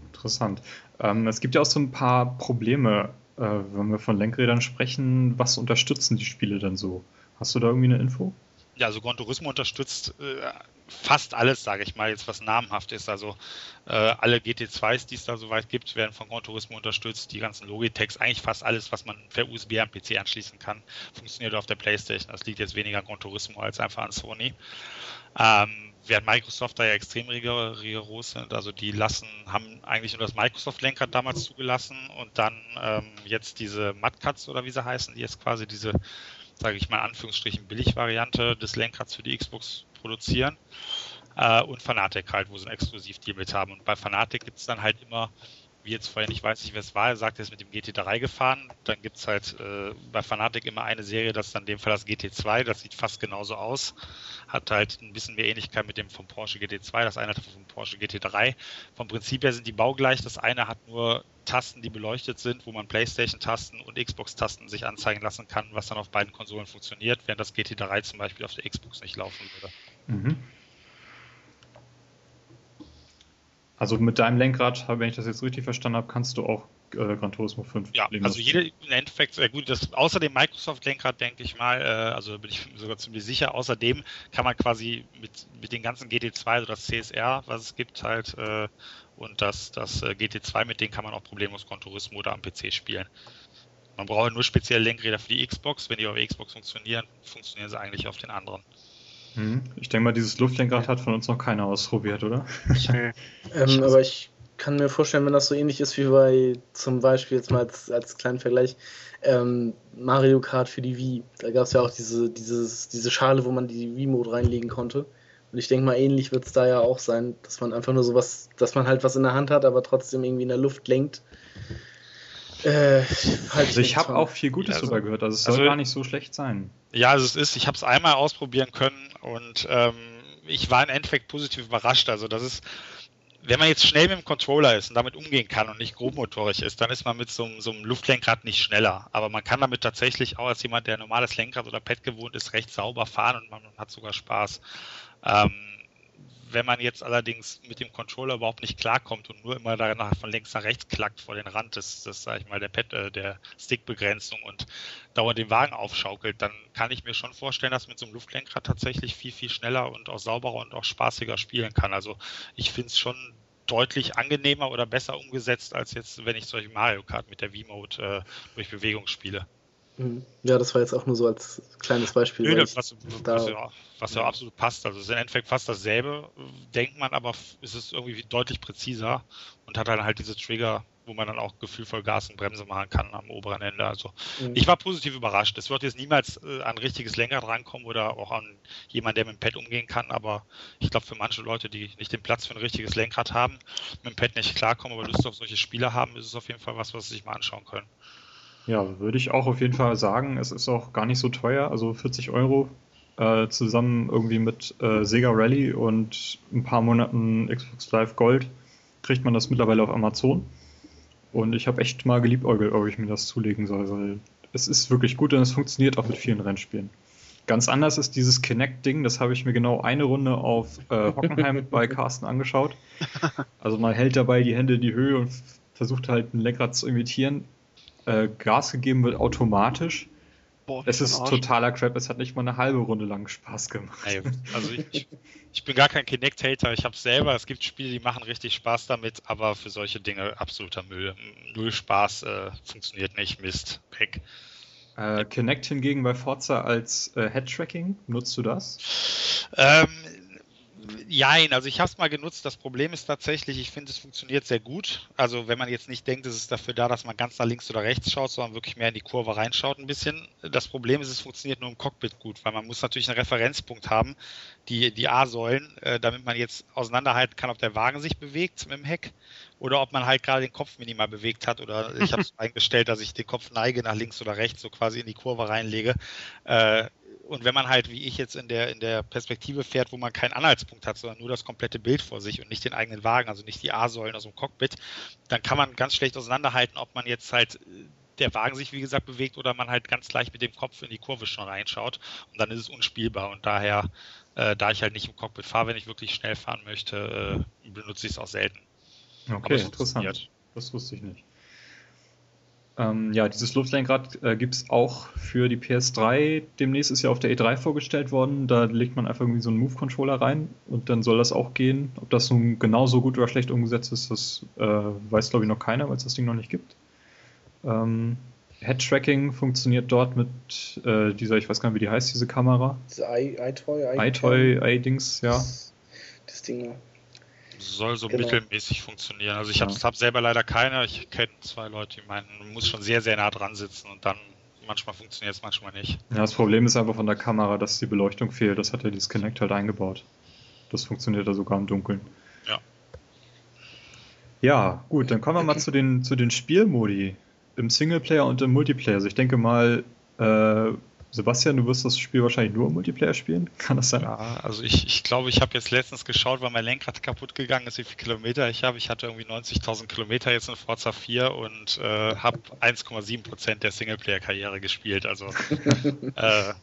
B: Interessant. Ähm, es gibt ja auch so ein paar Probleme, äh, wenn wir von Lenkrädern sprechen. Was unterstützen die Spiele dann so? Hast du da irgendwie eine Info?
D: Ja, also Gran Turismo unterstützt äh, fast alles, sage ich mal, jetzt was namhaft ist. Also äh, alle GT2s, die es da soweit gibt, werden von Gran Turismo unterstützt. Die ganzen Logitechs, eigentlich fast alles, was man per USB am PC anschließen kann, funktioniert auf der PlayStation. Das liegt jetzt weniger an Gran Turismo als einfach an Sony. Ähm, während Microsoft da ja extrem rigoros sind, also die lassen, haben eigentlich nur das Microsoft-Lenkrad damals zugelassen und dann ähm, jetzt diese Mudcuts oder wie sie heißen, die jetzt quasi diese, sage ich mal, Anführungsstrichen Billig-Variante des Lenkrads für die Xbox produzieren. Äh, und Fanatic halt, wo sie ein Exklusivdeal mit haben. Und bei Fanatic gibt es dann halt immer, wie jetzt vorhin, ich weiß nicht, wer es war, er sagt, er ist mit dem GT3 gefahren. Dann gibt es halt äh, bei Fanatic immer eine Serie, das ist dann in dem Fall das GT2, das sieht fast genauso aus. Hat halt ein bisschen mehr Ähnlichkeit mit dem vom Porsche GT2, das eine hat vom Porsche GT3. Vom Prinzip her sind die baugleich. Das eine hat nur Tasten, die beleuchtet sind, wo man PlayStation-Tasten und Xbox-Tasten sich anzeigen lassen kann, was dann auf beiden Konsolen funktioniert, während das GT3 zum Beispiel auf der Xbox nicht laufen würde. Mhm.
B: Also mit deinem Lenkrad, wenn ich das jetzt richtig verstanden habe, kannst du auch äh, Gran Turismo 5
D: Ja, also jede, im Endeffekt, sehr gut, das, außer dem Microsoft-Lenkrad, denke ich mal, äh, also bin ich sogar ziemlich sicher, außerdem kann man quasi mit, mit den ganzen GT2, also das CSR, was es gibt, halt, äh, und das, das äh, GT2, mit denen kann man auch problemlos Gran Turismo oder am PC spielen. Man braucht nur spezielle Lenkräder für die Xbox. Wenn die auf Xbox funktionieren, funktionieren sie eigentlich auf den anderen.
B: Hm. Ich denke mal, dieses Luftlenkrad hat von uns noch keiner ausprobiert, oder?
C: ähm, aber ich kann mir vorstellen, wenn das so ähnlich ist wie bei zum Beispiel jetzt mal als, als kleinen Vergleich ähm, Mario Kart für die Wii. Da gab es ja auch diese, dieses, diese Schale, wo man die Wii-Mode reinlegen konnte. Und ich denke mal, ähnlich wird es da ja auch sein, dass man einfach nur sowas, dass man halt was in der Hand hat, aber trotzdem irgendwie in der Luft lenkt.
B: Äh, also ich habe auch viel Gutes also, darüber gehört, also es soll also, gar nicht so schlecht sein.
D: Ja, also es ist, ich habe es einmal ausprobieren können und ähm, ich war im Endeffekt positiv überrascht. Also das ist, wenn man jetzt schnell mit dem Controller ist und damit umgehen kann und nicht grobmotorig ist, dann ist man mit so, so, einem Luftlenkrad nicht schneller. Aber man kann damit tatsächlich auch als jemand, der normales Lenkrad oder Pad gewohnt ist, recht sauber fahren und man hat sogar Spaß. Ähm, wenn man jetzt allerdings mit dem Controller überhaupt nicht klarkommt und nur immer danach von links nach rechts klackt vor den Rand des, des sag ich mal, der Pad, äh, der Stickbegrenzung und dauernd den Wagen aufschaukelt, dann kann ich mir schon vorstellen, dass mit so einem Luftlenkrad tatsächlich viel, viel schneller und auch sauberer und auch spaßiger spielen kann. Also ich finde es schon deutlich angenehmer oder besser umgesetzt, als jetzt, wenn ich solche Mario Kart mit der V-Mode äh, durch Bewegung spiele.
C: Mhm. Ja, das war jetzt auch nur so als kleines Beispiel.
D: Nö, was, was, ja, was, ja, absolut passt. Also es ist im Endeffekt fast dasselbe, denkt man, aber es ist irgendwie deutlich präziser und hat dann halt diese Trigger, wo man dann auch gefühlvoll Gas und Bremse machen kann am oberen Ende. Also mhm. ich war positiv überrascht. Es wird jetzt niemals äh, an richtiges Lenkrad rankommen oder auch an jemanden, der mit dem Pad umgehen kann, aber ich glaube für manche Leute, die nicht den Platz für ein richtiges Lenkrad haben, mit dem Pad nicht klarkommen, aber Lust auf solche Spiele haben, ist es auf jeden Fall was, was sie sich mal anschauen können.
B: Ja, würde ich auch auf jeden Fall sagen. Es ist auch gar nicht so teuer, also 40 Euro äh, zusammen irgendwie mit äh, Sega Rally und ein paar Monaten Xbox Live Gold kriegt man das mittlerweile auf Amazon. Und ich habe echt mal geliebäugelt, ob ich mir das zulegen soll, weil es ist wirklich gut und es funktioniert auch mit vielen Rennspielen. Ganz anders ist dieses Kinect-Ding, das habe ich mir genau eine Runde auf äh, Hockenheim bei Carsten angeschaut. Also man hält dabei die Hände in die Höhe und versucht halt ein Lenkrad zu imitieren äh, Gas gegeben wird automatisch. Boah, es ist totaler Crap, es hat nicht mal eine halbe Runde lang Spaß gemacht.
D: Ey, also ich, ich, bin gar kein Kinect-Hater, ich habe selber, es gibt Spiele, die machen richtig Spaß damit, aber für solche Dinge absoluter Müll. Null Spaß, äh, funktioniert nicht, Mist, weg.
B: Äh, Kinect hingegen bei Forza als äh, Head-Tracking, nutzt du das?
D: Ähm, Jein, also ich habe es mal genutzt. Das Problem ist tatsächlich, ich finde, es funktioniert sehr gut. Also wenn man jetzt nicht denkt, es ist dafür da, dass man ganz nach links oder rechts schaut, sondern wirklich mehr in die Kurve reinschaut ein bisschen. Das Problem ist, es funktioniert nur im Cockpit gut, weil man muss natürlich einen Referenzpunkt haben, die, die A-Säulen, äh, damit man jetzt auseinanderhalten kann, ob der Wagen sich bewegt mit dem Heck oder ob man halt gerade den Kopf minimal bewegt hat oder ich habe es eingestellt, dass ich den Kopf neige nach links oder rechts, so quasi in die Kurve reinlege. Äh, und wenn man halt, wie ich jetzt in der, in der Perspektive fährt, wo man keinen Anhaltspunkt hat, sondern nur das komplette Bild vor sich und nicht den eigenen Wagen, also nicht die A-Säulen aus dem Cockpit, dann kann man ganz schlecht auseinanderhalten, ob man jetzt halt äh, der Wagen sich, wie gesagt, bewegt oder man halt ganz leicht mit dem Kopf in die Kurve schon reinschaut. Und dann ist es unspielbar. Und daher, äh, da ich halt nicht im Cockpit fahre, wenn ich wirklich schnell fahren möchte, äh, benutze ich es auch selten.
B: Okay, interessant. Das wusste ich nicht. Ähm, ja, dieses Luftlenkrad äh, gibt es auch für die PS3. Demnächst ist ja auf der E3 vorgestellt worden. Da legt man einfach irgendwie so einen Move-Controller rein und dann soll das auch gehen. Ob das nun genauso gut oder schlecht umgesetzt ist, das äh, weiß glaube ich noch keiner, weil es das Ding noch nicht gibt. Ähm, Head-Tracking funktioniert dort mit äh, dieser, ich weiß gar nicht, wie die heißt, diese Kamera.
C: Diese iToy,
B: iToy, iDings, ja.
C: Das Ding,
D: soll so genau. mittelmäßig funktionieren. Also ich ja. habe hab selber leider keine. Ich kenne zwei Leute, die meinen, man muss schon sehr, sehr nah dran sitzen und dann manchmal funktioniert es, manchmal nicht.
B: Ja, das Problem ist einfach von der Kamera, dass die Beleuchtung fehlt. Das hat ja dieses Connect halt eingebaut. Das funktioniert da sogar im Dunkeln.
D: Ja.
B: Ja, gut, dann kommen wir mal zu den, zu den Spielmodi im Singleplayer und im Multiplayer. Also ich denke mal, äh, Sebastian, du wirst das Spiel wahrscheinlich nur im Multiplayer spielen, kann das sein?
D: Ja, also ich, ich glaube, ich habe jetzt letztens geschaut, weil mein Lenkrad kaputt gegangen ist, wie viele Kilometer ich habe. Ich hatte irgendwie 90.000 Kilometer jetzt in Forza 4 und äh, habe 1,7% der Singleplayer-Karriere gespielt. Also äh,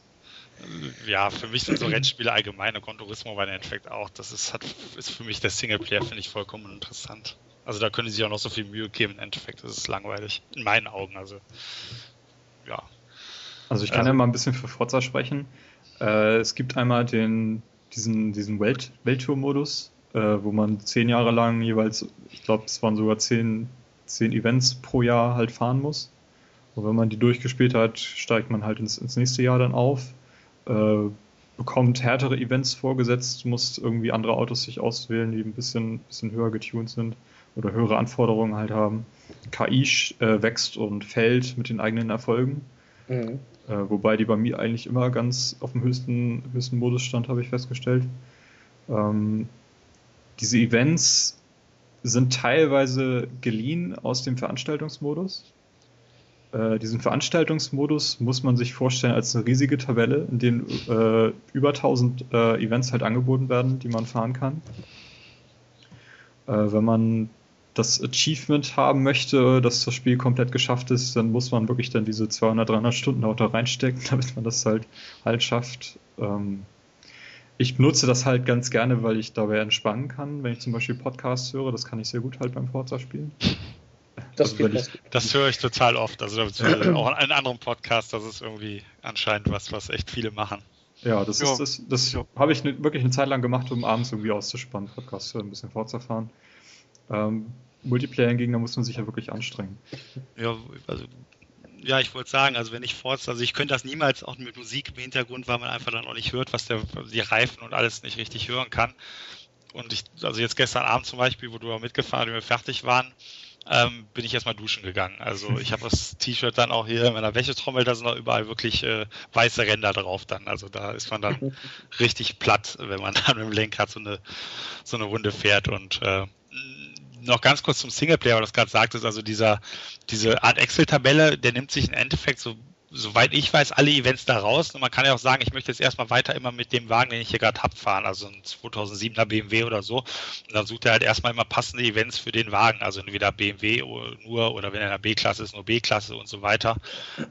D: ja, für mich sind so Rennspiele allgemein und Gran Turismo war im Endeffekt auch. Das ist, hat, ist für mich der Singleplayer, finde ich vollkommen interessant. Also da können sie sich auch noch so viel Mühe geben. Im Endeffekt ist es langweilig. In meinen Augen. Also ja,
B: also ich kann ähm, ja mal ein bisschen für Forza sprechen. Äh, es gibt einmal den, diesen, diesen Welt, Welttour-Modus, äh, wo man zehn Jahre lang jeweils, ich glaube, es waren sogar zehn, zehn Events pro Jahr halt fahren muss. Und wenn man die durchgespielt hat, steigt man halt ins, ins nächste Jahr dann auf, äh, bekommt härtere Events vorgesetzt, muss irgendwie andere Autos sich auswählen, die ein bisschen, bisschen höher getuned sind. oder höhere Anforderungen halt haben. KI äh, wächst und fällt mit den eigenen Erfolgen. Mhm. Äh, wobei die bei mir eigentlich immer ganz auf dem höchsten, höchsten Modus stand, habe ich festgestellt. Ähm, diese Events sind teilweise geliehen aus dem Veranstaltungsmodus. Äh, diesen Veranstaltungsmodus muss man sich vorstellen als eine riesige Tabelle, in der äh, über 1000 äh, Events halt angeboten werden, die man fahren kann. Äh, wenn man das Achievement haben möchte, dass das Spiel komplett geschafft ist, dann muss man wirklich dann diese 200, 300 Stunden Auto reinstecken, damit man das halt halt schafft. Ähm, ich benutze das halt ganz gerne, weil ich dabei entspannen kann. Wenn ich zum Beispiel Podcasts höre, das kann ich sehr gut halt beim Forza spielen.
D: Das, also, ich, das höre ich total oft. Also auch in anderen Podcasts, das ist irgendwie anscheinend was, was echt viele machen.
B: Ja, das ja. ist das, das habe ich ne, wirklich eine Zeit lang gemacht, um abends irgendwie auszuspannen, Podcasts hören, ein bisschen fortzufahren. Ähm, Multiplayer hingegen, da muss man sich ja wirklich anstrengen.
D: Ja, also ja, ich wollte sagen, also wenn ich Forza, also ich könnte das niemals auch mit Musik im Hintergrund, weil man einfach dann auch nicht hört, was der, die Reifen und alles nicht richtig hören kann. Und ich, also jetzt gestern Abend zum Beispiel, wo du auch mitgefahren, wie wir fertig waren, ähm, bin ich erstmal duschen gegangen. Also ich habe das T-Shirt dann auch hier in meiner Wäschetrommel, da sind auch überall wirklich äh, weiße Ränder drauf dann. Also da ist man dann richtig platt, wenn man dann mit dem Lenkrad so eine, so eine Runde fährt. Und äh, noch ganz kurz zum Singleplayer, weil du das gerade sagtest, also dieser, diese Art Excel-Tabelle, der nimmt sich im Endeffekt so soweit ich weiß, alle Events da raus. Und man kann ja auch sagen, ich möchte jetzt erstmal weiter immer mit dem Wagen, den ich hier gerade habe, fahren, also ein 2007er BMW oder so. Und dann sucht er halt erstmal immer passende Events für den Wagen, also entweder BMW nur oder wenn er in der B-Klasse ist, nur B-Klasse und so weiter.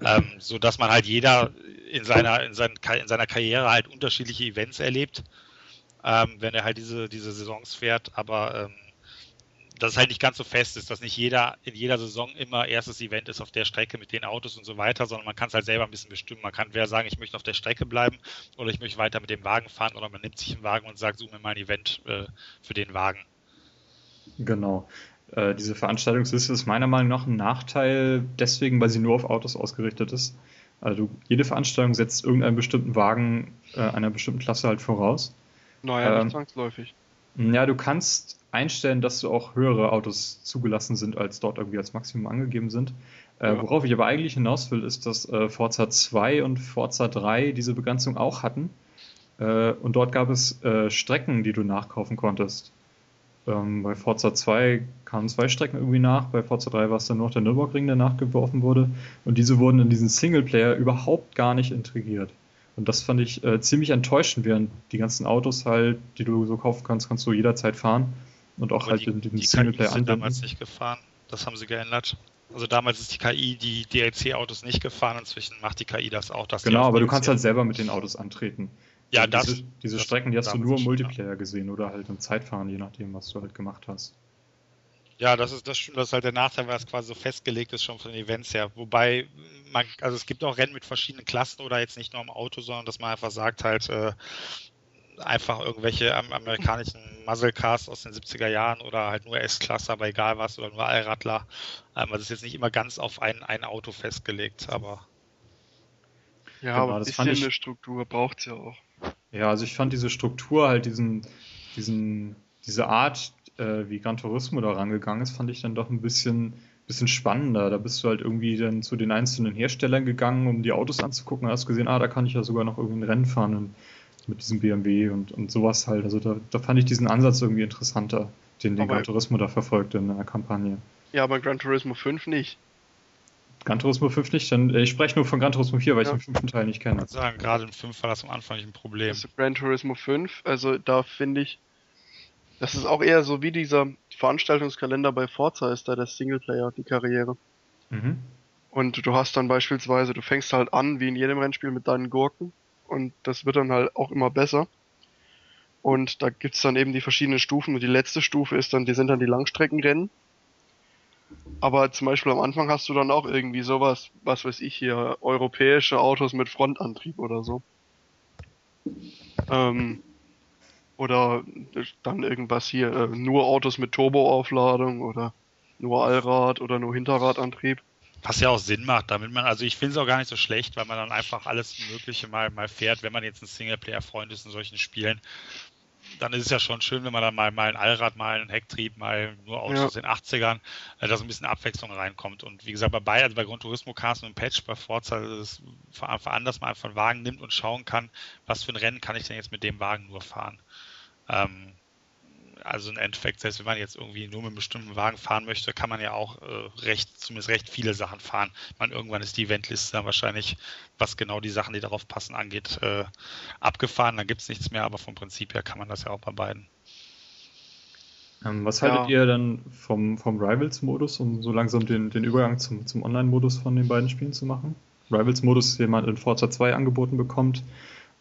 D: Ähm, so dass man halt jeder in seiner, in, seinen, in seiner Karriere halt unterschiedliche Events erlebt, ähm, wenn er halt diese, diese Saisons fährt. Aber ähm, dass es halt nicht ganz so fest ist, dass nicht jeder in jeder Saison immer erstes Event ist auf der Strecke mit den Autos und so weiter, sondern man kann es halt selber ein bisschen bestimmen. Man kann wer sagen, ich möchte auf der Strecke bleiben oder ich möchte weiter mit dem Wagen fahren oder man nimmt sich einen Wagen und sagt, suche mir mal ein Event äh, für den Wagen.
B: Genau. Äh, diese Veranstaltungsliste ist meiner Meinung nach ein Nachteil, deswegen, weil sie nur auf Autos ausgerichtet ist. Also jede Veranstaltung setzt irgendeinen bestimmten Wagen äh, einer bestimmten Klasse halt voraus.
E: Naja, ähm, nicht zwangsläufig.
B: Ja, du kannst einstellen, dass so auch höhere Autos zugelassen sind, als dort irgendwie als Maximum angegeben sind. Äh, ja. Worauf ich aber eigentlich hinaus will, ist, dass äh, Forza 2 und Forza 3 diese Begrenzung auch hatten. Äh, und dort gab es äh, Strecken, die du nachkaufen konntest. Ähm, bei Forza 2 kamen zwei Strecken irgendwie nach, bei Forza 3 war es dann noch der Nürburgring, der nachgeworfen wurde. Und diese wurden in diesen Singleplayer überhaupt gar nicht integriert. Und das fand ich äh, ziemlich enttäuschend, während die ganzen Autos halt, die du so kaufen kannst, kannst du jederzeit fahren. Und auch Aber halt die, in den Singleplayer
D: sind damals nicht gefahren. Das haben sie geändert. Also damals ist die KI die DLC-Autos nicht gefahren, inzwischen macht die KI das auch.
B: genau, aber du kannst halt selber mit den Autos antreten.
D: Ja, das,
B: diese, diese das Strecken, die hast du nur im Multiplayer gesehen oder halt im Zeitfahren, je nachdem, was du halt gemacht hast.
D: Ja, das ist das, das ist halt der Nachteil, weil es quasi so festgelegt ist schon von den Events her. Wobei man, also es gibt auch Rennen mit verschiedenen Klassen oder jetzt nicht nur im Auto, sondern dass man einfach sagt halt, äh, einfach irgendwelche amerikanischen Muzzle Cars aus den 70er Jahren oder halt nur S-Klasse, aber egal was, oder nur Allradler. Ähm, das ist jetzt nicht immer ganz auf ein, ein Auto festgelegt, aber.
E: Ja, genau, aber ein bisschen ich, eine Struktur braucht es ja auch.
B: Ja, also ich fand diese Struktur halt diesen, diesen, diese Art, äh, wie Gran Turismo da rangegangen ist, fand ich dann doch ein bisschen, bisschen spannender. Da bist du halt irgendwie dann zu den einzelnen Herstellern gegangen, um die Autos anzugucken und hast gesehen, ah, da kann ich ja sogar noch irgendwie ein Rennen fahren. Und mit diesem BMW und, und sowas halt. Also da, da fand ich diesen Ansatz irgendwie interessanter, den, den Gran Turismo da verfolgt in der Kampagne.
E: Ja, aber Gran Turismo 5 nicht.
B: Gran Turismo 5 nicht, dann äh, ich spreche nur von Gran Turismo 4, weil ja. ich den fünften Teil nicht kenne. Ich
D: sagen, gerade im 5 war das am Anfang nicht ein Problem.
E: Also Gran Turismo 5, also da finde ich, das ist auch eher so wie dieser Veranstaltungskalender bei Forza ist da der Singleplayer, die Karriere. Mhm. Und du hast dann beispielsweise, du fängst halt an, wie in jedem Rennspiel, mit deinen Gurken und das wird dann halt auch immer besser. Und da gibt's dann eben die verschiedenen Stufen und die letzte Stufe ist dann, die sind dann die Langstreckenrennen. Aber zum Beispiel am Anfang hast du dann auch irgendwie sowas, was weiß ich hier, europäische Autos mit Frontantrieb oder so. Ähm, oder dann irgendwas hier, äh, nur Autos mit Turboaufladung oder nur Allrad oder nur Hinterradantrieb.
D: Was ja auch Sinn macht, damit man, also ich finde es auch gar nicht so schlecht, weil man dann einfach alles Mögliche mal, mal fährt, wenn man jetzt ein Singleplayer-Freund ist in solchen Spielen. dann ist es ja schon schön, wenn man dann mal, mal ein Allrad, mal einen Hecktrieb, mal nur Autos ja. aus den 80ern, äh, dass ein bisschen Abwechslung reinkommt. Und wie gesagt, bei Bayern, also bei Gran Turismo Cast und Patch, bei Forza ist es von an, dass man einfach einen Wagen nimmt und schauen kann, was für ein Rennen kann ich denn jetzt mit dem Wagen nur fahren. Ähm, also im Endeffekt, selbst wenn man jetzt irgendwie nur mit einem bestimmten Wagen fahren möchte, kann man ja auch äh, recht, zumindest recht viele Sachen fahren. Man, irgendwann ist die Eventliste dann wahrscheinlich, was genau die Sachen, die darauf passen, angeht, äh, abgefahren. Dann gibt es nichts mehr, aber vom Prinzip her kann man das ja auch bei beiden.
B: Ähm, was haltet ja. ihr dann vom, vom Rivals-Modus, um so langsam den, den Übergang zum, zum Online-Modus von den beiden Spielen zu machen? Rivals-Modus, den man in Forza 2 angeboten bekommt,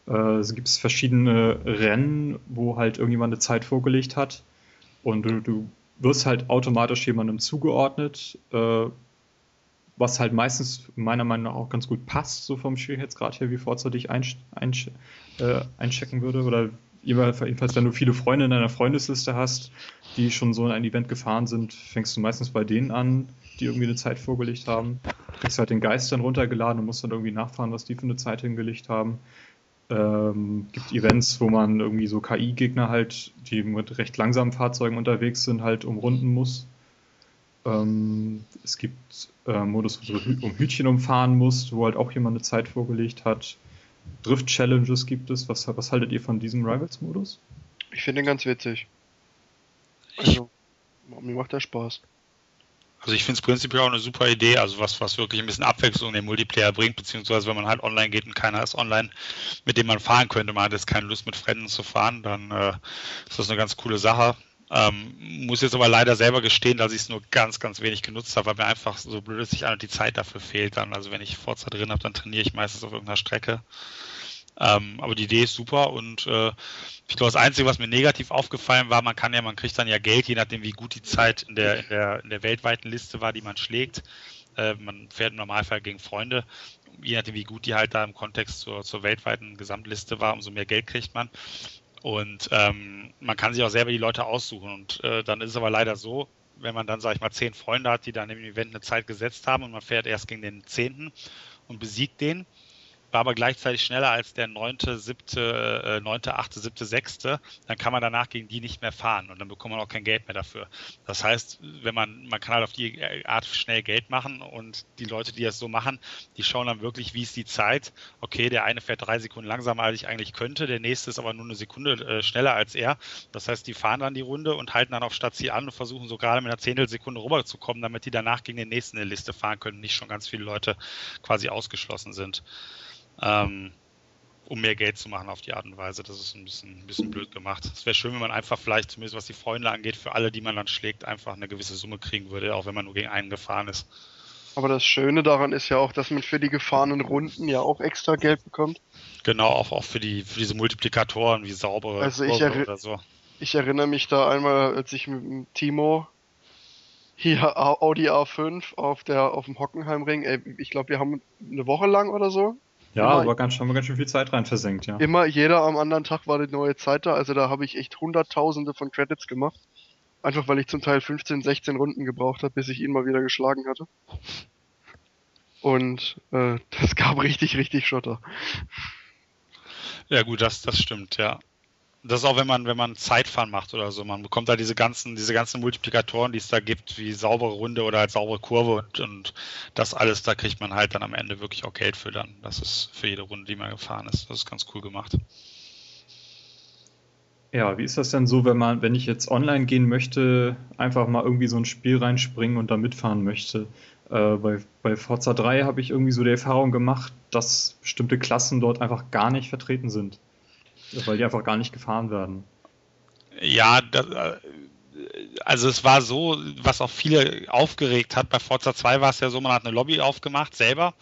B: äh, es gibt verschiedene Rennen, wo halt irgendjemand eine Zeit vorgelegt hat und du, du wirst halt automatisch jemandem zugeordnet, äh, was halt meistens meiner Meinung nach auch ganz gut passt, so vom Schwierigkeitsgrad her, wie Forza dich einsch einsch äh, einchecken würde. Oder jedenfalls, wenn du viele Freunde in deiner Freundesliste hast, die schon so in ein Event gefahren sind, fängst du meistens bei denen an, die irgendwie eine Zeit vorgelegt haben. Du kriegst halt den Geist dann runtergeladen und musst dann irgendwie nachfahren, was die für eine Zeit hingelegt haben. Ähm, gibt Events, wo man irgendwie so KI-Gegner halt, die mit recht langsamen Fahrzeugen unterwegs sind, halt umrunden muss. Ähm, es gibt äh, Modus, wo du um Hütchen umfahren musst, wo halt auch jemand eine Zeit vorgelegt hat. Drift-Challenges gibt es. Was, was haltet ihr von diesem Rivals-Modus?
E: Ich finde den ganz witzig. Also, mir macht der Spaß.
D: Also ich finde es prinzipiell auch eine super Idee, also was, was wirklich ein bisschen Abwechslung in den Multiplayer bringt, beziehungsweise wenn man halt online geht und keiner ist online, mit dem man fahren könnte, man hat jetzt keine Lust mit Fremden zu fahren, dann äh, ist das eine ganz coole Sache. Ähm, muss jetzt aber leider selber gestehen, dass ich es nur ganz, ganz wenig genutzt habe, weil mir einfach so blöd ist, sich die Zeit dafür fehlt dann. Also wenn ich Forza drin habe, dann trainiere ich meistens auf irgendeiner Strecke. Ähm, aber die Idee ist super und äh, ich glaube, das Einzige, was mir negativ aufgefallen war, man kann ja, man kriegt dann ja Geld, je nachdem, wie gut die Zeit in der, in der, in der weltweiten Liste war, die man schlägt. Äh, man fährt im Normalfall gegen Freunde. Je nachdem, wie gut die halt da im Kontext zur, zur weltweiten Gesamtliste war, umso mehr Geld kriegt man. Und ähm, man kann sich auch selber die Leute aussuchen. Und äh, dann ist es aber leider so, wenn man dann, sag ich mal, zehn Freunde hat, die dann im Event eine Zeit gesetzt haben und man fährt erst gegen den zehnten und besiegt den, war aber gleichzeitig schneller als der neunte, siebte, äh, neunte, achte, siebte, sechste, dann kann man danach gegen die nicht mehr fahren und dann bekommt man auch kein Geld mehr dafür. Das heißt, wenn man, man kann halt auf die Art schnell Geld machen und die Leute, die das so machen, die schauen dann wirklich, wie ist die Zeit. Okay, der eine fährt drei Sekunden langsamer, als ich eigentlich könnte, der nächste ist aber nur eine Sekunde äh, schneller als er. Das heißt, die fahren dann die Runde und halten dann auf Stadtziel an und versuchen so gerade mit einer Zehntelsekunde rüberzukommen, damit die danach gegen den nächsten in der Liste fahren können, nicht schon ganz viele Leute quasi ausgeschlossen sind ähm, um mehr Geld zu machen auf die Art und Weise. Das ist ein bisschen, ein bisschen blöd gemacht. Es wäre schön, wenn man einfach vielleicht, zumindest was die Freunde angeht, für alle, die man dann schlägt, einfach eine gewisse Summe kriegen würde, auch wenn man nur gegen einen gefahren ist.
E: Aber das Schöne daran ist ja auch, dass man für die gefahrenen Runden ja auch extra Geld bekommt.
D: Genau, auch, auch für, die, für diese Multiplikatoren wie saubere
E: also ich oder so. Ich erinnere mich da einmal, als ich mit Timo hier Audi A5 auf der auf dem Hockenheimring, ey, ich glaube, wir haben eine Woche lang oder so
B: ja, immer, aber ganz, haben wir ganz schön viel Zeit rein versenkt, ja.
E: Immer, jeder am anderen Tag war die neue Zeit da, also da habe ich echt hunderttausende von Credits gemacht. Einfach weil ich zum Teil 15, 16 Runden gebraucht habe, bis ich ihn mal wieder geschlagen hatte. Und äh, das gab richtig, richtig Schotter.
D: Ja gut, das, das stimmt, ja das ist auch, wenn man, wenn man Zeitfahren macht oder so. Man bekommt da diese ganzen, diese ganzen Multiplikatoren, die es da gibt, wie saubere Runde oder halt saubere Kurve und, und das alles, da kriegt man halt dann am Ende wirklich auch Geld für dann. Das ist für jede Runde, die man gefahren ist. Das ist ganz cool gemacht.
B: Ja, wie ist das denn so, wenn man, wenn ich jetzt online gehen möchte, einfach mal irgendwie so ein Spiel reinspringen und da mitfahren möchte? Äh, bei, bei Forza 3 habe ich irgendwie so die Erfahrung gemacht, dass bestimmte Klassen dort einfach gar nicht vertreten sind. Weil die einfach gar nicht gefahren werden.
D: Ja, das, also es war so, was auch viele aufgeregt hat, bei Forza 2 war es ja so, man hat eine Lobby aufgemacht selber,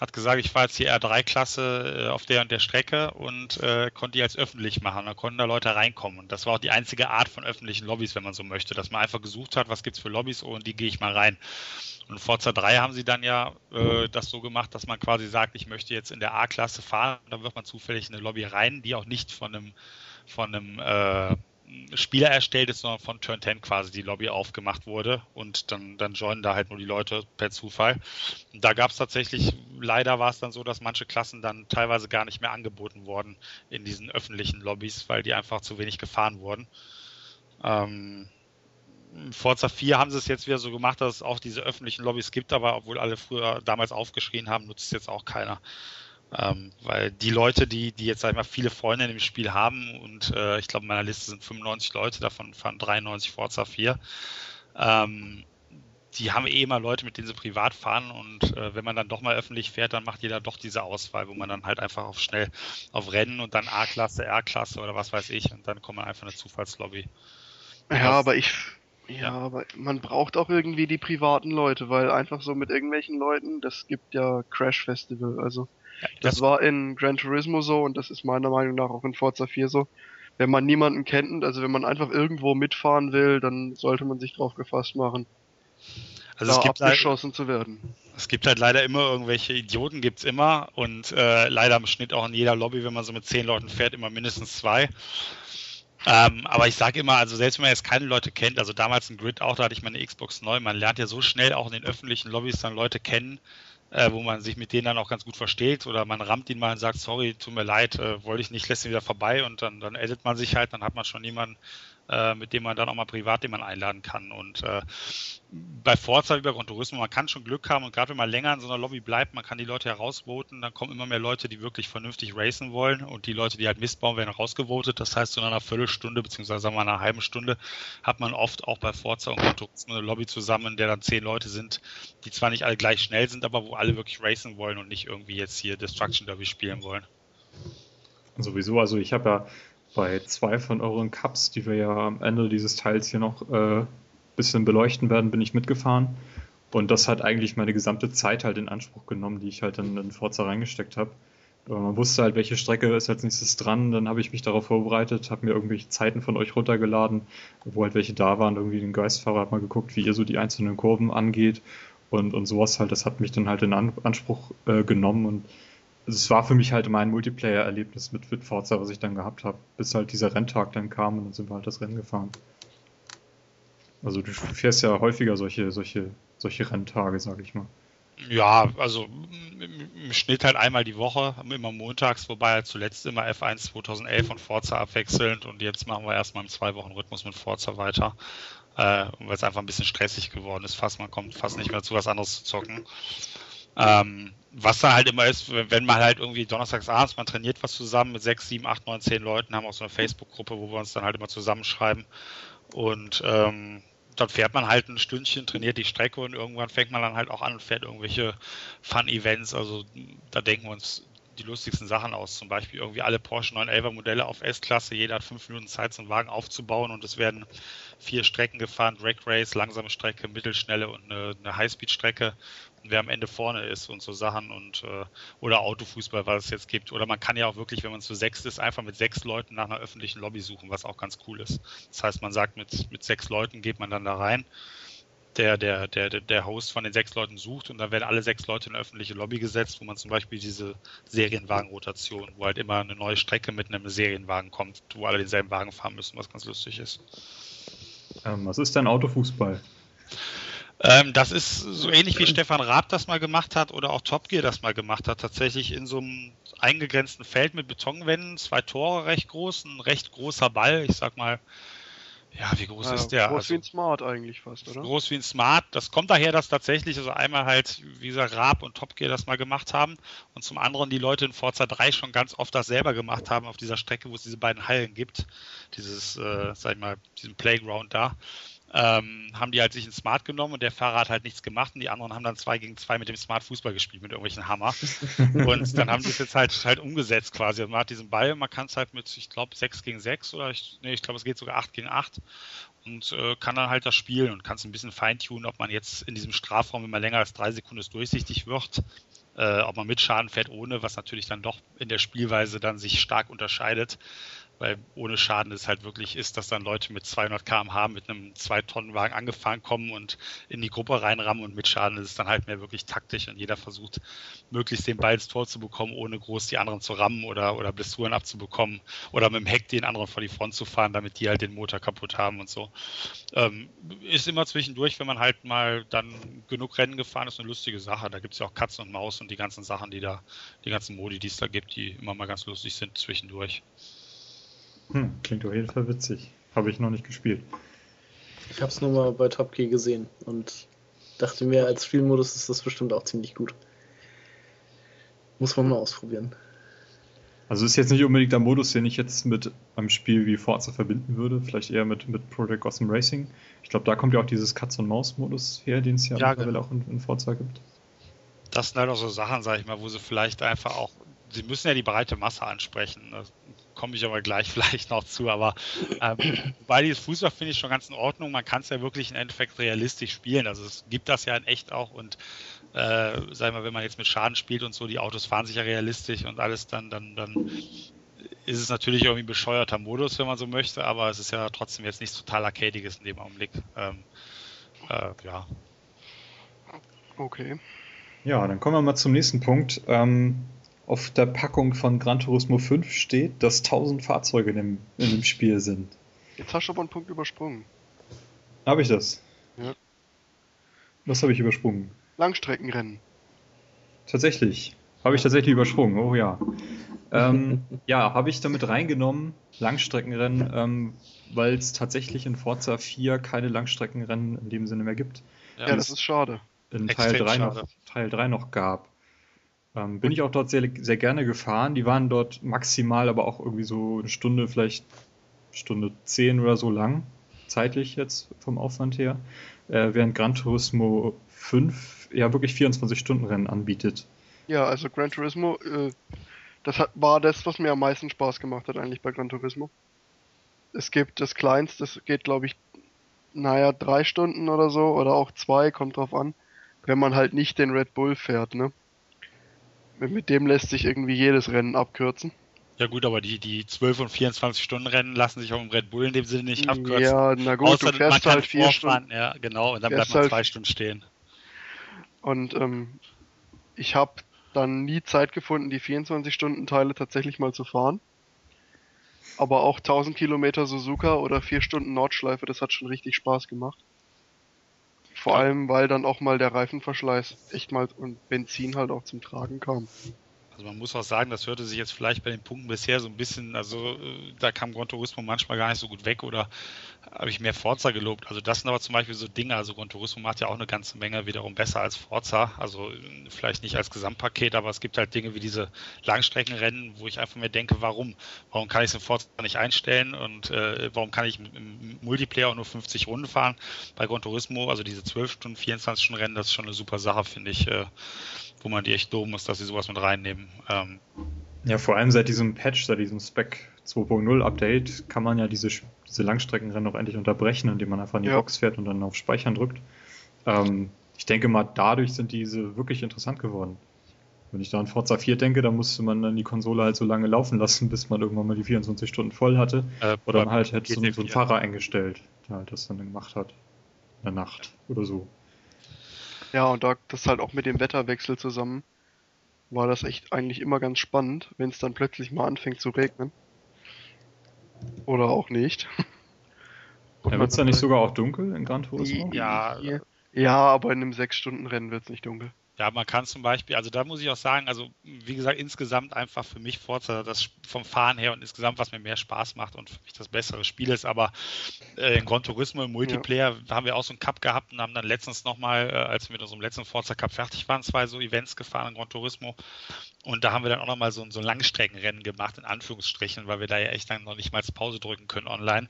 D: hat gesagt, ich fahre jetzt die R3-Klasse äh, auf der und der Strecke und äh, konnte die als öffentlich machen. Da konnten da Leute reinkommen. Und das war auch die einzige Art von öffentlichen Lobbys, wenn man so möchte, dass man einfach gesucht hat, was gibt's für Lobbys und die gehe ich mal rein. Und Forza 3 haben sie dann ja äh, das so gemacht, dass man quasi sagt, ich möchte jetzt in der A-Klasse fahren. Und dann wird man zufällig in eine Lobby rein, die auch nicht von einem, von einem äh, Spieler erstellt ist, sondern von Turn 10 quasi die Lobby aufgemacht wurde und dann, dann joinen da halt nur die Leute per Zufall. Da gab es tatsächlich, leider war es dann so, dass manche Klassen dann teilweise gar nicht mehr angeboten wurden in diesen öffentlichen Lobbys, weil die einfach zu wenig gefahren wurden. Ähm, Forza 4 haben sie es jetzt wieder so gemacht, dass es auch diese öffentlichen Lobbys gibt, aber obwohl alle früher damals aufgeschrien haben, nutzt es jetzt auch keiner. Ähm, weil die Leute, die, die jetzt sag ich mal viele Freunde in dem Spiel haben und äh, ich glaube in meiner Liste sind 95 Leute, davon fahren 93 Forza 4, ähm, die haben eh immer Leute, mit denen sie privat fahren und äh, wenn man dann doch mal öffentlich fährt, dann macht jeder doch diese Auswahl, wo man dann halt einfach auf schnell auf Rennen und dann A-Klasse, R-Klasse oder was weiß ich und dann kommt man einfach in eine Zufallslobby.
E: Ja, aber ich ja, aber man braucht auch irgendwie die privaten Leute, weil einfach so mit irgendwelchen Leuten, das gibt ja Crash Festival, also ja, das, das war in Gran Turismo so und das ist meiner Meinung nach auch in Forza 4 so. Wenn man niemanden kennt, also wenn man einfach irgendwo mitfahren will, dann sollte man sich drauf gefasst machen.
D: Also es gibt
E: abgeschossen halt, zu werden.
D: Es gibt halt leider immer irgendwelche Idioten, gibt's immer und äh, leider im Schnitt auch in jeder Lobby, wenn man so mit zehn Leuten fährt, immer mindestens zwei. Ähm, aber ich sage immer, also selbst wenn man jetzt keine Leute kennt, also damals ein Grid auch, da hatte ich meine Xbox neu, man lernt ja so schnell auch in den öffentlichen Lobbys dann Leute kennen, äh, wo man sich mit denen dann auch ganz gut versteht oder man rammt ihn mal und sagt, sorry, tut mir leid, äh, wollte ich nicht, lässt ihn wieder vorbei und dann, dann edit man sich halt, dann hat man schon jemanden, äh, mit dem man dann auch mal privat den man einladen kann. Und äh, bei Forza wie bei Gran Turismo, man kann schon Glück haben und gerade wenn man länger in so einer Lobby bleibt, man kann die Leute herausvoten, dann kommen immer mehr Leute, die wirklich vernünftig racen wollen und die Leute, die halt Mist bauen, werden rausgevotet. Das heißt, in einer Viertelstunde beziehungsweise sagen einer halben Stunde hat man oft auch bei Forza und Gran Turismo eine Lobby zusammen, in der dann zehn Leute sind, die zwar nicht alle gleich schnell sind, aber wo alle wirklich racen wollen und nicht irgendwie jetzt hier Destruction Derby spielen wollen.
B: Sowieso, also ich habe ja bei zwei von euren Cups, die wir ja am Ende dieses Teils hier noch ein äh, bisschen beleuchten werden, bin ich mitgefahren. Und das hat eigentlich meine gesamte Zeit halt in Anspruch genommen, die ich halt dann in Forza reingesteckt habe. Man wusste halt, welche Strecke ist als nächstes dran. Dann habe ich mich darauf vorbereitet, habe mir irgendwelche Zeiten von euch runtergeladen, wo halt welche da waren. Irgendwie den Geistfahrer hat mal geguckt, wie ihr so die einzelnen Kurven angeht und, und sowas halt. Das hat mich dann halt in Anspruch äh, genommen und es war für mich halt mein Multiplayer-Erlebnis mit, mit Forza, was ich dann gehabt habe, bis halt dieser Renntag dann kam und dann sind wir halt das Rennen gefahren. Also du fährst ja häufiger solche, solche, solche Renntage, sag ich mal.
D: Ja, also im Schnitt halt einmal die Woche, immer montags, wobei halt zuletzt immer F1 2011 und Forza abwechselnd und jetzt machen wir erstmal im Zwei-Wochen-Rhythmus mit Forza weiter, äh, weil es einfach ein bisschen stressig geworden ist. Fast man kommt fast nicht mehr zu was anderes zu zocken. Ähm, was da halt immer ist, wenn man halt irgendwie donnerstags abends, man trainiert was zusammen mit sechs, sieben, acht, neun, zehn Leuten, haben auch so eine Facebook-Gruppe, wo wir uns dann halt immer zusammenschreiben und ähm, dann fährt man halt ein Stündchen, trainiert die Strecke und irgendwann fängt man dann halt auch an und fährt irgendwelche Fun-Events. Also da denken wir uns die lustigsten Sachen aus. Zum Beispiel irgendwie alle Porsche 911 Modelle auf S-Klasse. Jeder hat fünf Minuten Zeit, so einen Wagen aufzubauen und es werden vier Strecken gefahren: Drag Race, langsame Strecke, mittelschnelle und eine, eine Highspeed-Strecke wer am Ende vorne ist und so Sachen und äh, oder Autofußball, was es jetzt gibt. Oder man kann ja auch wirklich, wenn man zu sechs ist, einfach mit sechs Leuten nach einer öffentlichen Lobby suchen, was auch ganz cool ist. Das heißt, man sagt, mit, mit sechs Leuten geht man dann da rein. Der, der, der, der Host von den sechs Leuten sucht und dann werden alle sechs Leute in eine öffentliche Lobby gesetzt, wo man zum Beispiel diese Serienwagenrotation, wo halt immer eine neue Strecke mit einem Serienwagen kommt, wo alle denselben Wagen fahren müssen, was ganz lustig ist.
B: Ähm, was ist denn Autofußball?
D: Ähm, das ist so ähnlich wie Stefan Raab das mal gemacht hat oder auch Top Gear das mal gemacht hat. Tatsächlich in so einem eingegrenzten Feld mit Betonwänden, zwei Tore recht groß, ein recht großer Ball. Ich sag mal, ja, wie groß ja, ist der?
E: Groß also, wie ein Smart eigentlich fast, oder?
D: Groß wie ein Smart. Das kommt daher, dass tatsächlich, also einmal halt, wie gesagt, Raab und Top Gear das mal gemacht haben und zum anderen die Leute in Forza 3 schon ganz oft das selber gemacht haben auf dieser Strecke, wo es diese beiden Hallen gibt. Dieses, äh, sag ich mal, diesen Playground da ähm, haben die halt sich ein Smart genommen und der Fahrer hat halt nichts gemacht und die anderen haben dann zwei gegen zwei mit dem Smart Fußball gespielt, mit irgendwelchen Hammer. und dann haben sie es jetzt halt, halt umgesetzt quasi. Also man hat diesen Ball, man kann es halt mit, ich glaube, sechs gegen sechs oder ich, nee, ich glaube, es geht sogar acht gegen acht und äh, kann dann halt das spielen und kann es ein bisschen feintunen, ob man jetzt in diesem Strafraum, wenn man länger als drei Sekunden durchsichtig wird, äh, ob man mit Schaden fährt ohne, was natürlich dann doch in der Spielweise dann sich stark unterscheidet weil ohne Schaden ist halt wirklich ist, dass dann Leute mit 200 km/h mit einem 2-Tonnen-Wagen angefahren kommen und in die Gruppe reinrammen und mit Schaden ist es dann halt mehr wirklich taktisch und jeder versucht, möglichst den Ball ins Tor zu bekommen, ohne groß die anderen zu rammen oder, oder Blessuren abzubekommen oder mit dem Heck den anderen vor die Front zu fahren, damit die halt den Motor kaputt haben und so. Ähm, ist immer zwischendurch, wenn man halt mal dann genug Rennen gefahren ist, eine lustige Sache. Da gibt es ja auch Katzen und Maus und die ganzen Sachen, die da, die ganzen Modi, die es da gibt, die immer mal ganz lustig sind zwischendurch.
B: Hm, klingt auf jeden Fall witzig. Habe ich noch nicht gespielt.
C: Ich habe es nur mal bei Top Gear gesehen und dachte mir, als Spielmodus ist das bestimmt auch ziemlich gut. Muss man mal ausprobieren.
B: Also ist jetzt nicht unbedingt der Modus, den ich jetzt mit einem Spiel wie Forza verbinden würde, vielleicht eher mit, mit Project Gotham Racing. Ich glaube, da kommt ja auch dieses Katz-und-Maus-Modus her, den es ja, ja mittlerweile genau. auch in, in Forza gibt.
D: Das sind halt auch so Sachen, sag ich mal, wo sie vielleicht einfach auch, sie müssen ja die breite Masse ansprechen. Das komme ich aber gleich vielleicht noch zu. Aber ähm, bei dieses Fußball finde ich schon ganz in Ordnung. Man kann es ja wirklich im Endeffekt realistisch spielen. Also es gibt das ja in echt auch und äh, sag mal, wenn man jetzt mit Schaden spielt und so, die Autos fahren sich ja realistisch und alles, dann, dann, dann ist es natürlich irgendwie ein bescheuerter Modus, wenn man so möchte, aber es ist ja trotzdem jetzt nichts total Arcadiges in dem Augenblick. Ähm, äh, ja.
B: Okay. Ja, dann kommen wir mal zum nächsten Punkt. Ähm, auf der Packung von Gran Turismo 5 steht, dass 1000 Fahrzeuge in dem, in dem Spiel sind.
E: Jetzt hast du aber einen Punkt übersprungen.
B: Habe ich das?
E: Ja.
B: Was habe ich übersprungen?
E: Langstreckenrennen.
B: Tatsächlich. Habe ich tatsächlich übersprungen, oh ja. ähm, ja, habe ich damit reingenommen, Langstreckenrennen, ähm, weil es tatsächlich in Forza 4 keine Langstreckenrennen in dem Sinne mehr gibt.
E: Ja, das ist schade.
B: In Teil 3, noch, Teil 3 noch gab. Ähm, bin ich auch dort sehr, sehr gerne gefahren. Die waren dort maximal, aber auch irgendwie so eine Stunde, vielleicht Stunde 10 oder so lang, zeitlich jetzt vom Aufwand her. Äh, während Gran Turismo 5 ja wirklich 24-Stunden-Rennen anbietet.
E: Ja, also Gran Turismo, äh, das hat, war das, was mir am meisten Spaß gemacht hat eigentlich bei Gran Turismo. Es gibt das Kleinste, das geht glaube ich, naja, drei Stunden oder so, oder auch zwei, kommt drauf an, wenn man halt nicht den Red Bull fährt, ne? Mit dem lässt sich irgendwie jedes Rennen abkürzen.
D: Ja gut, aber die, die 12 und 24 Stunden Rennen lassen sich auch im Red Bull in dem Sinne nicht abkürzen.
E: Ja, na gut, Außer,
D: du fährst halt vier Stunden. Ja, genau, und dann bleibt man halt zwei Stunden stehen.
E: Und ähm, ich habe dann nie Zeit gefunden, die 24-Stunden-Teile tatsächlich mal zu fahren. Aber auch 1000 Kilometer Suzuka oder 4 Stunden Nordschleife, das hat schon richtig Spaß gemacht. Vor allem, weil dann auch mal der Reifenverschleiß echt mal und Benzin halt auch zum Tragen kam.
D: Also man muss auch sagen, das hörte sich jetzt vielleicht bei den Punkten bisher so ein bisschen, also äh, da kam Gran Turismo manchmal gar nicht so gut weg oder habe ich mehr Forza gelobt. Also das sind aber zum Beispiel so Dinge, also Gran Turismo macht ja auch eine ganze Menge wiederum besser als Forza. Also äh, vielleicht nicht als Gesamtpaket, aber es gibt halt Dinge wie diese Langstreckenrennen, wo ich einfach mir denke, warum? Warum kann ich es in Forza nicht einstellen und äh, warum kann ich im Multiplayer auch nur 50 Runden fahren? Bei Gran Turismo, also diese 12 Stunden, 24 Stunden Rennen, das ist schon eine super Sache, finde ich. Äh, wo man die echt loben muss, dass sie sowas mit reinnehmen. Ähm,
B: ja, vor allem seit diesem Patch, seit diesem Spec 2.0 Update, kann man ja diese, diese Langstreckenrennen auch endlich unterbrechen, indem man einfach in die ja. Box fährt und dann auf Speichern drückt. Ähm, ich denke mal, dadurch sind diese wirklich interessant geworden. Wenn ich da an Forza 4 denke, dann musste man dann die Konsole halt so lange laufen lassen, bis man irgendwann mal die 24 Stunden voll hatte. Äh, oder man halt hätte so, so einen Fahrer eingestellt, der halt das dann gemacht hat. In der Nacht oder so.
E: Ja, und da das halt auch mit dem Wetterwechsel zusammen war das echt eigentlich immer ganz spannend, wenn es dann plötzlich mal anfängt zu regnen. Oder auch nicht.
B: Ja, wird es da nicht sogar auch dunkel in Gran Turismo?
D: Ja.
E: Ja, aber in einem 6-Stunden-Rennen wird es nicht dunkel.
D: Ja, man kann zum Beispiel, also da muss ich auch sagen, also wie gesagt, insgesamt einfach für mich Forza das vom Fahren her und insgesamt, was mir mehr Spaß macht und für mich das bessere Spiel ist. Aber äh, in Gran Turismo im Multiplayer ja. haben wir auch so einen Cup gehabt und haben dann letztens nochmal, äh, als wir mit unserem letzten Forza Cup fertig waren, zwei so Events gefahren in Gran Turismo. Und da haben wir dann auch nochmal so, so ein Langstreckenrennen gemacht, in Anführungsstrichen, weil wir da ja echt dann noch nicht mal Pause drücken können online.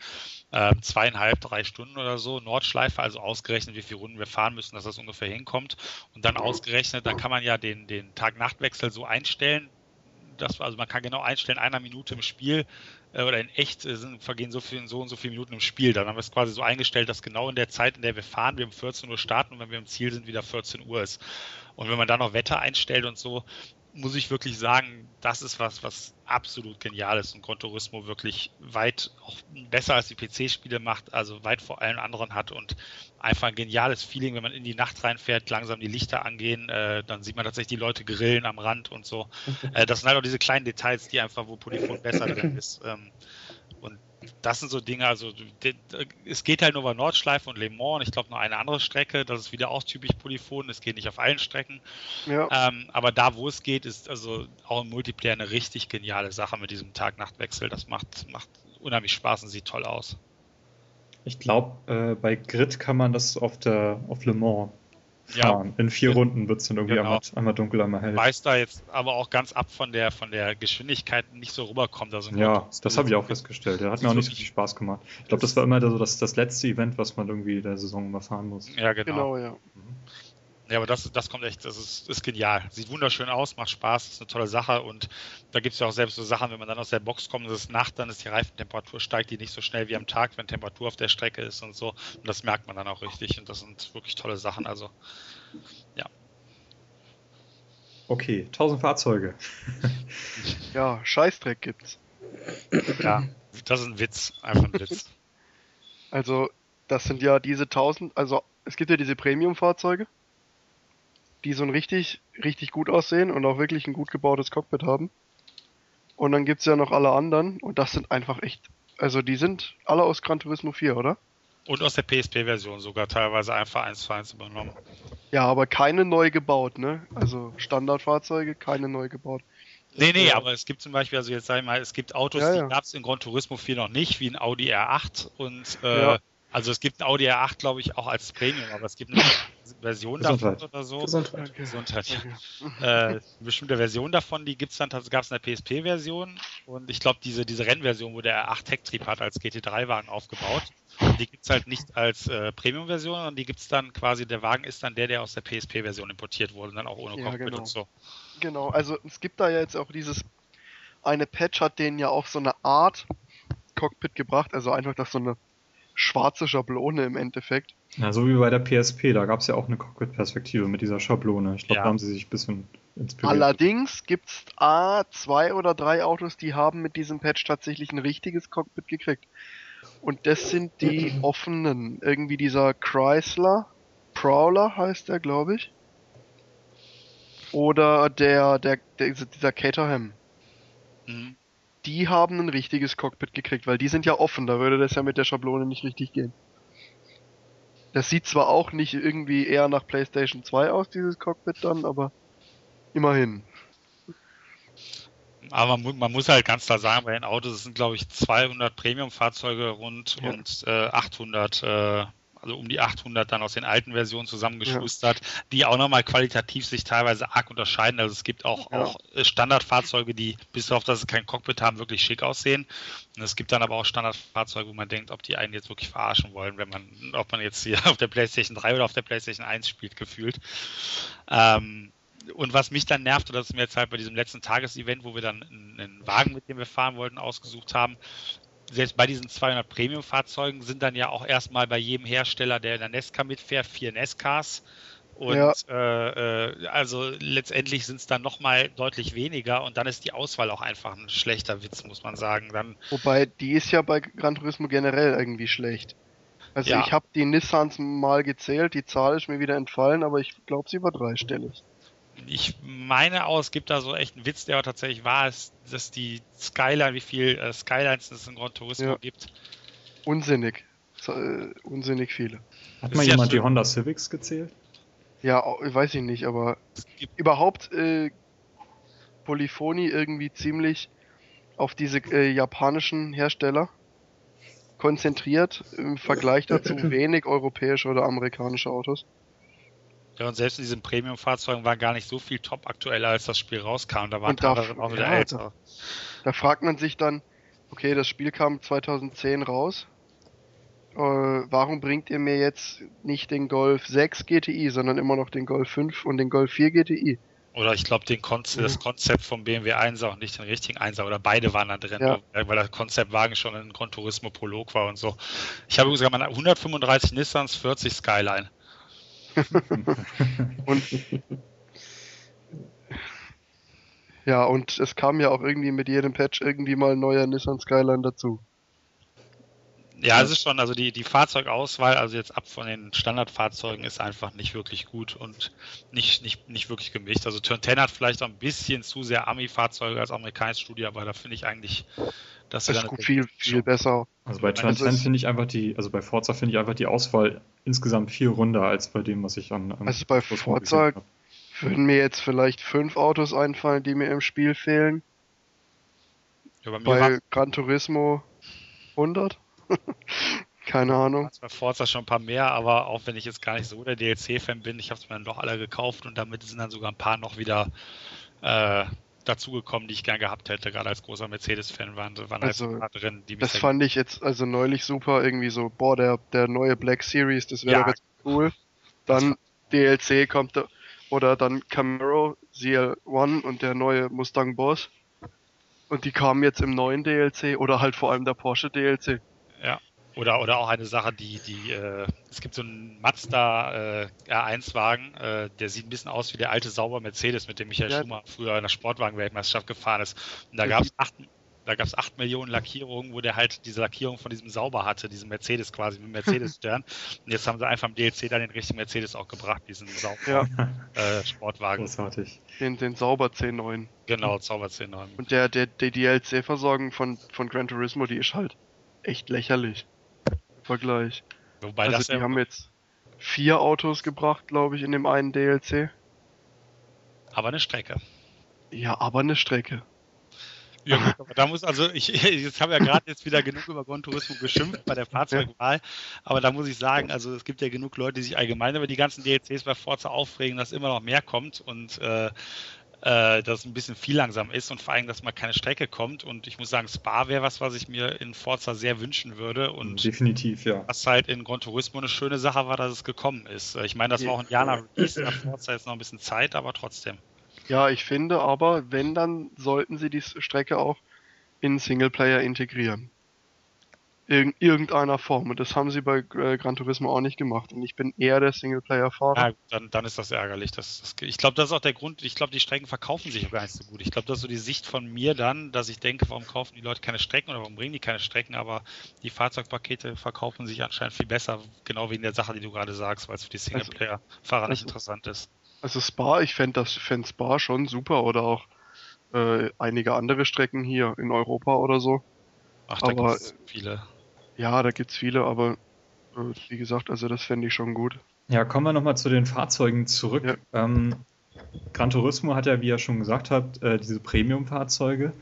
D: Ähm, zweieinhalb, drei Stunden oder so, Nordschleife, also ausgerechnet, wie viele Runden wir fahren müssen, dass das ungefähr hinkommt. Und dann ausgerechnet ausgerechnet, dann kann man ja den, den Tag-Nacht-Wechsel so einstellen. Das, also man kann genau einstellen, einer Minute im Spiel äh, oder in echt äh, sind, vergehen so, viel, so und so viele Minuten im Spiel. Dann haben wir es quasi so eingestellt, dass genau in der Zeit, in der wir fahren, wir um 14 Uhr starten und wenn wir im Ziel sind, wieder 14 Uhr ist. Und wenn man dann noch Wetter einstellt und so, muss ich wirklich sagen, das ist was, was absolut genial ist und Gran Turismo wirklich weit auch besser als die PC-Spiele macht, also weit vor allen anderen hat und einfach ein geniales Feeling, wenn man in die Nacht reinfährt, langsam die Lichter angehen, äh, dann sieht man tatsächlich die Leute grillen am Rand und so. Äh, das sind halt auch diese kleinen Details, die einfach, wo Polyphon besser drin ist. Ähm, das sind so Dinge, also es geht halt nur über Nordschleife und Le Mans und ich glaube noch eine andere Strecke, das ist wieder auch typisch Polyphon, es geht nicht auf allen Strecken. Ja. Ähm, aber da, wo es geht, ist also auch im Multiplayer eine richtig geniale Sache mit diesem Tag-Nacht-Wechsel. Das macht, macht unheimlich Spaß und sieht toll aus.
B: Ich glaube, äh, bei Grid kann man das auf der auf Le Mans fahren. Ja. In vier Runden wird es dann irgendwie genau. einmal, einmal, dunkel, einmal hell.
D: Weiß da jetzt aber auch ganz ab von der von der Geschwindigkeit nicht so rüberkommt. Also
B: ja, das habe ich auch festgestellt. Der hat mir auch nicht so viel Spaß gemacht. Ich glaube, das war immer so das, das letzte Event, was man irgendwie der Saison mal fahren muss.
D: Ja, genau. genau ja. Mhm. Ja, aber das, das kommt echt, das ist, ist genial. Sieht wunderschön aus, macht Spaß, ist eine tolle Sache und da gibt es ja auch selbst so Sachen, wenn man dann aus der Box kommt, es ist Nacht, dann ist die Reifentemperatur steigt die nicht so schnell wie am Tag, wenn Temperatur auf der Strecke ist und so. Und das merkt man dann auch richtig und das sind wirklich tolle Sachen. Also, ja.
B: Okay, 1000 Fahrzeuge.
E: ja, Scheißdreck gibt's.
D: Ja, das ist ein Witz, einfach ein Witz.
E: Also, das sind ja diese 1000, also es gibt ja diese Premium-Fahrzeuge die so ein richtig, richtig gut aussehen und auch wirklich ein gut gebautes Cockpit haben. Und dann gibt's ja noch alle anderen und das sind einfach echt, also die sind alle aus Gran Turismo 4, oder?
D: Und aus der PSP-Version sogar teilweise einfach eins zu eins übernommen.
E: Ja, aber keine neu gebaut, ne? Also Standardfahrzeuge, keine neu gebaut.
D: Nee, nee, aber es gibt zum Beispiel, also jetzt sag ich mal, es gibt Autos, ja, ja. die gab es in Gran Turismo 4 noch nicht, wie ein Audi R8 und äh, ja. Also es gibt ein Audi R8, glaube ich, auch als Premium, aber es gibt eine Version davon oder so. Gesundheit. Gesundheit, ja. Äh, eine bestimmte Version davon, die gibt's dann, gab es eine PSP-Version und ich glaube, diese, diese Rennversion, wo der R8 Hecktrieb hat, als GT3-Wagen aufgebaut, die gibt's halt nicht als äh, Premium-Version, sondern die gibt's dann quasi, der Wagen ist dann der, der aus der PSP-Version importiert wurde, dann auch ohne
E: ja,
D: Cockpit
E: genau.
D: und so.
E: Genau, also es gibt da ja jetzt auch dieses, eine Patch hat denen ja auch so eine Art Cockpit gebracht, also einfach, dass so eine schwarze Schablone im Endeffekt.
B: Ja, so wie bei der PSP, da gab es ja auch eine Cockpit-Perspektive mit dieser Schablone. Ich glaube, ja. da haben sie sich ein bisschen inspiriert.
E: Allerdings gibt es A, zwei oder drei Autos, die haben mit diesem Patch tatsächlich ein richtiges Cockpit gekriegt. Und das sind die offenen. Irgendwie dieser Chrysler, Prowler heißt der, glaube ich. Oder der, der, der dieser Caterham. Mhm die haben ein richtiges Cockpit gekriegt, weil die sind ja offen, da würde das ja mit der Schablone nicht richtig gehen. Das sieht zwar auch nicht irgendwie eher nach PlayStation 2 aus, dieses Cockpit dann, aber immerhin.
D: Aber man, man, muss halt ganz klar sagen, bei den Autos sind, glaube ich, 200 Premium-Fahrzeuge rund ja. und äh, 800 äh, also um die 800 dann aus den alten Versionen zusammengeschustert, ja. die auch nochmal qualitativ sich teilweise arg unterscheiden. Also es gibt auch, ja. auch Standardfahrzeuge, die bis darauf, dass sie kein Cockpit haben, wirklich schick aussehen. Und es gibt dann aber auch Standardfahrzeuge, wo man denkt, ob die einen jetzt wirklich verarschen wollen, wenn man, ob man jetzt hier auf der PlayStation 3 oder auf der PlayStation 1 spielt, gefühlt. Ähm, und was mich dann nervt, oder das ist mir jetzt halt bei diesem letzten Tagesevent, wo wir dann einen Wagen, mit dem wir fahren wollten, ausgesucht haben, selbst bei diesen 200 Premium-Fahrzeugen sind dann ja auch erstmal bei jedem Hersteller, der in der Nesca mitfährt, vier Nescas. Und ja. äh, äh, also letztendlich sind es dann nochmal deutlich weniger und dann ist die Auswahl auch einfach ein schlechter Witz, muss man sagen. Dann,
E: Wobei, die ist ja bei Gran Turismo generell irgendwie schlecht. Also ja. ich habe die Nissans mal gezählt, die Zahl ist mir wieder entfallen, aber ich glaube, sie war dreistellig
D: ich meine auch, es gibt da so echt einen Witz, der auch tatsächlich wahr ist, dass die Skyline, wie viel äh, Skylines es in Gran Turismo ja. gibt.
E: Unsinnig. So, äh, unsinnig viele.
B: Hat mal jemand die Honda Civics gezählt?
E: Ja, weiß ich nicht, aber überhaupt äh, Polyphony irgendwie ziemlich auf diese äh, japanischen Hersteller konzentriert im Vergleich dazu wenig europäische oder amerikanische Autos.
D: Ja, und selbst in diesen Premium-Fahrzeugen war gar nicht so viel top aktueller, als das Spiel rauskam. Da waren teilweise auch wieder ja, älter. Da,
E: da, fragt man sich dann, okay, das Spiel kam 2010 raus. Äh, warum bringt ihr mir jetzt nicht den Golf 6 GTI, sondern immer noch den Golf 5 und den Golf 4 GTI?
D: Oder ich glaube, Konze mhm. das Konzept vom BMW 1 auch nicht den richtigen 1 oder beide waren da drin, ja. weil der Konzeptwagen schon ein Gran Turismo Prolog war und so. Ich habe sogar mal 135 Nissans, 40 Skyline.
E: und Ja, und es kam ja auch irgendwie mit jedem Patch irgendwie mal ein neuer Nissan Skyline dazu.
D: Ja, es ist schon, also die, die Fahrzeugauswahl, also jetzt ab von den Standardfahrzeugen, ist einfach nicht wirklich gut und nicht, nicht, nicht wirklich gemischt. Also Turn 10 hat vielleicht auch ein bisschen zu sehr Ami-Fahrzeuge als amerikanisches Studio, aber da finde ich eigentlich, dass
E: das ist gut, viel, viel besser.
B: Also bei Turn 10 finde ich einfach die, also bei Forza finde ich einfach die Auswahl insgesamt viel runder als bei dem, was ich an. an
E: also bei Forza würden mir jetzt vielleicht fünf Autos einfallen, die mir im Spiel fehlen. Ja, bei, bei Gran Turismo 100. Keine Ahnung.
D: Bei Forza schon ein paar mehr, aber auch wenn ich jetzt gar nicht so der DLC-Fan bin, ich habe es mir dann doch alle gekauft und damit sind dann sogar ein paar noch wieder äh, dazugekommen, die ich gern gehabt hätte. Gerade als großer Mercedes-Fan waren, waren
E: also, halt drin. Die das fand ich jetzt also neulich super, irgendwie so, boah, der, der neue Black Series, das wäre ja, jetzt cool. Dann DLC kommt oder dann Camaro ZL1 und der neue Mustang Boss. Und die kamen jetzt im neuen DLC oder halt vor allem der Porsche DLC.
D: Oder, oder auch eine Sache, die, die, äh, es gibt so einen Mazda äh, R1-Wagen, äh, der sieht ein bisschen aus wie der alte sauber Mercedes, mit dem Michael ja. Schumacher früher in der Sportwagen-Weltmeisterschaft gefahren ist. Und da gab es acht, da gab es 8 Millionen Lackierungen, wo der halt diese Lackierung von diesem Sauber hatte, diesen Mercedes quasi, mit Mercedes-Stern. Und jetzt haben sie einfach im DLC dann den richtigen Mercedes auch gebracht, diesen Sauber ja. äh, Sportwagen.
E: Großartig. Den, den Sauber C9.
D: Genau, Sauber C9.
E: Und der, der, die DLC-Versorgung von, von Gran Turismo, die ist halt echt lächerlich. Vergleich. Wobei also das die ja haben jetzt vier Autos gebracht, glaube ich, in dem einen DLC.
D: Aber eine Strecke.
E: Ja, aber eine Strecke.
D: Ja, gut, aber da muss also, ich, jetzt habe ja gerade jetzt wieder genug über Gran Turismo geschimpft bei der Fahrzeugwahl, aber da muss ich sagen, also es gibt ja genug Leute, die sich allgemein über die ganzen DLCs bei Forza aufregen, dass immer noch mehr kommt und äh, äh, dass es ein bisschen viel langsam ist und vor allem, dass mal keine Strecke kommt. Und ich muss sagen, Spa wäre was, was ich mir in Forza sehr wünschen würde. Und
B: Definitiv, ja.
D: Was halt in Gran Turismo eine schöne Sache war, dass es gekommen ist. Ich meine, das war auch ein Jahr nach Release, nach Forza jetzt noch ein bisschen Zeit, aber trotzdem.
E: Ja, ich finde aber, wenn, dann sollten sie die Strecke auch in Singleplayer integrieren. In irgendeiner Form. Und das haben sie bei äh, Gran Turismo auch nicht gemacht. Und ich bin eher der Singleplayer-Fahrer. Ja,
D: dann, dann ist das ärgerlich. Das, das, ich glaube, das ist auch der Grund. Ich glaube, die Strecken verkaufen sich gar nicht so gut. Ich glaube, das ist so die Sicht von mir dann, dass ich denke, warum kaufen die Leute keine Strecken oder warum bringen die keine Strecken? Aber die Fahrzeugpakete verkaufen sich anscheinend viel besser. Genau wegen der Sache, die du gerade sagst, weil es für die also, Singleplayer-Fahrer also, nicht interessant ist.
E: Also Spa, ich fände das fänd Spa schon super oder auch äh, einige andere Strecken hier in Europa oder so.
D: Ach, da aber, gibt's viele.
E: Ja, da gibt's viele, aber äh, wie gesagt, also das fände ich schon gut.
B: Ja, kommen wir nochmal zu den Fahrzeugen zurück. Ja. Ähm, Gran Turismo hat ja, wie ihr schon gesagt habt, äh, diese Premium-Fahrzeuge,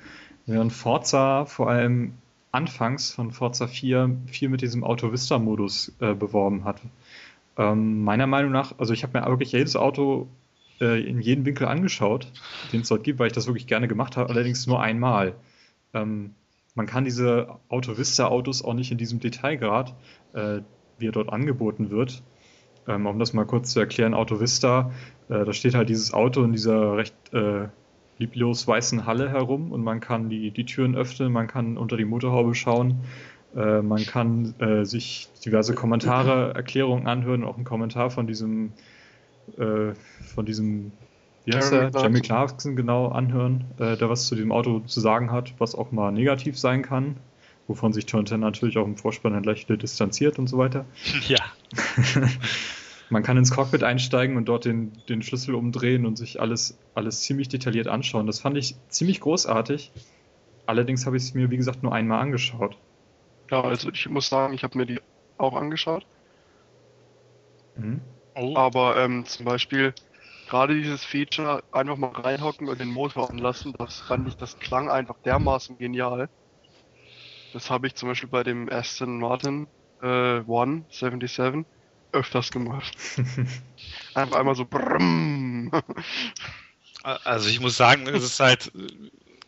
B: während Forza vor allem anfangs von Forza 4 viel mit diesem Auto Vista-Modus äh, beworben hat. Ähm, meiner Meinung nach, also ich habe mir wirklich jedes Auto äh, in jedem Winkel angeschaut, den es dort gibt, weil ich das wirklich gerne gemacht habe, allerdings nur einmal. Ähm, man kann diese Auto Vista Autos auch nicht in diesem Detailgrad, äh, wie er dort angeboten wird. Ähm, um das mal kurz zu erklären, Auto Vista, äh, da steht halt dieses Auto in dieser recht äh, lieblos weißen Halle herum und man kann die, die Türen öffnen, man kann unter die Motorhaube schauen äh, man kann äh, sich diverse Kommentare, Erklärungen anhören, auch einen Kommentar von diesem, äh, von diesem, wie heißt Jeremy der? Jeremy Clarkson genau anhören, äh, der was zu diesem Auto zu sagen hat, was auch mal negativ sein kann, wovon sich Turn 10 natürlich auch im Vorspann dann wieder distanziert und so weiter.
D: Ja.
B: man kann ins Cockpit einsteigen und dort den, den Schlüssel umdrehen und sich alles, alles ziemlich detailliert anschauen. Das fand ich ziemlich großartig. Allerdings habe ich es mir, wie gesagt, nur einmal angeschaut.
E: Ja, also ich muss sagen, ich habe mir die auch angeschaut. Mhm. Oh. Aber ähm, zum Beispiel gerade dieses Feature, einfach mal reinhocken und den Motor anlassen, das fand ich, das klang einfach dermaßen genial. Das habe ich zum Beispiel bei dem Aston Martin äh, One 77 öfters gemacht. einfach einmal so brumm.
D: Also ich muss sagen, es ist halt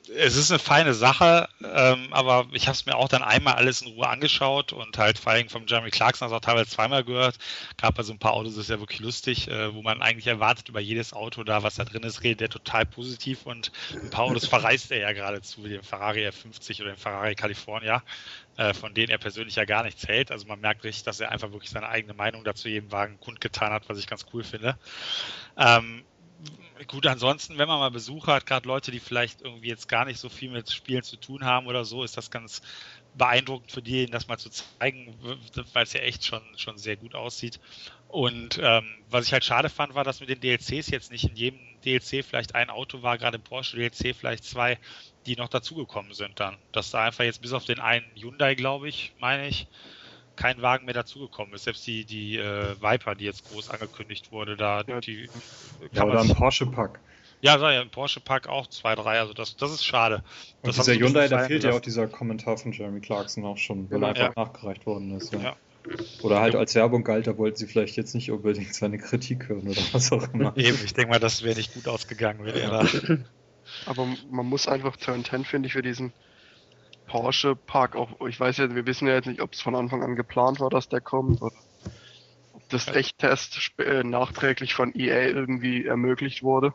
D: es ist eine feine Sache, ähm, aber ich habe es mir auch dann einmal alles in Ruhe angeschaut und halt vor allem vom Jeremy Clarkson also auch teilweise zweimal gehört. Gab bei so ein paar Autos, das ist ja wirklich lustig, äh, wo man eigentlich erwartet über jedes Auto da, was da drin ist, redet der total positiv und ein paar Autos verreist er ja geradezu, wie den Ferrari F50 oder den Ferrari California, äh, von denen er persönlich ja gar nichts hält. Also man merkt richtig, dass er einfach wirklich seine eigene Meinung dazu jedem Wagen kundgetan hat, was ich ganz cool finde. Ähm, Gut, ansonsten, wenn man mal Besucher hat, gerade Leute, die vielleicht irgendwie jetzt gar nicht so viel mit Spielen zu tun haben oder so, ist das ganz beeindruckend für die, das mal zu zeigen, weil es ja echt schon, schon sehr gut aussieht. Und ähm, was ich halt schade fand, war, dass mit den DLCs jetzt nicht in jedem DLC vielleicht ein Auto war, gerade im Porsche DLC vielleicht zwei, die noch dazugekommen sind dann. Dass da einfach jetzt bis auf den einen Hyundai, glaube ich, meine ich, kein Wagen mehr dazugekommen ist. Selbst die, die äh, Viper, die jetzt groß angekündigt wurde, da
B: ja,
D: die
B: ja, oder ein Porsche-Pack.
D: Ja, war ja im Porsche-Pack auch zwei, drei, also das, das ist schade.
B: Und dieser Hyundai, da fehlt ja auch dieser Kommentar von Jeremy Clarkson auch schon, weil er einfach ja. nachgereicht worden ist. Ja. ja. Oder halt als Werbung galt, da wollten sie vielleicht jetzt nicht unbedingt seine Kritik hören oder was auch immer.
D: Eben, ich denke mal, das wäre nicht gut ausgegangen, wenn er da.
E: Aber man muss einfach Turn 10, finde ich, für diesen Porsche Park auch, ich weiß ja, wir wissen ja jetzt nicht, ob es von Anfang an geplant war, dass der kommt oder ob das Echttest äh, nachträglich von EA irgendwie ermöglicht wurde.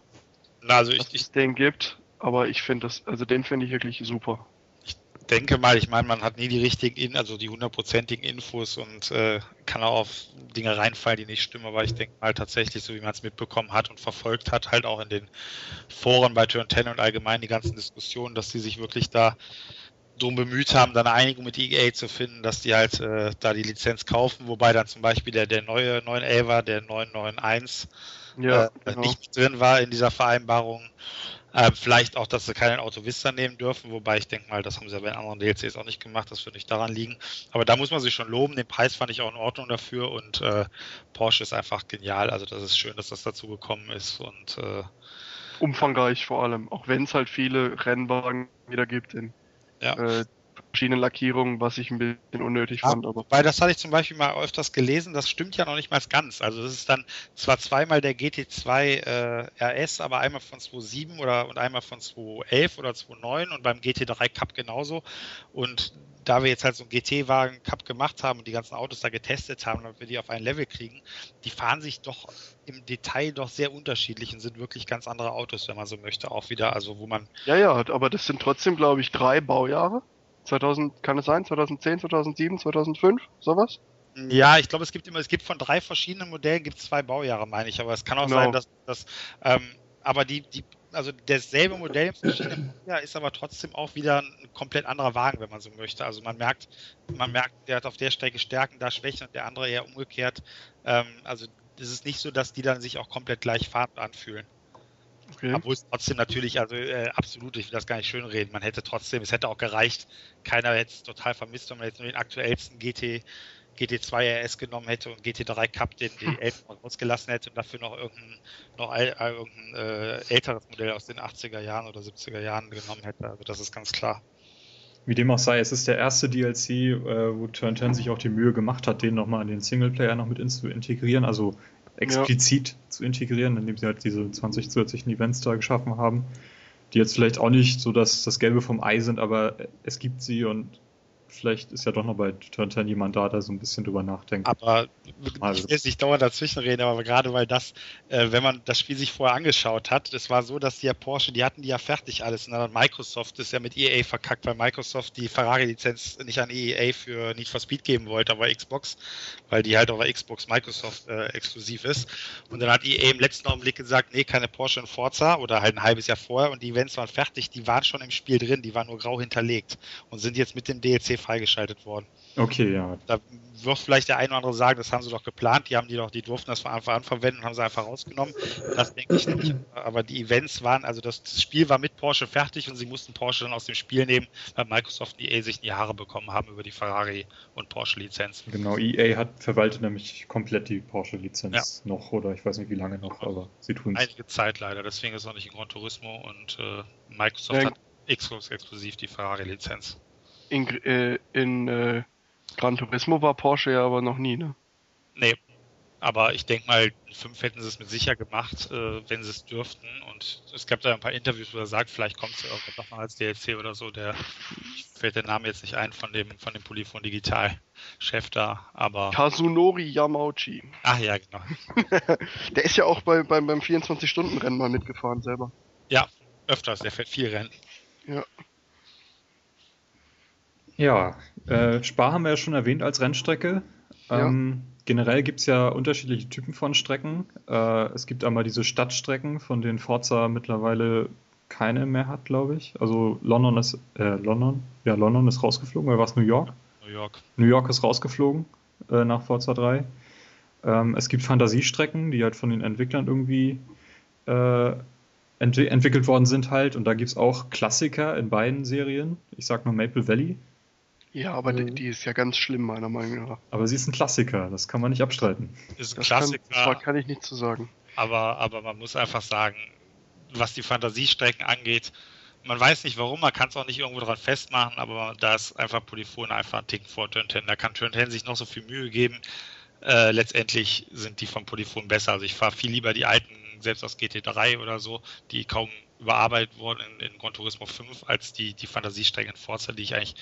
D: Na, also ich,
E: dass es den gibt, aber ich finde das, also den finde ich wirklich super.
D: Ich denke mal, ich meine, man hat nie die richtigen, also die hundertprozentigen Infos und äh, kann auch auf Dinge reinfallen, die nicht stimmen, aber ich denke mal tatsächlich, so wie man es mitbekommen hat und verfolgt hat, halt auch in den Foren bei Turn 10 und allgemein die ganzen Diskussionen, dass sie sich wirklich da drum bemüht haben, dann eine Einigung mit EA zu finden, dass die halt äh, da die Lizenz kaufen, wobei dann zum Beispiel der, der neue 911er, der 991 ja, äh, genau. nicht drin war in dieser Vereinbarung. Äh, vielleicht auch, dass sie keinen Auto Vista nehmen dürfen, wobei ich denke mal, das haben sie ja bei anderen DLCs auch nicht gemacht, das wird nicht daran liegen. Aber da muss man sich schon loben, den Preis fand ich auch in Ordnung dafür und äh, Porsche ist einfach genial, also das ist schön, dass das dazu gekommen ist und äh,
E: umfangreich vor allem, auch wenn es halt viele Rennwagen wieder gibt in ja. äh, verschiedenen Lackierungen, was ich ein bisschen unnötig ja, fand.
D: Aber. Weil das hatte ich zum Beispiel mal öfters gelesen, das stimmt ja noch nicht mal ganz. Also das ist dann zwar zweimal der GT2 äh, RS, aber einmal von 2.7 oder und einmal von 2.11 oder 2.9 und beim GT3 Cup genauso. Und da wir jetzt halt so einen GT-Wagen Cup gemacht haben und die ganzen Autos da getestet haben, damit wir die auf ein Level kriegen, die fahren sich doch im Detail doch sehr unterschiedlich und sind wirklich ganz andere Autos, wenn man so möchte, auch wieder, also wo man.
E: Ja, ja, aber das sind trotzdem, glaube ich, drei Baujahre. 2000, kann es sein? 2010, 2007, 2005, sowas?
D: Ja, ich glaube, es gibt immer, es gibt von drei verschiedenen Modellen gibt zwei Baujahre, meine ich, aber es kann auch genau. sein, dass das, ähm, aber die, die also dasselbe Modell ja, ist aber trotzdem auch wieder ein komplett anderer Wagen, wenn man so möchte. Also man merkt, man merkt, der hat auf der Strecke Stärken, da Schwächen und der andere eher umgekehrt. Ähm, also es ist nicht so, dass die dann sich auch komplett gleich farbend anfühlen. Okay. Obwohl es trotzdem natürlich, also äh, absolut, ich will das gar nicht schön reden. Man hätte trotzdem, es hätte auch gereicht, keiner hätte es total vermisst, wenn man jetzt nur den aktuellsten GT GT2 RS genommen hätte und GT3 Cup den die 11 rausgelassen hätte und dafür noch irgendein, noch irgendein äh, älteres Modell aus den 80er Jahren oder 70er Jahren genommen hätte. Also das ist ganz klar.
B: Wie dem auch sei, es ist der erste DLC, äh, wo Turn 10 sich auch die Mühe gemacht hat, den nochmal in den Singleplayer noch mit zu integrieren, also explizit ja. zu integrieren, indem sie halt diese 20 zusätzlichen Events da geschaffen haben, die jetzt vielleicht auch nicht so das, das Gelbe vom Ei sind, aber es gibt sie und vielleicht ist ja doch noch bei Turn 10 jemand da, der so ein bisschen drüber nachdenkt.
D: Aber ich will jetzt nicht dauernd dazwischen reden, aber gerade weil das, äh, wenn man das Spiel sich vorher angeschaut hat, es war so, dass die ja Porsche, die hatten die ja fertig alles. Und dann hat Microsoft ist ja mit EA verkackt, weil Microsoft die Ferrari-Lizenz nicht an EA für Need for Speed geben wollte, aber Xbox, weil die halt auf der Xbox Microsoft äh, exklusiv ist. Und dann hat EA im letzten Augenblick gesagt, nee, keine Porsche in Forza oder halt ein halbes Jahr vorher und die Events waren fertig, die waren schon im Spiel drin, die waren nur grau hinterlegt und sind jetzt mit dem DLC freigeschaltet worden.
B: Okay, ja.
D: Da wird vielleicht der eine oder andere sagen, das haben sie doch geplant, die haben die doch, die durften das von Anfang an verwenden und haben sie einfach rausgenommen. Das denke ich nicht. Aber die Events waren, also das, Spiel war mit Porsche fertig und sie mussten Porsche dann aus dem Spiel nehmen, weil Microsoft und EA sich in die Haare bekommen haben über die Ferrari und Porsche-Lizenzen.
B: Genau, EA hat verwaltet nämlich komplett die Porsche-Lizenz ja. noch oder ich weiß nicht wie lange noch, aber sie tun
D: es. Einige Zeit leider, deswegen ist es noch nicht in Gran Turismo und äh, Microsoft ja. hat Xbox exklusiv die Ferrari-Lizenz.
E: In, äh, in äh Gran Turismo war Porsche ja aber noch nie, ne?
D: Nee. Aber ich denke mal, 5 hätten sie es mit sicher gemacht, äh, wenn sie es dürften. Und es gab da ein paar Interviews, wo er sagt, vielleicht kommt es irgendwann noch mal als DLC oder so. Der fällt der Name jetzt nicht ein von dem von dem Polyphon Digital Chef da, aber
E: Kazunori Yamauchi.
D: Ach ja, genau.
E: der ist ja auch bei, bei, beim 24 Stunden Rennen mal mitgefahren selber.
D: Ja, öfters, der fährt viel Rennen.
E: Ja.
B: Ja, äh, Spa haben wir ja schon erwähnt als Rennstrecke. Ähm, generell gibt es ja unterschiedliche Typen von Strecken. Äh, es gibt einmal diese Stadtstrecken, von denen Forza mittlerweile keine mehr hat, glaube ich. Also London ist, äh, London? Ja, London ist rausgeflogen, oder war es New York?
D: New York.
B: New York ist rausgeflogen äh, nach Forza 3. Ähm, es gibt Fantasiestrecken, die halt von den Entwicklern irgendwie äh, ent entwickelt worden sind halt. Und da gibt es auch Klassiker in beiden Serien. Ich sag nur Maple Valley.
E: Ja, aber die,
C: Mhm.
E: die ist ja ganz schlimm, meiner Meinung nach.
B: Aber sie ist ein Klassiker, das kann man nicht abstreiten.
D: Ist ein
E: Das kann,
D: Klassiker.
E: da kann ich nichts zu sagen.
D: aber, aber man muss einfach sagen, was die Fantasiestrecken angeht, man weiß nicht warum, man kann es auch nicht irgendwo dran festmachen, aber da ist einfach Polyphon einfach ein Ticken vor Turn 10. Da kann Turn 10 sich noch so viel Mühe geben. Äh, letztendlich sind die von Polyphon besser. Also ich fahre viel lieber die alten, selbst aus GT3 oder so, die kaum überarbeitet wurden in, in Gran Turismo 5, als die, die Fantasiestrecken in Forza, die ich eigentlich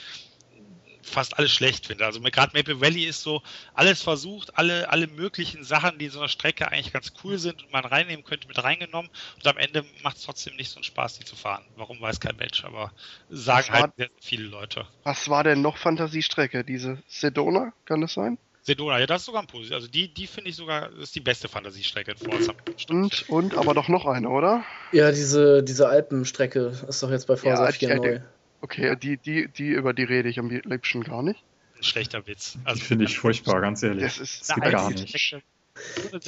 D: fast alles schlecht finde. Also gerade Maple Valley ist so alles versucht, alle, alle möglichen Sachen, die in so einer Strecke eigentlich ganz cool sind und man reinnehmen könnte, mit reingenommen. Und am Ende macht es trotzdem nicht so einen Spaß, die zu fahren. Warum weiß kein Mensch, aber sagen
E: war-
D: halt sehr viele Leute.
E: Was war denn noch Fantasiestrecke? Diese Sedona, kann das sein?
D: Sedona, ja, das ist sogar ein Positiv. Also die, die finde ich sogar, das ist die beste Fantasiestrecke in Forza.
E: Und, und, aber doch noch eine, oder?
C: Ja, diese, diese Alpenstrecke ist doch jetzt bei Forza
E: Ja,
C: 4
E: die-
C: neu.
E: Okay, die, die, die, über die rede ich am liebsten gar nicht.
D: Ein schlechter Witz.
B: Die
D: Also
B: finde ich furchtbar, ganz ehrlich.
E: Das ist,
B: Das geht gar nicht.
C: Ich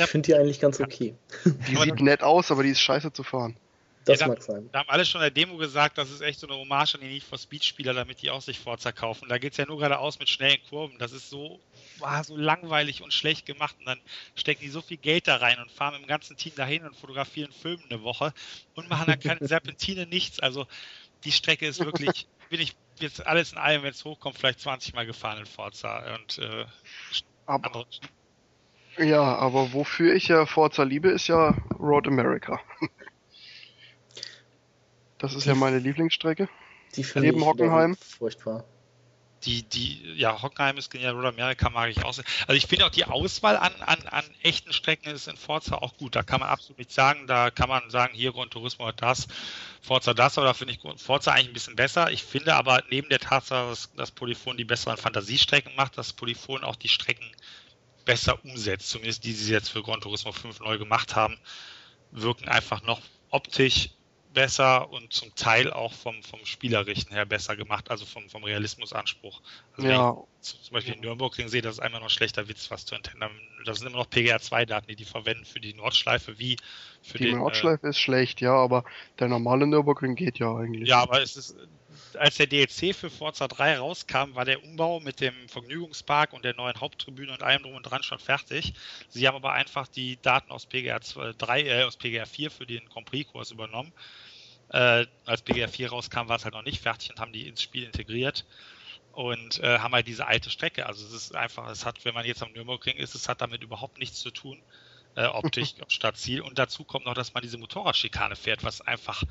C: finde die eigentlich ganz okay.
E: die sieht nett aus, aber die ist scheiße zu fahren.
C: Das
D: Ja, da-
C: mag sein.
D: Da haben alle schon in der Demo gesagt, das ist echt so eine Hommage an die Need for Speed Spieler, damit die auch sich Forza kaufen. Da geht es ja nur geradeaus mit schnellen Kurven. Das ist so, war so langweilig und schlecht gemacht. Und dann stecken die so viel Geld da rein und fahren mit dem ganzen Team dahin und fotografieren Filmen eine Woche und machen dann keine Serpentine, nichts. Also die Strecke ist wirklich, bin ich jetzt alles in allem, wenn es hochkommt, vielleicht 20 Mal gefahren in Forza. Und äh,
E: Aber, ja, aber wofür ich ja Forza liebe, ist ja Road America. Das ist ja meine Lieblingsstrecke.
C: Die finde
E: Neben
C: ich
E: Hockenheim?
C: furchtbar.
D: die, die, ja, Hockenheim ist genial, Road America mag ich auch sehr. Also ich finde auch die Auswahl an, an, an echten Strecken ist in Forza auch gut. Da kann man absolut nichts sagen. Da kann man sagen, hier Gran Turismo hat das, Forza das, aber da finde ich Forza eigentlich ein bisschen besser. Ich finde aber neben der Tatsache, dass das Polyphon die besseren Fantasiestrecken macht, dass Polyphon auch die Strecken besser umsetzt. Zumindest die, die sie jetzt für Gran Turismo 5 neu gemacht haben, wirken einfach noch optisch besser und zum Teil auch vom, vom Spielerischen her besser gemacht, also vom, vom Realismusanspruch. Also wenn
E: Ja,
D: zum Beispiel in Nürburgring sehe, das ist einmal noch ein schlechter Witz, was zu Nintendo. Das sind immer noch PGR2-Daten, die die verwenden für die Nordschleife wie für
E: die
D: den.
E: Nordschleife ist schlecht, ja, aber der normale Nürburgring geht ja
D: Äh,
E: eigentlich.
D: ja, aber es ist, als der DLC für Forza 3 rauskam, war der Umbau mit dem Vergnügungspark und der neuen Haupttribüne und allem drum und dran schon fertig. Sie haben aber einfach die Daten aus PGR 3, äh, aus PGR 4 für den Grand Prix-Kurs übernommen. Äh, als PGR 4 rauskam, war es halt noch nicht fertig und haben die ins Spiel integriert und äh, haben halt diese alte Strecke. Also es ist einfach, es hat, wenn man jetzt am Nürburgring ist, es hat damit überhaupt nichts zu tun, äh, optisch statt Ziel. Und dazu kommt noch, dass man diese Motorradschikane fährt, was einfach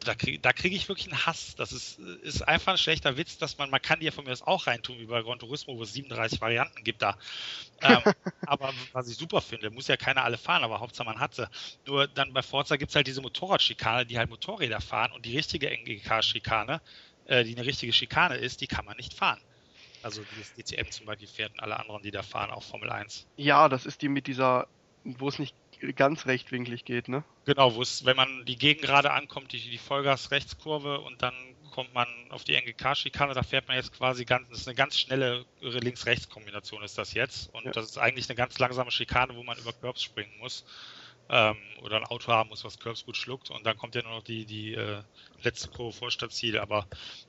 D: da kriege krieg ich wirklich einen Hass. Das ist, ist einfach ein schlechter Witz, dass man, man kann die ja von mir aus auch reintun, wie bei Gran Turismo, wo es 37 Varianten gibt da. Ähm, aber was ich super finde, muss ja keiner alle fahren, aber Hauptsache man hat sie. Nur dann bei Forza gibt es halt diese Motorradschikane, die halt Motorräder fahren und die richtige NGK-Schikane, äh, die eine richtige Schikane ist, die kann man nicht fahren. Also dieses DTM zum Beispiel fährt und alle anderen, die da fahren, auch Formel 1.
E: Ja, das ist die mit dieser, wo es nicht ganz rechtwinklig geht, ne?
D: Genau, wo es, wenn man die Gegengrade ankommt, die, die Vollgas-Rechtskurve und dann kommt man auf die NGK-Schikane, da fährt man jetzt quasi ganz, das ist eine ganz schnelle Links-Rechts-Kombination ist das jetzt und
E: Ja.
D: das ist eigentlich eine ganz langsame Schikane, wo man über Curbs springen muss ähm, oder ein Auto haben muss, was Curbs gut schluckt und dann kommt ja nur noch die, die äh, letzte Kurve vor Stadtziel, aber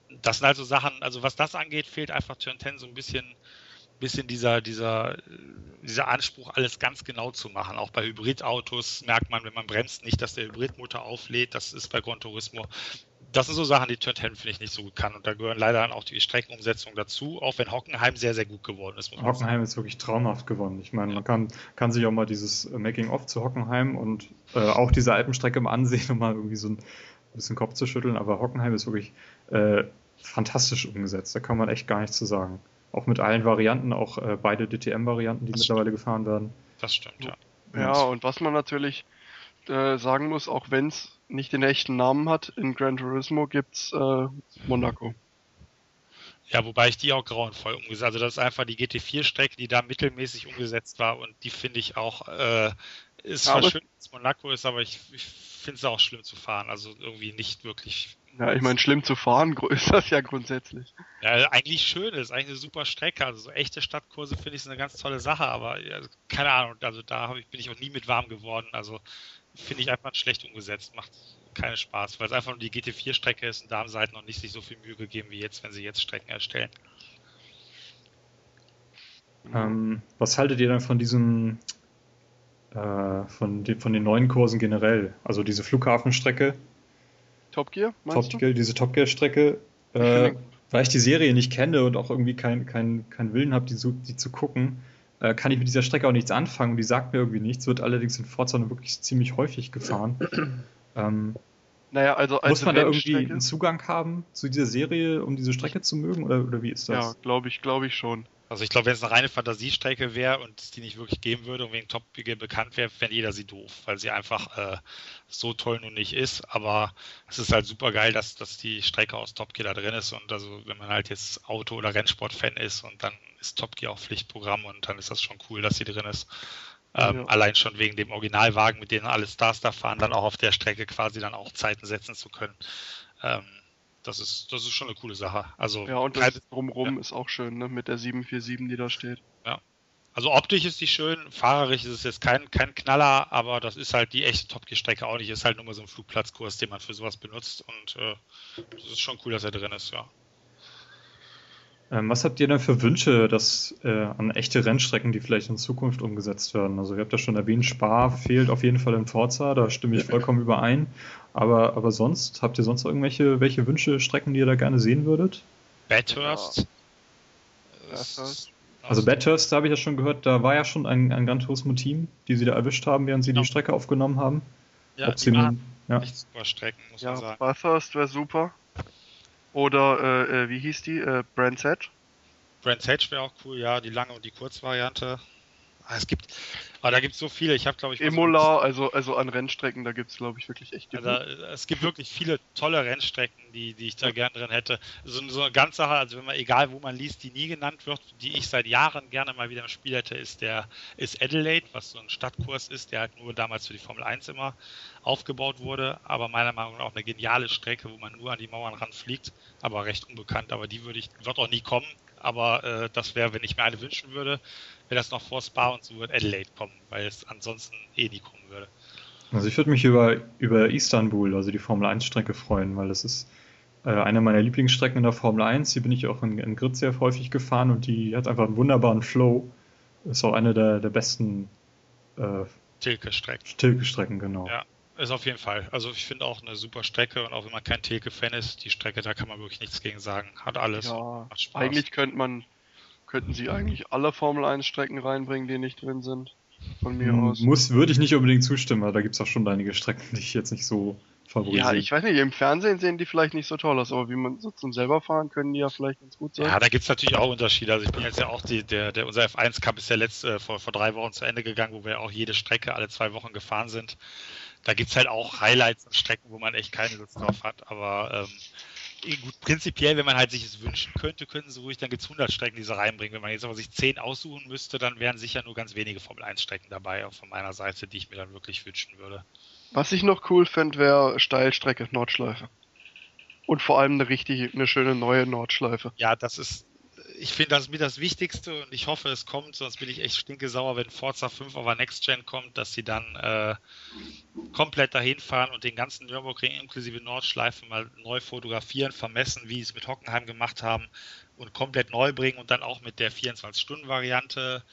D: das sind also Sachen, also was das angeht, fehlt einfach Turn 10 so ein bisschen bisschen dieser, dieser, dieser Anspruch, alles ganz genau zu machen. Auch bei Hybridautos merkt man, wenn man bremst, nicht, dass der Hybridmotor auflädt. Das ist bei Gran Turismo. Das sind so Sachen, die Turn 10 finde ich nicht so gut kann. Und da gehören leider dann auch die Streckenumsetzungen dazu, auch wenn Hockenheim sehr, sehr gut geworden ist.
B: Hockenheim ist wirklich traumhaft gewonnen. Ich meine, man kann, kann sich auch mal dieses Making-of zu Hockenheim und äh, auch diese Alpenstrecke mal ansehen, um mal irgendwie so ein bisschen Kopf zu schütteln. Aber Hockenheim ist wirklich äh, fantastisch umgesetzt. Da kann man echt gar nichts zu sagen. Auch mit allen Varianten, auch äh, beide DTM-Varianten, die
D: Das
B: mittlerweile gefahren werden.
D: Das stimmt, ja.
E: Ja, und was man natürlich äh, sagen muss, auch wenn es nicht den echten Namen hat, in Gran Turismo gibt's äh, Monaco.
D: Ja, wobei ich die auch grauenvoll umgesetzt Also das ist einfach die GT4-Strecke, die da mittelmäßig umgesetzt war und die finde ich auch, äh, ist zwar schön, dass Monaco ist, aber ich, ich finde es auch schlimm zu fahren. Also irgendwie nicht wirklich.
E: Ja, ich meine, schlimm zu fahren ist das ja grundsätzlich.
D: Ja, eigentlich schön, ist eigentlich eine super Strecke. Also so echte Stadtkurse finde ich eine ganz tolle Sache, aber ja, keine Ahnung, also da ich, bin ich auch nie mit warm geworden. Also finde ich einfach schlecht umgesetzt. Macht keinen Spaß, weil es einfach nur die GT4-Strecke ist und da haben sie halt noch nicht sich so viel Mühe gegeben wie jetzt, wenn sie jetzt Strecken erstellen.
B: Ähm, was haltet ihr dann von diesem, äh, von, den, von den neuen Kursen generell? Also diese Flughafenstrecke.
E: Top Gear,
B: meinst Top Gear, diese Top Gear-Strecke. Äh, weil ich die Serie nicht kenne und auch irgendwie keinen kein, kein Willen habe, die, die zu gucken, äh, kann ich mit dieser Strecke auch nichts anfangen. Die sagt mir irgendwie nichts, wird allerdings in Forza wirklich ziemlich häufig gefahren. Ähm,
E: naja, also
B: muss man da irgendwie einen Zugang haben zu dieser Serie, um diese Strecke zu mögen, oder, oder wie ist das?
E: Ja, glaube ich, glaube ich schon.
D: Also ich glaube, wenn es eine reine Fantasiestrecke wäre und es die nicht wirklich geben würde und wegen Top Gear bekannt wäre, fände jeder sie doof, weil sie einfach äh, so toll nun nicht ist. Aber es ist halt super geil, dass, dass die Strecke aus Top Gear da drin ist und also wenn man halt jetzt Auto- oder Rennsport-Fan ist und dann ist Top Gear auch Pflichtprogramm und dann ist das schon cool, dass sie drin ist. Ähm, ja. Allein schon wegen dem Originalwagen, mit denen alle Stars da fahren, dann auch auf der Strecke quasi dann auch Zeiten setzen zu können. Ähm, das ist, das ist schon eine coole Sache. Also,
E: ja, und das drumrum ja. ist auch schön, ne? Mit der 747, die da steht.
D: Ja. Also optisch ist die schön, fahrerisch ist es jetzt kein, kein Knaller, aber das ist halt die echte Top Gear-Strecke auch nicht. Ist halt nur mal so ein Flugplatzkurs, den man für sowas benutzt und äh, das ist schon cool, dass er drin ist, ja.
B: Ähm, was habt ihr denn für Wünsche dass, äh, an echte Rennstrecken, die vielleicht in Zukunft umgesetzt werden? Also ihr habt ja schon erwähnt, Spar fehlt auf jeden Fall in Forza, da stimme ich vollkommen überein. Aber, aber sonst, habt ihr sonst irgendwelche welche Wünsche, Strecken, die ihr da gerne sehen würdet?
D: Bathurst.
B: Bathurst. Also Bathurst, da habe ich ja schon gehört, da war ja schon ein, ein Gran Turismo-Team, die sie da erwischt haben, während sie ja. die Strecke aufgenommen haben.
D: Ja, Ob die waren ja. echt super Strecken, muss
E: ja,
D: man sagen.
E: Bathurst wäre super. Oder äh, äh, wie hieß die? Äh, Brand Edge?
D: Brand Edge wäre auch cool, ja, die lange und die Kurzvariante. Ah, es gibt, aber da gibt es so viele. Ich habe, glaube ich,
E: Imola, also, also an Rennstrecken, da gibt es, glaube ich, wirklich echt.
D: Also, es gibt wirklich viele tolle Rennstrecken, die, die ich da gerne drin hätte. So, so eine ganze Sache, also wenn man, egal wo man liest, die nie genannt wird, die ich seit Jahren gerne mal wieder im Spiel hätte, ist der, ist Adelaide, was so ein Stadtkurs ist, der halt nur damals für die Formel 1 immer aufgebaut wurde, aber meiner Meinung nach auch eine geniale Strecke, wo man nur an die Mauern ranfliegt, aber recht unbekannt, aber die würde ich, wird auch nie kommen, aber äh, das wäre, wenn ich mir eine wünschen würde, wäre das noch vor Spa und so wird Adelaide kommen, weil es ansonsten eh nie kommen würde.
B: Also ich würde mich über, über Istanbul, also die Formel 1 Strecke freuen, weil das ist äh, eine meiner Lieblingsstrecken in der Formel 1. Hier bin ich auch in, in Grid sehr häufig gefahren und die hat einfach einen wunderbaren Flow. Ist auch eine der, der besten
D: äh, Tilke-Strecken.
B: Tilke-Strecken, genau.
D: Ja, ist auf jeden Fall. Also ich finde auch eine super Strecke und auch wenn man kein Tilke-Fan ist, die Strecke, da kann man wirklich nichts gegen sagen. Hat alles.
E: Ja, eigentlich könnte man, könnten sie eigentlich alle Formel 1 Strecken reinbringen, die nicht drin sind. Von mir hm, aus.
B: Muss, würde ich nicht unbedingt zustimmen, aber da gibt es auch schon einige Strecken, die ich jetzt nicht so favorisiere.
E: Ja, ich weiß nicht, im Fernsehen sehen die vielleicht nicht so toll aus, aber wie man so zum selber fahren, können die ja vielleicht ganz gut sein.
D: Ja, da gibt es natürlich auch Unterschiede. Also ich bin jetzt ja auch die, der, der unser F1 Cup ist ja letzte, vor, vor drei Wochen zu Ende gegangen, wo wir auch jede Strecke alle zwei Wochen gefahren sind da gibt es halt auch Highlights und Strecken, wo man echt keine Lust drauf hat. Aber ähm, eh gut, prinzipiell, wenn man halt sich es wünschen könnte, könnten sie ruhig, dann gibt es 100 Strecken, die sie reinbringen. Wenn man jetzt aber sich 10 aussuchen müsste, dann wären sicher nur ganz wenige Formel-1-Strecken dabei, auch von meiner Seite, die ich mir dann wirklich wünschen würde.
E: Was ich noch cool fände, wäre Steilstrecke Nordschleife. Und vor allem eine richtige, eine schöne neue Nordschleife.
D: Ja, das ist ich finde das mit das Wichtigste und ich hoffe, es kommt, sonst bin ich echt stinkesauer, wenn Forza 5 auf der Next Gen kommt, dass sie dann äh, komplett dahin fahren und den ganzen Nürburgring inklusive Nordschleife mal neu fotografieren, vermessen, wie sie es mit Hockenheim gemacht haben und komplett neu bringen und dann auch mit der 24-Stunden-Variante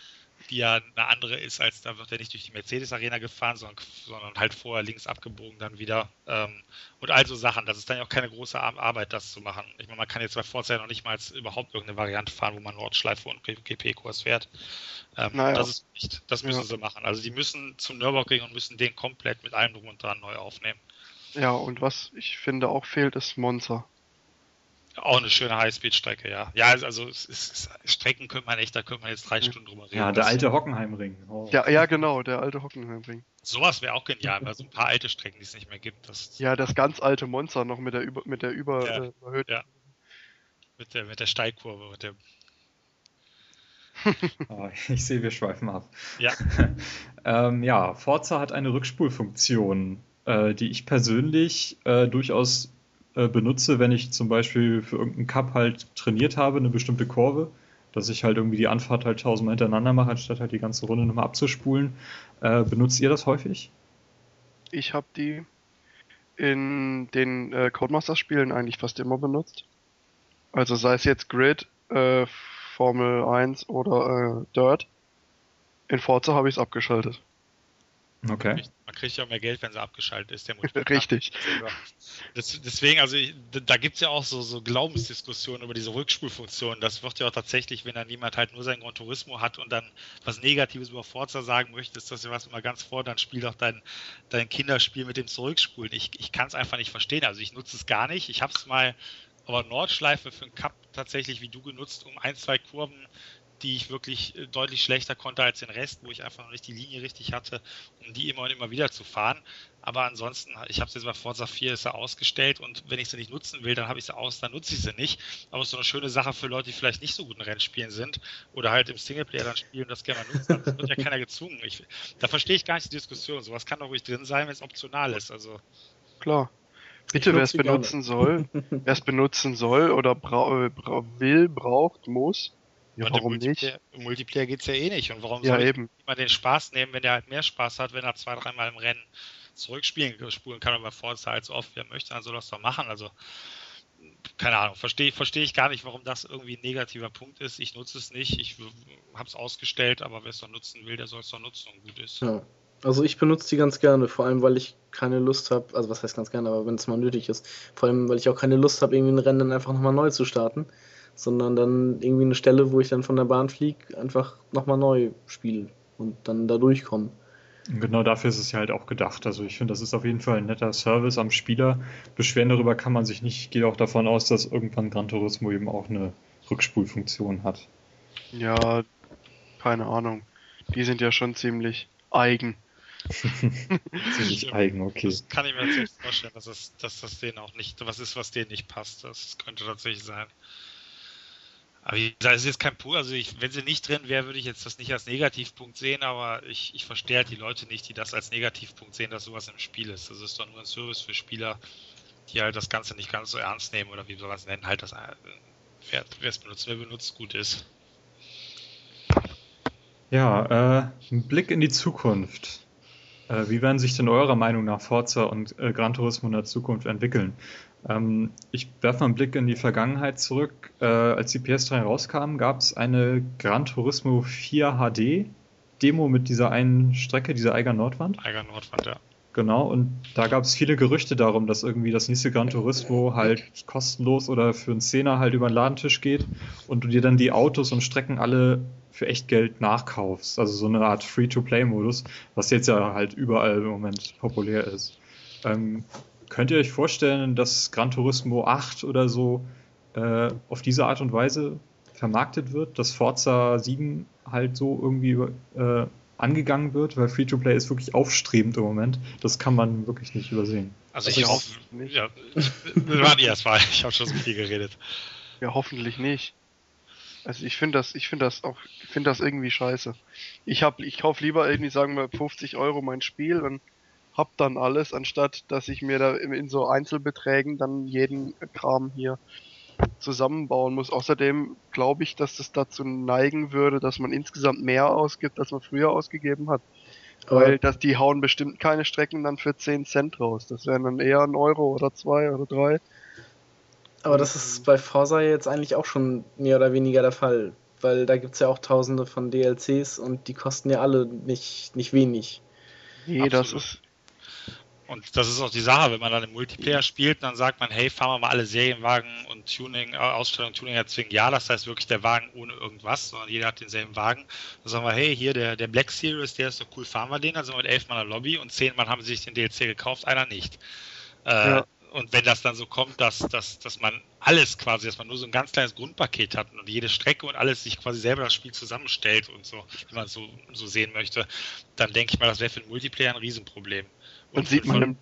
D: die ja eine andere ist, als da wird er nicht durch die Mercedes-Arena gefahren, sondern, sondern, halt vorher links abgebogen dann wieder. Ähm, und also Sachen. Das ist dann ja auch keine große Arbeit, das zu machen. Ich meine, man kann jetzt bei Forza noch nicht mal überhaupt irgendeine Variante fahren, wo man Nordschleife und GP-Kurs fährt. Ähm, naja. Das ist nicht. Das müssen ja. sie machen. Also die müssen zum Nürburgring und müssen den komplett mit allem drum und dran neu aufnehmen.
E: Ja, und was ich finde auch fehlt, ist Monza.
D: Auch eine schöne Highspeed-Strecke, ja. Ja, also es ist, Strecken könnte man echt, da könnte man jetzt drei Stunden drüber reden.
B: Ja, der alte Hockenheimring.
E: Oh. Ja, ja, genau, der alte Hockenheimring.
D: Sowas wäre auch genial, weil so ein paar alte Strecken, die es nicht mehr gibt. Das
E: ja, das ganz alte Monster noch mit der über mit der über
D: ja, äh, überhöhten. Ja. Mit der, mit der Steilkurve, mit der
B: oh, ich sehe, wir schweifen ab.
D: Ja.
B: ähm, ja, Forza hat eine Rückspulfunktion, äh, die ich persönlich äh, durchaus äh, benutze, wenn ich zum Beispiel für irgendeinen Cup halt trainiert habe, eine bestimmte Kurve, dass ich halt irgendwie die Anfahrt halt tausendmal hintereinander mache, anstatt halt die ganze Runde nochmal abzuspulen. Äh, benutzt ihr das häufig?
E: Ich habe die in den äh, Codemasters-Spielen eigentlich fast immer benutzt. Also sei es jetzt Grid, äh, Formel 1 oder äh, Dirt. In Forza habe ich es abgeschaltet.
B: Okay.
D: Man kriegt ja auch mehr Geld, wenn sie abgeschaltet ist. Der
E: Richtig.
D: Das, deswegen, also ich, da gibt es ja auch so, so Glaubensdiskussionen über diese Rückspulfunktion. Das wird ja auch tatsächlich, wenn dann jemand halt nur sein Gran Turismo hat und dann was Negatives über Forza sagen möchte, ist das ja was immer ganz vor, dann spiel doch dein, dein Kinderspiel mit dem Zurückspulen. Ich, ich kann es einfach nicht verstehen. Also ich nutze es gar nicht. Ich habe es mal aber Nordschleife für einen Cup tatsächlich wie du genutzt, um ein, zwei Kurven die ich wirklich äh, deutlich schlechter konnte als den Rest, wo ich einfach noch nicht die Linie richtig hatte, um die immer und immer wieder zu fahren. Aber ansonsten, ich habe es jetzt bei Forza 4 ist er ausgestellt und wenn ich sie nicht nutzen will, dann habe ich sie aus, dann nutze ich sie nicht. Aber es ist so eine schöne Sache für Leute, die vielleicht nicht so gut in Rennspielen sind oder halt im Singleplayer dann spielen und das gerne mal nutzen. Das wird ja keiner gezwungen. Ich, da verstehe ich gar nicht die Diskussion. Sowas kann doch ruhig drin sein, wenn es optional ist. Also
E: klar. Bitte, wer es benutzen soll, wer es benutzen soll oder bra bra will, braucht, muss,
D: ja, und warum im Multiplayer, nicht? Im Multiplayer geht es ja eh nicht. Und warum
E: ja,
D: soll
E: eben.
D: ich den Spaß nehmen, wenn der halt mehr Spaß hat, wenn er zwei, dreimal im Rennen zurückspielen spulen kann und bei Forza halt so oft wie er möchte, dann soll er das doch machen. Also, keine Ahnung, verstehe versteh ich gar nicht, warum das irgendwie ein negativer Punkt ist. Ich nutze es nicht, ich habe es ausgestellt, aber wer es doch nutzen will, der soll es doch nutzen und gut ist.
C: Ja. Also ich benutze die ganz gerne, vor allem weil ich keine Lust habe, also was heißt ganz gerne, aber wenn es mal nötig ist, vor allem weil ich auch keine Lust habe, irgendwie ein Rennen dann einfach nochmal neu zu starten sondern dann irgendwie eine Stelle, wo ich dann von der Bahn fliege, einfach nochmal neu spiele und dann da durchkomme.
B: Genau dafür ist es ja halt auch gedacht. Also ich finde, das ist auf jeden Fall ein netter Service am Spieler. Beschweren darüber kann man sich nicht. Ich gehe auch davon aus, dass irgendwann Gran Turismo eben auch eine Rückspulfunktion hat.
E: Ja, keine Ahnung. Die sind ja schon ziemlich eigen.
B: ziemlich eigen, okay.
D: Das kann ich mir natürlich vorstellen, dass, es, dass das denen auch nicht, was ist, was denen nicht passt. Das könnte tatsächlich sein. Aber da ist jetzt kein Punkt, also ich, wenn sie nicht drin wäre, würde ich jetzt das nicht als Negativpunkt sehen, aber ich, ich verstehe halt die Leute nicht, die das als Negativpunkt sehen, dass sowas im Spiel ist. Das ist doch nur ein Service für Spieler, die halt das Ganze nicht ganz so ernst nehmen oder wie soll man es nennen, halt das, wer es benutzt, wer benutzt, gut ist.
B: Ja, äh, ein Blick in die Zukunft. Äh, wie werden sich denn eurer Meinung nach Forza und äh, Gran Turismo in der Zukunft entwickeln? Ähm, ich werfe mal einen Blick in die Vergangenheit zurück. Äh, als die PS3 rauskam, gab es eine Gran Turismo 4 HD Demo mit dieser einen Strecke, dieser Eiger Nordwand.
D: Eiger Nordwand, ja.
B: Genau, und da gab es viele Gerüchte darum, dass irgendwie das nächste Gran Turismo halt kostenlos oder für einen Zehner halt über den Ladentisch geht und du dir dann die Autos und Strecken alle für echt Geld nachkaufst. Also so eine Art Free-to-Play-Modus, was jetzt ja halt überall im Moment populär ist. Ähm, Könnt ihr euch vorstellen, dass Gran Turismo 8 oder so äh, auf diese Art und Weise vermarktet wird, dass Forza 7 halt so irgendwie äh, angegangen wird, weil Free-to-Play ist wirklich aufstrebend im Moment. Das kann man wirklich nicht übersehen.
D: Also, also ich hoffe nicht. Ja, war die erstmal. Ich habe schon so viel geredet.
E: Ja, hoffentlich nicht. Also ich finde das, ich finde das auch, ich finde das irgendwie scheiße. Ich hab, ich kaufe lieber irgendwie, sagen wir, 50 Euro mein Spiel und hab dann alles, anstatt dass ich mir da in so Einzelbeträgen dann jeden Kram hier zusammenbauen muss. Außerdem glaube ich, dass das dazu neigen würde, dass man insgesamt mehr ausgibt, als man früher ausgegeben hat. Weil dass die hauen bestimmt keine Strecken dann für 10 Cent raus. Das wären dann eher ein Euro oder zwei oder drei.
C: Aber das ist bei Forza jetzt eigentlich auch schon mehr oder weniger der Fall. Weil da gibt es ja auch tausende von DLCs und die kosten ja alle nicht, nicht wenig.
E: Nee, Absolut. das ist,
D: und das ist auch die Sache, wenn man dann im Multiplayer spielt, dann sagt man, hey, fahren wir mal alle Serienwagen und Tuning, äh, Ausstellung Tuning erzwingen. Ja, das heißt wirklich der Wagen ohne irgendwas, sondern jeder hat denselben Wagen. Dann sagen wir, hey, hier der, der Black Series, der ist doch cool, fahren wir den. Dann sind wir mit elf Mann in der Lobby und zehn Mann haben sich den DLC gekauft, einer nicht. Äh, ja. Und wenn das dann so kommt, dass, dass, dass man alles quasi, dass man nur so ein ganz kleines Grundpaket hat und jede Strecke und alles sich quasi selber das Spiel zusammenstellt und so, wie man es so, so sehen möchte, dann denke ich mal, das wäre für den Multiplayer ein Riesenproblem.
E: Und sieht man, im,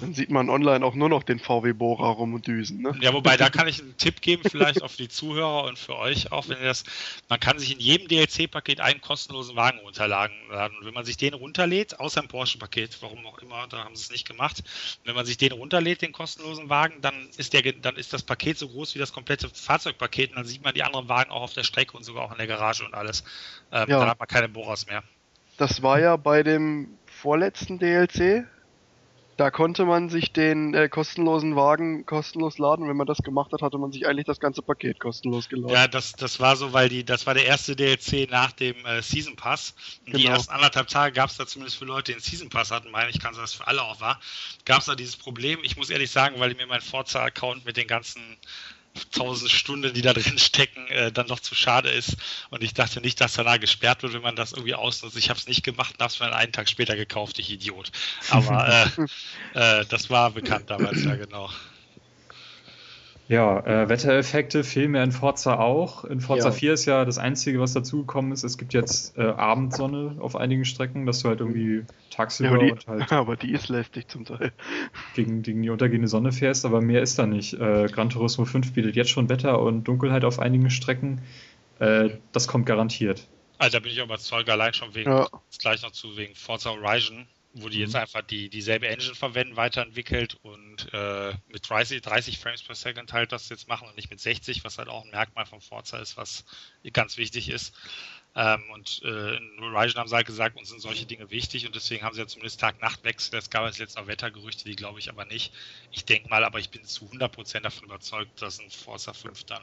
E: Dann sieht man online auch nur noch den VW Bora rumdüsen. Ne?
D: Ja, wobei da kann ich einen Tipp geben, vielleicht auch für die Zuhörer und für euch auch, wenn ihr das, man kann sich in jedem DLC-Paket einen kostenlosen Wagen runterladen. Und wenn man sich den runterlädt, außer im Porsche-Paket, warum auch immer, da haben sie es nicht gemacht, wenn man sich den runterlädt, den kostenlosen Wagen, dann ist der, dann ist das Paket so groß wie das komplette Fahrzeugpaket und dann sieht man die anderen Wagen auch auf der Strecke und sogar auch in der Garage und alles. Ähm, ja. Dann hat man keine Boras mehr.
E: Das war ja bei dem vorletzten DLC, da konnte man sich den äh, kostenlosen Wagen kostenlos laden. Wenn man das gemacht hat, hatte man sich eigentlich das ganze Paket kostenlos geladen.
D: Ja, das, das war so, weil die, das war der erste DLC nach dem äh, Season Pass. Genau. Die ersten anderthalb Tage gab es da zumindest für Leute, die den Season Pass hatten, meine ich, kann sein, dass das für alle auch war, gab es da dieses Problem. Ich muss ehrlich sagen, weil mir mein Forza-Account mit den ganzen tausend Stunden, die da drin stecken, äh, dann doch zu schade ist. Und ich dachte nicht, dass danach gesperrt wird, wenn man das irgendwie ausnutzt. Ich habe es nicht gemacht und habe es mir einen Tag später gekauft, ich Idiot. Aber äh, äh, das war bekannt damals, ja genau.
B: Ja, äh, Wettereffekte fehlen mir in Forza auch. In Forza ja. 4 ist ja das Einzige, was dazugekommen ist. Es gibt jetzt äh, Abendsonne auf einigen Strecken, dass du halt irgendwie tagsüber
E: ja, aber die,
B: und halt.
E: Aber die ist lästig zum Teil.
B: Gegen, gegen die untergehende Sonne fährst, aber mehr ist da nicht. Äh, Gran Turismo 5 bietet jetzt schon Wetter und Dunkelheit auf einigen Strecken. Äh, das kommt garantiert.
D: Also da bin ich auch überzeugt, allein schon wegen, ja. gleich noch zu, wegen Forza Horizon wo die mhm. jetzt einfach die, dieselbe Engine verwenden, weiterentwickelt und äh, mit 30, 30 Frames per Second halt das jetzt machen und nicht mit 60, was halt auch ein Merkmal von Forza ist, was ganz wichtig ist. Ähm, und äh, in Horizon haben sie halt gesagt, uns sind solche Dinge wichtig und deswegen haben sie ja zumindest Tag-Nacht-Wechsel. Es gab jetzt noch Wettergerüchte, die glaube ich aber nicht. Ich denke mal, aber ich bin zu 100% davon überzeugt, dass ein Forza 5 dann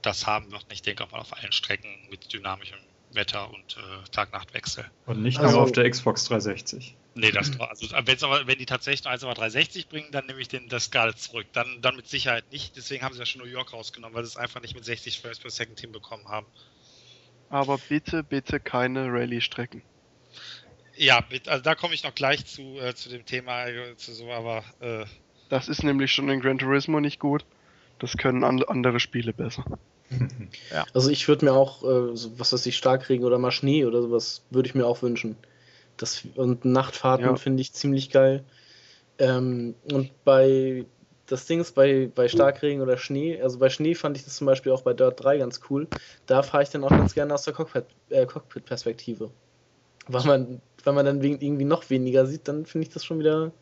D: das haben wird. Und ich denke auch mal auf allen Strecken mit dynamischem Wetter und äh, Tag-Nacht-Wechsel.
B: Und nicht also, nur auf der Xbox 360.
D: Nee, das also aber, wenn die tatsächlich noch 360 bringen, dann nehme ich den das gerade zurück. Dann, dann mit Sicherheit nicht. Deswegen haben sie ja schon New York rausgenommen, weil sie es einfach nicht mit 60 Frames per Second hinbekommen haben.
E: Aber bitte, bitte keine Rallye-Strecken.
D: Ja, also da komme ich noch gleich zu, äh, zu dem Thema, äh, zu so, aber. Äh,
E: das ist nämlich schon in Gran Turismo nicht gut. Das können an andere Spiele besser.
C: ja. Also ich würde mir auch, äh, was weiß ich, Starkregen oder mal Schnee oder sowas, würde ich mir auch wünschen. Das, und Nachtfahrten ja. finde ich ziemlich geil. Ähm, und bei das Ding ist bei, bei Starkregen oder Schnee, also bei Schnee fand ich das zum Beispiel auch bei Dirt 3 ganz cool. Da fahre ich dann auch ganz gerne aus der äh, Cockpit-Perspektive. Äh, Cockpit weil man, weil man dann irgendwie noch weniger sieht, dann finde ich das schon wieder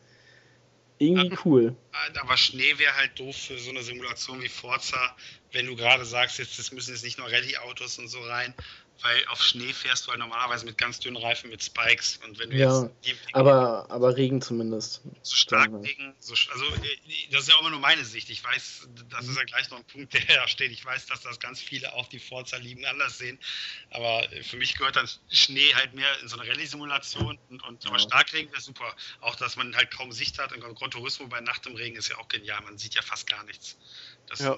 C: irgendwie cool.
D: Aber Schnee wäre halt doof für so eine Simulation wie Forza, wenn du gerade sagst, jetzt das müssen jetzt nicht nur Rallye-Autos und so rein, weil auf Schnee fährst du halt normalerweise mit ganz dünnen Reifen mit Spikes. Und wenn du
C: ja, jetzt die, aber aber Regen zumindest.
D: So stark Regen so, also äh, das ist ja auch immer nur meine Sicht. Ich weiß das ist ja gleich noch ein Punkt der da steht. Ich weiß dass das ganz viele auch die Forza lieben anders sehen. Aber für mich gehört dann Schnee halt mehr in so eine Rallye-Simulation und, und ja. aber Starkregen wäre super. Auch dass man halt kaum Sicht hat und Gran Turismo bei Nacht im Regen ist ja auch genial. Man sieht ja fast gar nichts.
C: Das ja.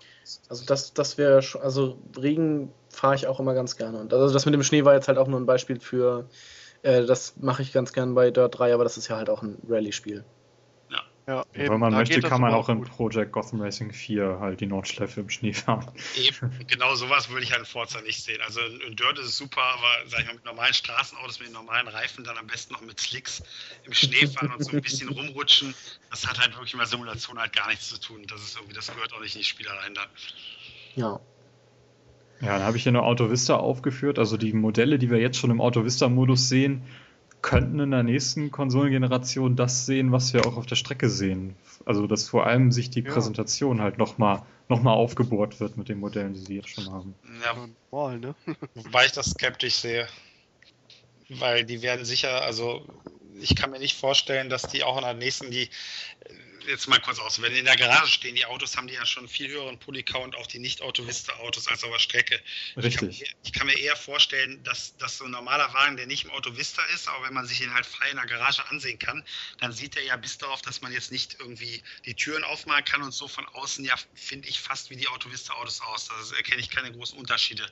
C: Also das, das wäre also Regen fahre ich auch immer ganz gerne. Und also das mit dem Schnee war jetzt halt auch nur ein Beispiel für, äh, das mache ich ganz gern bei Dirt 3, aber das ist ja halt auch ein Rallye-Spiel.
B: Ja, eben, Wenn man möchte, kann man auch in Project Gotham Racing 4 halt die Nordschleife im Schnee fahren.
D: Eben, genau sowas würde ich halt in Forza nicht sehen. Also in Dirt ist es super, aber sag ich mal, mit normalen Straßenautos, mit den normalen Reifen, dann am besten noch mit Slicks im Schnee fahren und so ein bisschen rumrutschen, das hat halt wirklich mit Simulation halt gar nichts zu tun. Das ist irgendwie, das gehört auch nicht in die Spielereien dann.
C: Ja.
B: Ja, dann habe ich hier nur Auto Vista aufgeführt. Also die Modelle, die wir jetzt schon im Auto Vista-Modus sehen, könnten in der nächsten Konsolengeneration das sehen, was wir auch auf der Strecke sehen. Also dass vor allem sich die ja. Präsentation halt nochmal noch mal aufgebohrt wird mit den Modellen, die sie jetzt schon haben.
D: Ja, normal, ne? Wobei ich das skeptisch sehe. Weil die werden sicher, also ich kann mir nicht vorstellen, dass die auch in der nächsten, die jetzt mal kurz aus, wenn die in der Garage stehen, die Autos haben die ja schon viel höheren Polycount, auch die Nicht-Autovista-Autos als auf der Strecke.
B: Richtig.
D: Ich kann, ich kann, mir eher vorstellen, dass, dass so ein normaler Wagen, der nicht im Autovista ist, aber wenn man sich den halt frei in der Garage ansehen kann, dann sieht er ja bis darauf, dass man jetzt nicht irgendwie die Türen aufmachen kann und so von außen ja, finde ich, fast wie die Autovista-Autos aus. Da erkenne ich keine großen Unterschiede,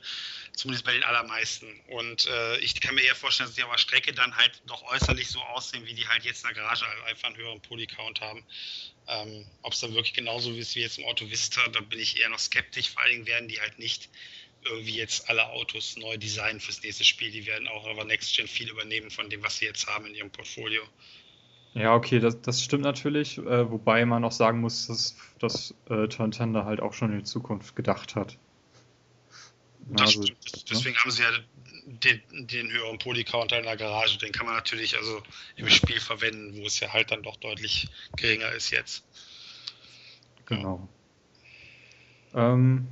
D: zumindest bei den allermeisten. Und äh, ich kann mir eher vorstellen, dass die auf der Strecke dann halt doch äußerlich so aussehen, wie die halt jetzt in der Garage einfach einen höheren Polycount haben. Ähm, Ob es dann wirklich genauso ist wie jetzt im Auto Vista, da bin ich eher noch skeptisch. Vor allen Dingen werden die halt nicht irgendwie jetzt alle Autos neu designen fürs nächste Spiel. Die werden auch aber Next Gen viel übernehmen von dem, was sie jetzt haben in ihrem Portfolio.
B: Ja, okay, das, das stimmt natürlich, äh, wobei man auch sagen muss, dass, dass äh, Turntender halt auch schon in die Zukunft gedacht hat.
D: Das also, stimmt. Deswegen ja. haben sie ja den, den höheren Polycounter in der Garage. Den kann man natürlich also im Spiel verwenden, wo es ja halt dann doch deutlich geringer ist jetzt.
B: Genau. Ähm,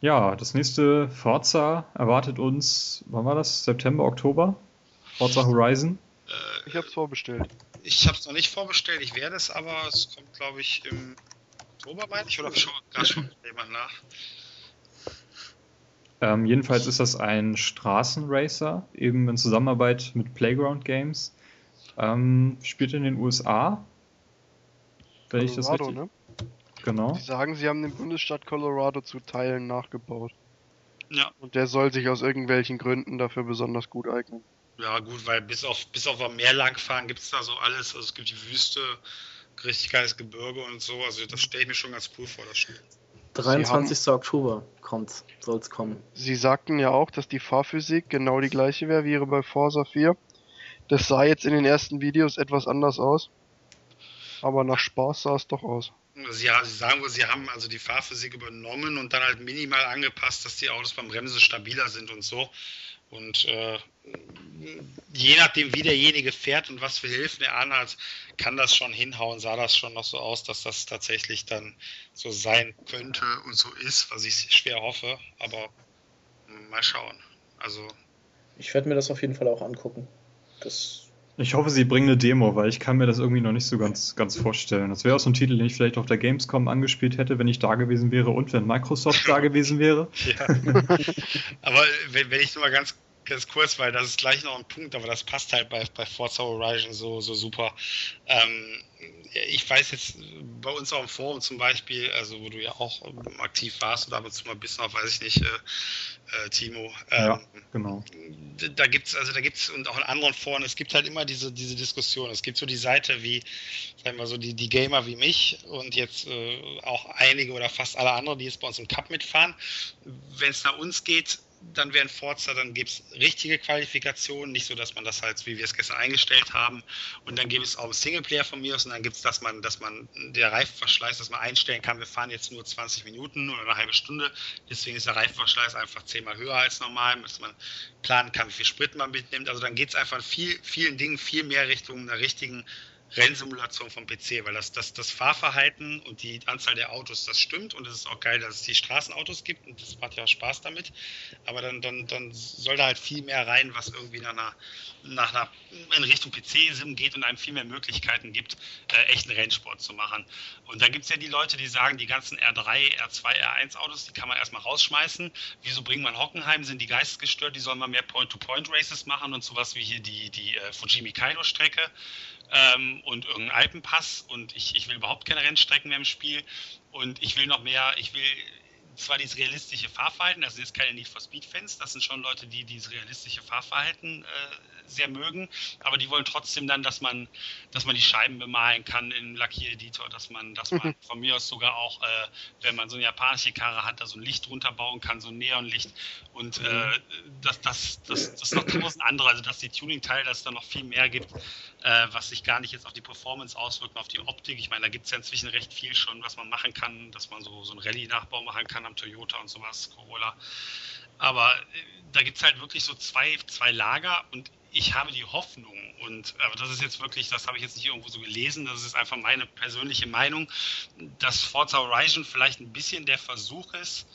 B: ja, das nächste Forza erwartet uns, wann war das? September, Oktober? Forza Horizon?
E: Äh, ich habe es vorbestellt.
D: Ich habe es noch nicht vorbestellt, ich werde es aber. Es kommt, glaube ich, im Oktober, meine ich, oder schon, gar schon jemand nach.
B: Ähm, jedenfalls ist das ein Straßenracer, eben in Zusammenarbeit mit Playground Games. Ähm, spielt in den USA. Wenn Colorado, ich das richtig... ne?
E: Genau. Sie sagen, sie haben den Bundesstaat Colorado zu Teilen nachgebaut. Ja. Und der soll sich aus irgendwelchen Gründen dafür besonders gut eignen.
D: Ja, gut, weil bis auf, bis auf am Meer langfahren gibt es da so alles. Also es gibt die Wüste, richtig geiles Gebirge und so. Also das stelle ich mir schon ganz cool vor, das Spiel.
C: 23. Haben, Oktober kommt, soll es kommen.
E: Sie sagten ja auch, dass die Fahrphysik genau die gleiche wäre wie bei Forza 4. Das sah jetzt in den ersten Videos etwas anders aus. Aber nach Spaß sah es doch aus.
D: Sie, ja, sie sagen wohl, sie haben also die Fahrphysik übernommen und dann halt minimal angepasst, dass die Autos beim Bremsen stabiler sind und so. Und äh, je nachdem, wie derjenige fährt und was für Hilfen er anhat, kann das schon hinhauen. Sah das schon noch so aus, dass das tatsächlich dann so sein könnte und so ist, was ich schwer hoffe. Aber mal schauen. Also.
C: Ich werde mir das auf jeden Fall auch angucken. Das
B: ich hoffe, sie bringen eine Demo, weil ich kann mir das irgendwie noch nicht so ganz, ganz vorstellen. Das wäre auch so ein Titel, den ich vielleicht auf der Gamescom angespielt hätte, wenn ich da gewesen wäre und wenn Microsoft da gewesen wäre. Ja.
D: Aber wenn, wenn ich nur mal ganz ganz kurz, weil das ist gleich noch ein Punkt, aber das passt halt bei, bei Forza Horizon so, so super. Ähm, ich weiß jetzt bei uns auch im Forum zum Beispiel, also wo du ja auch aktiv warst und ab und zu mal bist noch, weiß ich nicht, äh, äh, Timo.
B: Ähm, ja, genau.
D: Da gibt's, also da gibt's und auch in anderen Foren, es gibt halt immer diese, diese Diskussion. Es gibt so die Seite wie, sagen wir so, die, die Gamer wie mich und jetzt äh, auch einige oder fast alle anderen, die jetzt bei uns im Cup mitfahren. Wenn es nach uns geht, dann wären Forza, dann gibt es richtige Qualifikationen, nicht so, dass man das halt, wie wir es gestern eingestellt haben. Und dann gibt es auch Singleplayer von mir aus und dann gibt es, dass man, dass man der Reifenverschleiß, dass man einstellen kann, wir fahren jetzt nur 20 Minuten oder eine halbe Stunde. Deswegen ist der Reifenverschleiß einfach zehnmal höher als normal, dass man planen kann, wie viel Sprit man mitnimmt. Also dann geht es einfach in viel, vielen Dingen viel mehr Richtung einer richtigen Rennsimulation vom PC, weil das, das, das Fahrverhalten und die Anzahl der Autos, das stimmt und es ist auch geil, dass es die Straßenautos gibt und das macht ja Spaß damit. Aber dann, dann, dann soll da halt viel mehr rein, was irgendwie nach einer, nach einer in Richtung PC-Sim geht und einem viel mehr Möglichkeiten gibt, äh, echten Rennsport zu machen. Und da gibt es ja die Leute, die sagen, die ganzen R3, R2, R1 Autos, die kann man erstmal rausschmeißen. Wieso bringt man Hockenheim? Sind die geistesgestört? Die sollen mal mehr Point-to-Point-Races machen und sowas wie hier die, die äh, Fujimi Kaido-Strecke ähm, und irgendeinen Alpenpass. Und ich, ich will überhaupt keine Rennstrecken mehr im Spiel. Und ich will noch mehr, ich will zwar dieses realistische Fahrverhalten, das sind jetzt keine Need for Speed Fans, das sind schon Leute, die dieses realistische Fahrverhalten äh, sehr mögen, aber die wollen trotzdem dann, dass man, dass man die Scheiben bemalen kann im Lackiereditor, dass man, dass man mhm. von mir aus sogar auch, äh, wenn man so eine japanische Karre hat, da so ein Licht runterbauen kann, so ein Neonlicht und äh, mhm. das, das, das, das noch tausend andere, also dass die Tuning-Teile, dass es da noch viel mehr gibt, äh, was sich gar nicht jetzt auf die Performance auswirkt, auf die Optik. Ich meine, da gibt es ja inzwischen recht viel schon, was man machen kann, dass man so, so einen Rallye-Nachbau machen kann am Toyota und sowas, Corolla. Aber äh, da gibt es halt wirklich so zwei, zwei Lager und ich habe die Hoffnung, und aber das ist jetzt wirklich, das habe ich jetzt nicht irgendwo so gelesen, das ist einfach meine persönliche Meinung, dass Forza Horizon vielleicht ein bisschen der Versuch ist,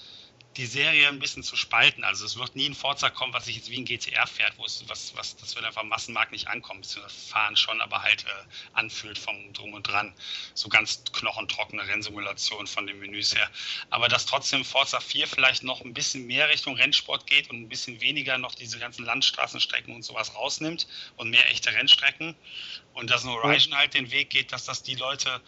D: die Serie ein bisschen zu spalten. Also es wird nie ein Forza kommen, was sich jetzt wie ein GTR fährt, wo es was, was das wird einfach Massenmarkt nicht ankommen, beziehungsweise fahren schon, aber halt äh, anfühlt vom Drum und Dran. So ganz knochentrockene Rennsimulation von den Menüs her. Aber dass trotzdem Forza 4 vielleicht noch ein bisschen mehr Richtung Rennsport geht und ein bisschen weniger noch diese ganzen Landstraßenstrecken und sowas rausnimmt und mehr echte Rennstrecken. Und dass ein Horizon halt den Weg geht, dass das die Leute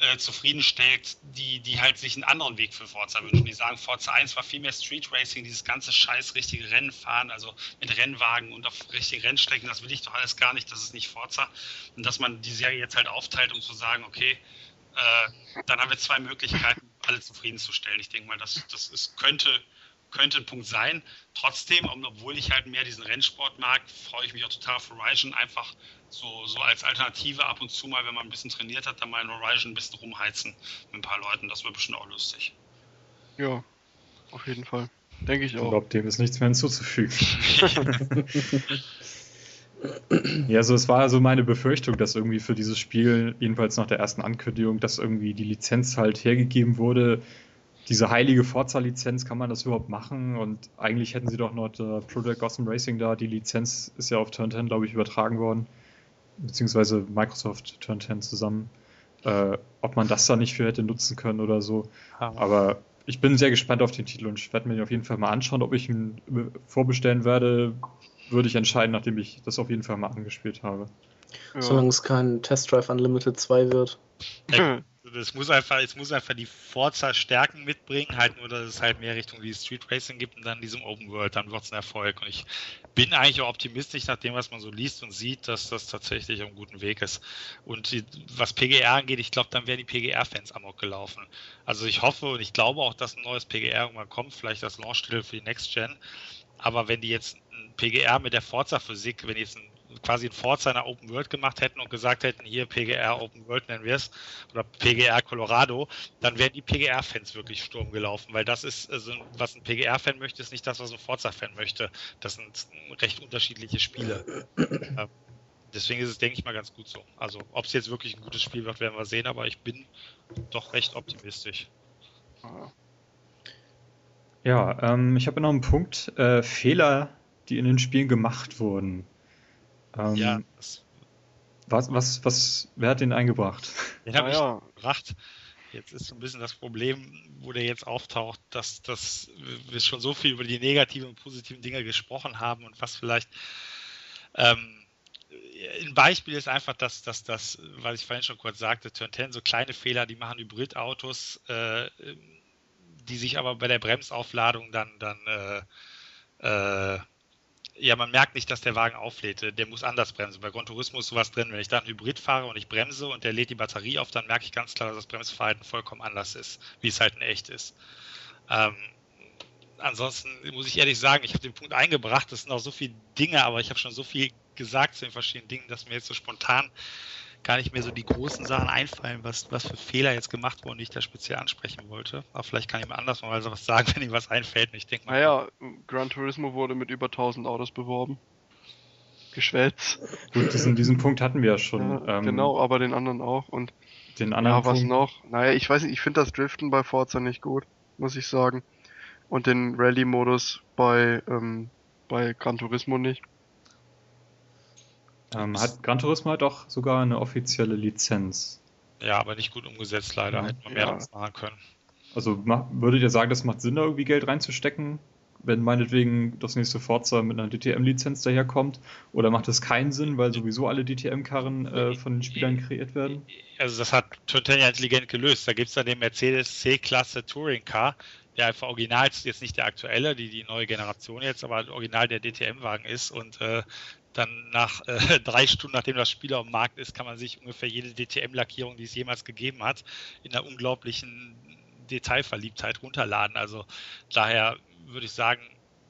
D: äh, zufriedenstellt, die, die halt sich einen anderen Weg für Forza wünschen. Die sagen, Forza 1 war viel mehr Street Racing, dieses ganze scheiß richtige Rennen fahren, also mit Rennwagen und auf richtigen Rennstrecken, das will ich doch alles gar nicht, das ist nicht Forza. Und dass man die Serie jetzt halt aufteilt, um zu sagen, okay, äh, dann haben wir zwei Möglichkeiten, alle zufriedenzustellen. Ich denke mal, das, das ist, könnte könnte ein Punkt sein. Trotzdem, obwohl ich halt mehr diesen Rennsport mag, freue ich mich auch total auf Horizon. Einfach so, so als Alternative ab und zu mal, wenn man ein bisschen trainiert hat, dann mal in Horizon ein bisschen rumheizen mit ein paar Leuten. Das wird bestimmt auch lustig.
E: Ja, auf jeden Fall. Denke ich auch. Ich
B: glaube, dem ist nichts mehr hinzuzufügen. ja, so es war also meine Befürchtung, dass irgendwie für dieses Spiel, jedenfalls nach der ersten Ankündigung, dass irgendwie die Lizenz halt hergegeben wurde. Diese heilige Forza-Lizenz, kann man das überhaupt machen? Und eigentlich hätten sie doch noch äh, Project Gotham Racing da. Die Lizenz ist ja auf Turn 10, glaube ich, übertragen worden. Beziehungsweise Microsoft Turn 10 zusammen. Äh, ob man das da nicht für hätte nutzen können oder so. Aber ich bin sehr gespannt auf den Titel und ich werde mir ihn auf jeden Fall mal anschauen. Ob ich ihn vorbestellen werde, würde ich entscheiden, nachdem ich das auf jeden Fall mal angespielt habe.
C: Ja. Solange es kein Test Drive Unlimited 2 wird.
D: Es muss einfach, es muss einfach die Forza-Stärken mitbringen, halt nur, dass es halt mehr Richtung wie Street Racing gibt und dann diesem Open World, dann wird es ein Erfolg. Und ich bin eigentlich auch optimistisch nach dem, was man so liest und sieht, dass das tatsächlich auf einem guten Weg ist. Und die, was PGR angeht, ich glaube, dann wären die PGR-Fans amok gelaufen. Also ich hoffe und ich glaube auch, dass ein neues PGR irgendwann kommt, vielleicht das Launch-Titel für die Next Gen. Aber wenn die jetzt ein PGR mit der Forza-Physik, wenn jetzt ein quasi ein Forza in Open World gemacht hätten und gesagt hätten, hier PGR Open World nennen wir es, oder PGR Colorado, dann wären die PGR-Fans wirklich Sturm gelaufen, weil das ist, also, was ein PGR-Fan möchte, ist nicht das, was ein Forza-Fan möchte. Das sind recht unterschiedliche Spiele. Ähm, deswegen ist es, denke ich mal, ganz gut so. Also, ob es jetzt wirklich ein gutes Spiel wird, werden wir sehen, aber ich bin doch recht optimistisch.
B: Ja, ähm, ich habe noch einen Punkt. Äh, Fehler, die in den Spielen gemacht wurden. Ähm, ja. Was, was, was, wer hat den eingebracht?
D: Den habe ah, ich gebracht. Jetzt ist so ein bisschen das Problem, wo der jetzt auftaucht, dass, dass wir schon so viel über die negativen und positiven Dinge gesprochen haben und was vielleicht ähm, ein Beispiel ist einfach, dass, dass das, was ich vorhin schon kurz sagte, Turn 10, so kleine Fehler, die machen Hybridautos, äh, die sich aber bei der Bremsaufladung dann, dann äh, äh, ja, man merkt nicht, dass der Wagen auflädt. Der muss anders bremsen. Bei Gran Turismo ist sowas drin. Wenn ich da ein Hybrid fahre und ich bremse und der lädt die Batterie auf, dann merke ich ganz klar, dass das Bremsverhalten vollkommen anders ist, wie es halt in echt ist. Ähm, ansonsten muss ich ehrlich sagen, ich habe den Punkt eingebracht. Das sind auch so viele Dinge, aber ich habe schon so viel gesagt zu den verschiedenen Dingen, dass mir jetzt so spontan gar nicht mehr so die großen Sachen einfallen, was, was für Fehler jetzt gemacht wurden, die ich da speziell ansprechen wollte. Aber vielleicht kann ich mal anders mal was sagen, wenn ihm was einfällt. ich denke
E: mal. Naja, Gran Turismo wurde mit über 1000 Autos beworben. Geschwätzt.
B: Gut, diesen, diesen Punkt hatten wir ja schon.
E: Ja, ähm, genau, aber den anderen auch. Und
B: den anderen.
E: Ja, was Punkt? noch? Naja, ich weiß nicht, ich finde das Driften bei Forza nicht gut, muss ich sagen. Und den Rallye-Modus bei, ähm, bei Gran Turismo nicht.
B: Ähm, hat Gran Turismo hat auch sogar eine offizielle Lizenz.
D: Ja, aber nicht gut umgesetzt leider. Ja. Hätte man mehr ja. machen können.
B: Also würdet ihr sagen, das macht Sinn, da irgendwie Geld reinzustecken, wenn meinetwegen das nächste Forza mit einer DTM-Lizenz daherkommt? Oder macht das keinen Sinn, weil sowieso alle DTM-Karren äh, von den Spielern kreiert werden?
D: Also das hat Total intelligent gelöst. Da gibt es dann den Mercedes C-Klasse Touring Car, der einfach original ist, jetzt nicht der aktuelle, die, die neue Generation jetzt, aber original der DTM-Wagen ist und äh, dann nach äh, drei Stunden, nachdem das Spiel auf dem Markt ist, kann man sich ungefähr jede DTM-Lackierung, die es jemals gegeben hat, in einer unglaublichen Detailverliebtheit runterladen. Also daher würde ich sagen,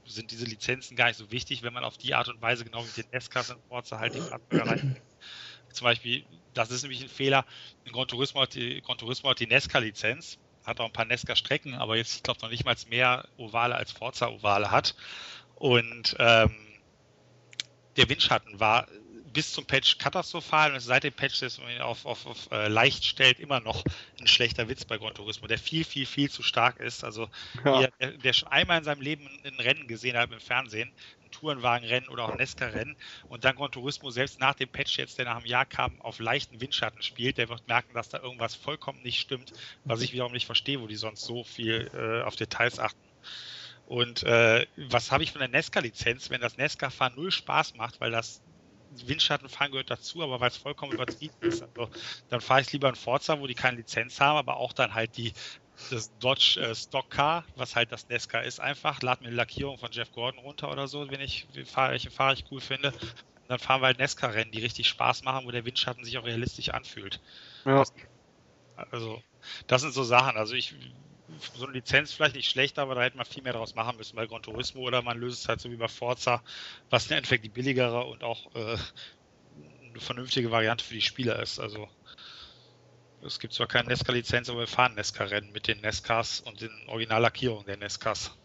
D: sind diese Lizenzen gar nicht so wichtig, wenn man auf die Art und Weise genau wie den S-Klasse in Forza halt die Fahrzeuge. Zum Beispiel, das ist nämlich ein Fehler, in Gran Turismo hat die, Gran Turismo hat die Nesca-Lizenz, hat auch ein paar Nesca-Strecken, aber jetzt, ich glaube, noch nicht mal mehr Ovale als Forza-Ovale hat. Und ähm, der Windschatten war bis zum Patch katastrophal und seit dem Patch, das man ihn auf, auf, auf äh, leicht stellt, immer noch ein schlechter Witz bei Gran Turismo, der viel, viel, viel zu stark ist. Also ja. der, der, schon einmal in seinem Leben ein Rennen gesehen hat im Fernsehen, ein Tourenwagenrennen oder auch ein Nesca-Rennen und dann Gran Turismo selbst nach dem Patch jetzt, der nach einem Jahr kam, auf leichten Windschatten spielt, der wird merken, dass da irgendwas vollkommen nicht stimmt, was ich wiederum nicht verstehe, wo die sonst so viel äh, auf Details achten. Und äh, was habe ich von der Nesca-Lizenz, wenn das Nesca-Fahren null Spaß macht, weil das Windschattenfahren gehört dazu, aber weil es vollkommen übertrieben ist. Also, dann fahre ich lieber in Forza, wo die keine Lizenz haben, aber auch dann halt die das Dodge äh, Stock Car, was halt das Nesca ist, einfach. Lad mir eine Lackierung von Jeff Gordon runter oder so, wenn ich welche Fahrer ich cool finde. Und dann fahren wir halt Nesca-Rennen, die richtig Spaß machen, wo der Windschatten sich auch realistisch anfühlt. Ja. Also, das sind so Sachen. Also ich so eine Lizenz vielleicht nicht schlecht, aber da hätte man viel mehr draus machen müssen bei Gran Turismo oder man löst es halt so wie bei Forza, was im Endeffekt die billigere und auch äh, eine vernünftige Variante für die Spieler ist. Also es gibt zwar keine Nesca-Lizenz, aber wir fahren Nesca-Rennen mit den Nescas und den Originallackierungen der Nescas.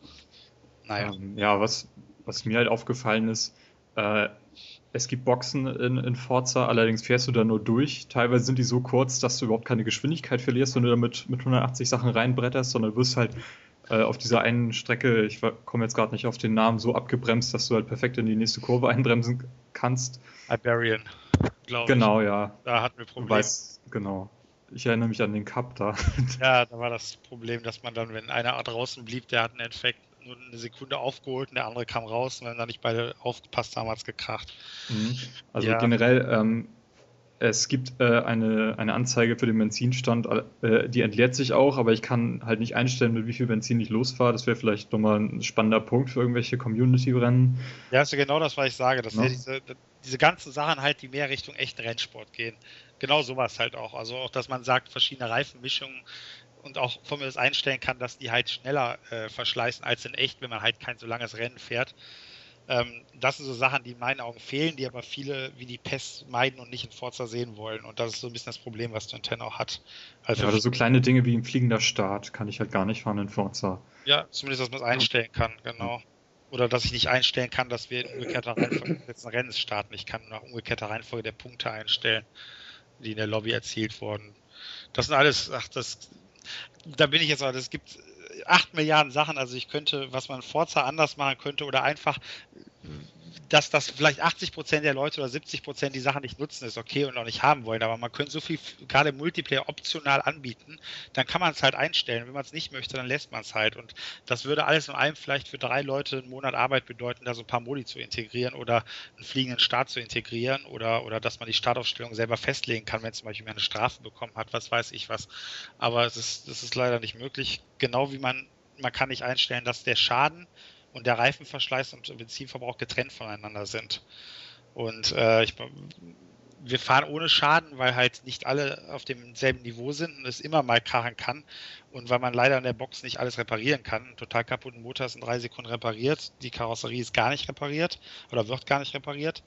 B: Naja. Ähm, ja, was, was mir halt aufgefallen ist, äh, es gibt Boxen in, in Forza, allerdings fährst du da nur durch. Teilweise sind die so kurz, dass du überhaupt keine Geschwindigkeit verlierst, wenn du da mit, mit 180 Sachen reinbretterst, sondern du wirst halt äh, auf dieser einen Strecke, ich komme jetzt gerade nicht auf den Namen, so abgebremst, dass du halt perfekt in die nächste Kurve einbremsen kannst.
D: Iberian,
B: glaube ich. Genau, ja.
D: Da hatten wir Probleme. Weiß,
B: genau. Ich erinnere mich an den Cup da.
D: Ja, da war das Problem, dass man dann, wenn einer draußen blieb, der hat einen Effekt nur eine Sekunde aufgeholt und der andere kam raus und wenn da nicht beide aufgepasst haben, hat es gekracht.
B: Mhm. Also ja. generell, ähm, es gibt äh, eine, eine Anzeige für den Benzinstand, äh, die entleert sich auch, aber ich kann halt nicht einstellen, mit wie viel Benzin ich losfahre. Das wäre vielleicht nochmal ein spannender Punkt für irgendwelche Community-Rennen.
D: Ja, ist ja genau das, was ich sage. Dass ja. diese, diese ganzen Sachen halt, die mehr Richtung echten Rennsport gehen. Genau sowas halt auch. Also auch, dass man sagt, verschiedene Reifenmischungen und auch von mir das einstellen kann, dass die halt schneller äh, verschleißen als in echt, wenn man halt kein so langes Rennen fährt. Ähm, das sind so Sachen, die in meinen Augen fehlen, die aber viele wie die Pest meiden und nicht in Forza sehen wollen. Und das ist so ein bisschen das Problem, was Nintendo auch hat.
B: Also ja, oder so kleine Dinge wie ein fliegender Start kann ich halt gar nicht fahren in Forza.
D: Ja, zumindest, dass man es einstellen kann, genau. Oder dass ich nicht einstellen kann, dass wir in umgekehrter Reihenfolge jetzt ein Rennen starten. Ich kann nach umgekehrter Reihenfolge der Punkte einstellen, die in der Lobby erzielt wurden. Das sind alles, ach, das da bin ich jetzt, also es gibt acht Milliarden Sachen, also ich könnte, was man Forza anders machen könnte oder einfach dass das vielleicht 80 Prozent der Leute oder 70 Prozent die Sachen nicht nutzen, ist okay und auch nicht haben wollen. Aber man könnte so viel gerade im Multiplayer optional anbieten, dann kann man es halt einstellen. Wenn man es nicht möchte, dann lässt man es halt. Und das würde alles in einem vielleicht für drei Leute einen Monat Arbeit bedeuten, da so ein paar Modi zu integrieren oder einen fliegenden Start zu integrieren oder, oder dass man die Startaufstellung selber festlegen kann, wenn zum Beispiel eine Strafe bekommen hat, was weiß ich was. Aber es ist, das ist leider nicht möglich. Genau wie man, man kann nicht einstellen, dass der Schaden und der Reifenverschleiß und Benzinverbrauch getrennt voneinander sind. Und äh, ich, wir fahren ohne Schaden, weil halt nicht alle auf demselben Niveau sind und es immer mal krachen kann. Und weil man leider in der Box nicht alles reparieren kann. Ein total kaputten Motor ist in drei Sekunden repariert. Die Karosserie ist gar nicht repariert oder wird gar nicht repariert.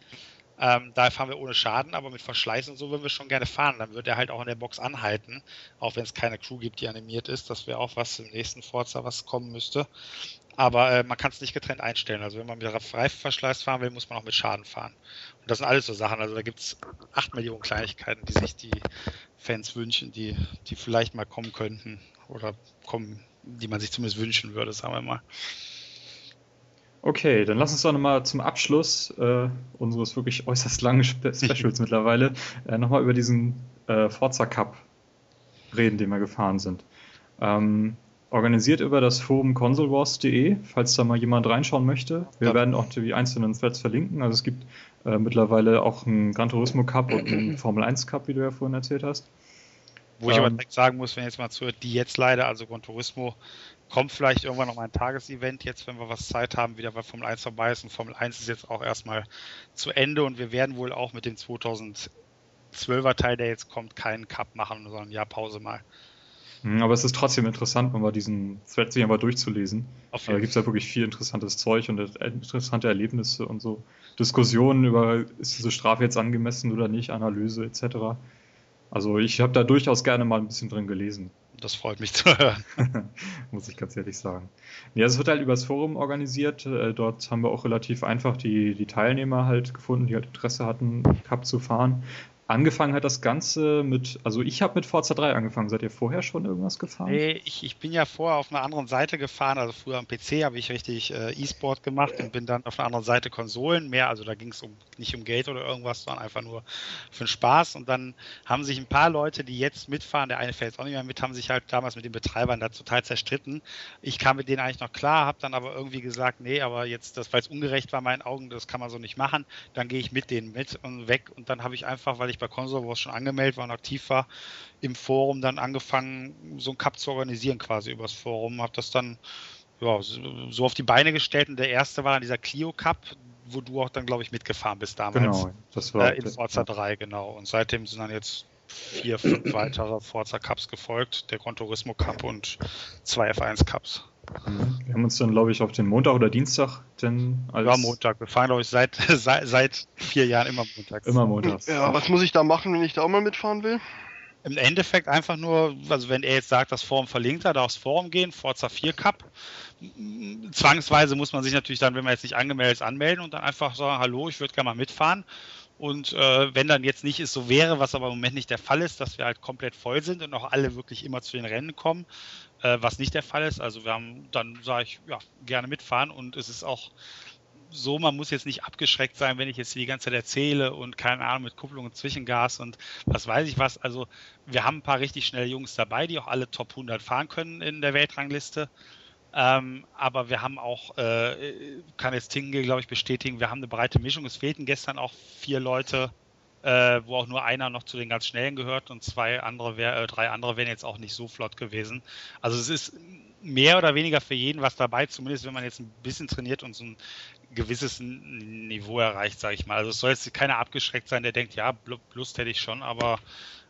D: Ähm, da fahren wir ohne Schaden, aber mit Verschleiß und so würden wir schon gerne fahren. Dann wird er halt auch in der Box anhalten, auch wenn es keine Crew gibt, die animiert ist. Das wäre auch was im nächsten Forza, was kommen müsste. Aber äh, man kann es nicht getrennt einstellen. Also wenn man mit Reifenverschleiß fahren will, muss man auch mit Schaden fahren. Und das sind alles so Sachen. Also da gibt es acht Millionen Kleinigkeiten, die sich die Fans wünschen, die, die vielleicht mal kommen könnten. Oder kommen, die man sich zumindest wünschen würde, sagen wir mal.
B: Okay, dann lass uns doch nochmal zum Abschluss äh, unseres wirklich äußerst langen Specials mittlerweile äh, nochmal über diesen äh, Forza Cup reden, den wir gefahren sind. Ähm, organisiert über das Forum consolewars.de, falls da mal jemand reinschauen möchte. Wir ja. werden auch die einzelnen Threads verlinken. Also es gibt äh, mittlerweile auch einen Gran Turismo Cup und einen Formel 1 Cup, wie du ja vorhin erzählt hast.
D: Wo ich aber ähm, direkt sagen muss, wenn jetzt mal zuhört, die jetzt leider, also Gran Turismo, kommt vielleicht irgendwann noch mal ein Tagesevent jetzt, wenn wir was Zeit haben, wieder weil Formel 1 vorbei ist. Und Formel 1 ist jetzt auch erstmal zu Ende und wir werden wohl auch mit dem 2012er Teil, der jetzt kommt, keinen Cup machen, sondern ja Pause mal.
B: Mhm, aber es ist trotzdem interessant, mal diesen Thread sich einfach durchzulesen. Da gibt es ja wirklich viel interessantes Zeug und interessante Erlebnisse und so. Diskussionen über, ist diese Strafe jetzt angemessen oder nicht, Analyse etc. Also ich habe da durchaus gerne mal ein bisschen drin gelesen.
D: Das freut mich zu hören.
B: Muss ich ganz ehrlich sagen. Ja, es wird halt übers Forum organisiert. Äh, dort haben wir auch relativ einfach die, die Teilnehmer halt gefunden, die halt Interesse hatten, Cup zu fahren. Angefangen hat das Ganze mit, also ich habe mit Forza 3 angefangen. Seid ihr vorher schon irgendwas gefahren?
D: Nee, ich, ich bin ja vorher auf einer anderen Seite gefahren. Also früher am PC habe ich richtig äh, E-Sport gemacht und bin dann auf einer anderen Seite Konsolen mehr. Also da ging es um, nicht um Geld oder irgendwas, sondern einfach nur für den Spaß. Und dann haben sich ein paar Leute, die jetzt mitfahren, der eine fährt jetzt auch nicht mehr mit, haben sich halt damals mit den Betreibern da total zerstritten. Ich kam mit denen eigentlich noch klar, habe dann aber irgendwie gesagt, nee, aber jetzt, das, weil es ungerecht war in meinen Augen, das kann man so nicht machen. Dann gehe ich mit denen mit und weg. Und dann habe ich einfach, weil ich ich bei Console Wars schon angemeldet war und aktiv war, im Forum dann angefangen, so ein Cup zu organisieren quasi übers Forum. Habe das dann ja, so auf die Beine gestellt und der erste war dann dieser Clio Cup, wo du auch dann, glaube ich, mitgefahren bist damals.
B: Genau,
D: das war äh, in Forza 3, genau. Und seitdem sind dann jetzt vier, fünf weitere Forza Cups gefolgt, der Gran Turismo Cup und zwei F1 Cups.
B: Mhm. Wir haben uns dann, glaube ich, auf den Montag oder Dienstag denn
D: als. Ja, Montag. Wir fahren, glaube ich, seit, seit, seit vier Jahren immer montags.
B: Immer montags.
E: Ja, was muss ich da machen, wenn ich da auch mal mitfahren will?
D: Im Endeffekt einfach nur, also wenn er jetzt sagt, das Forum verlinkt hat, aufs Forum gehen, Forza 4 Cup. Zwangsweise muss man sich natürlich dann, wenn man jetzt nicht angemeldet ist, anmelden und dann einfach sagen, hallo, ich würde gerne mal mitfahren. Und äh, wenn dann jetzt nicht es so wäre, was aber im Moment nicht der Fall ist, dass wir halt komplett voll sind und auch alle wirklich immer zu den Rennen kommen, äh, was nicht der Fall ist. Also wir haben, dann sage ich, ja, gerne mitfahren und es ist auch so, man muss jetzt nicht abgeschreckt sein, wenn ich jetzt die ganze Zeit erzähle und keine Ahnung mit Kupplung und Zwischengas und was weiß ich was. Also wir haben ein paar richtig schnelle Jungs dabei, die auch alle Top 100 fahren können in der Weltrangliste. Ähm, aber wir haben auch, äh, kann jetzt Tingle, glaube ich, bestätigen, wir haben eine breite Mischung. Es fehlten gestern auch vier Leute, äh, wo auch nur einer noch zu den ganz Schnellen gehört und zwei andere, wär, äh, drei andere wären jetzt auch nicht so flott gewesen. Also es ist mehr oder weniger für jeden was dabei, zumindest wenn man jetzt ein bisschen trainiert und so ein gewisses Niveau erreicht, sage ich mal. Also es soll jetzt keiner abgeschreckt sein, der denkt, ja, Lust hätte ich schon, aber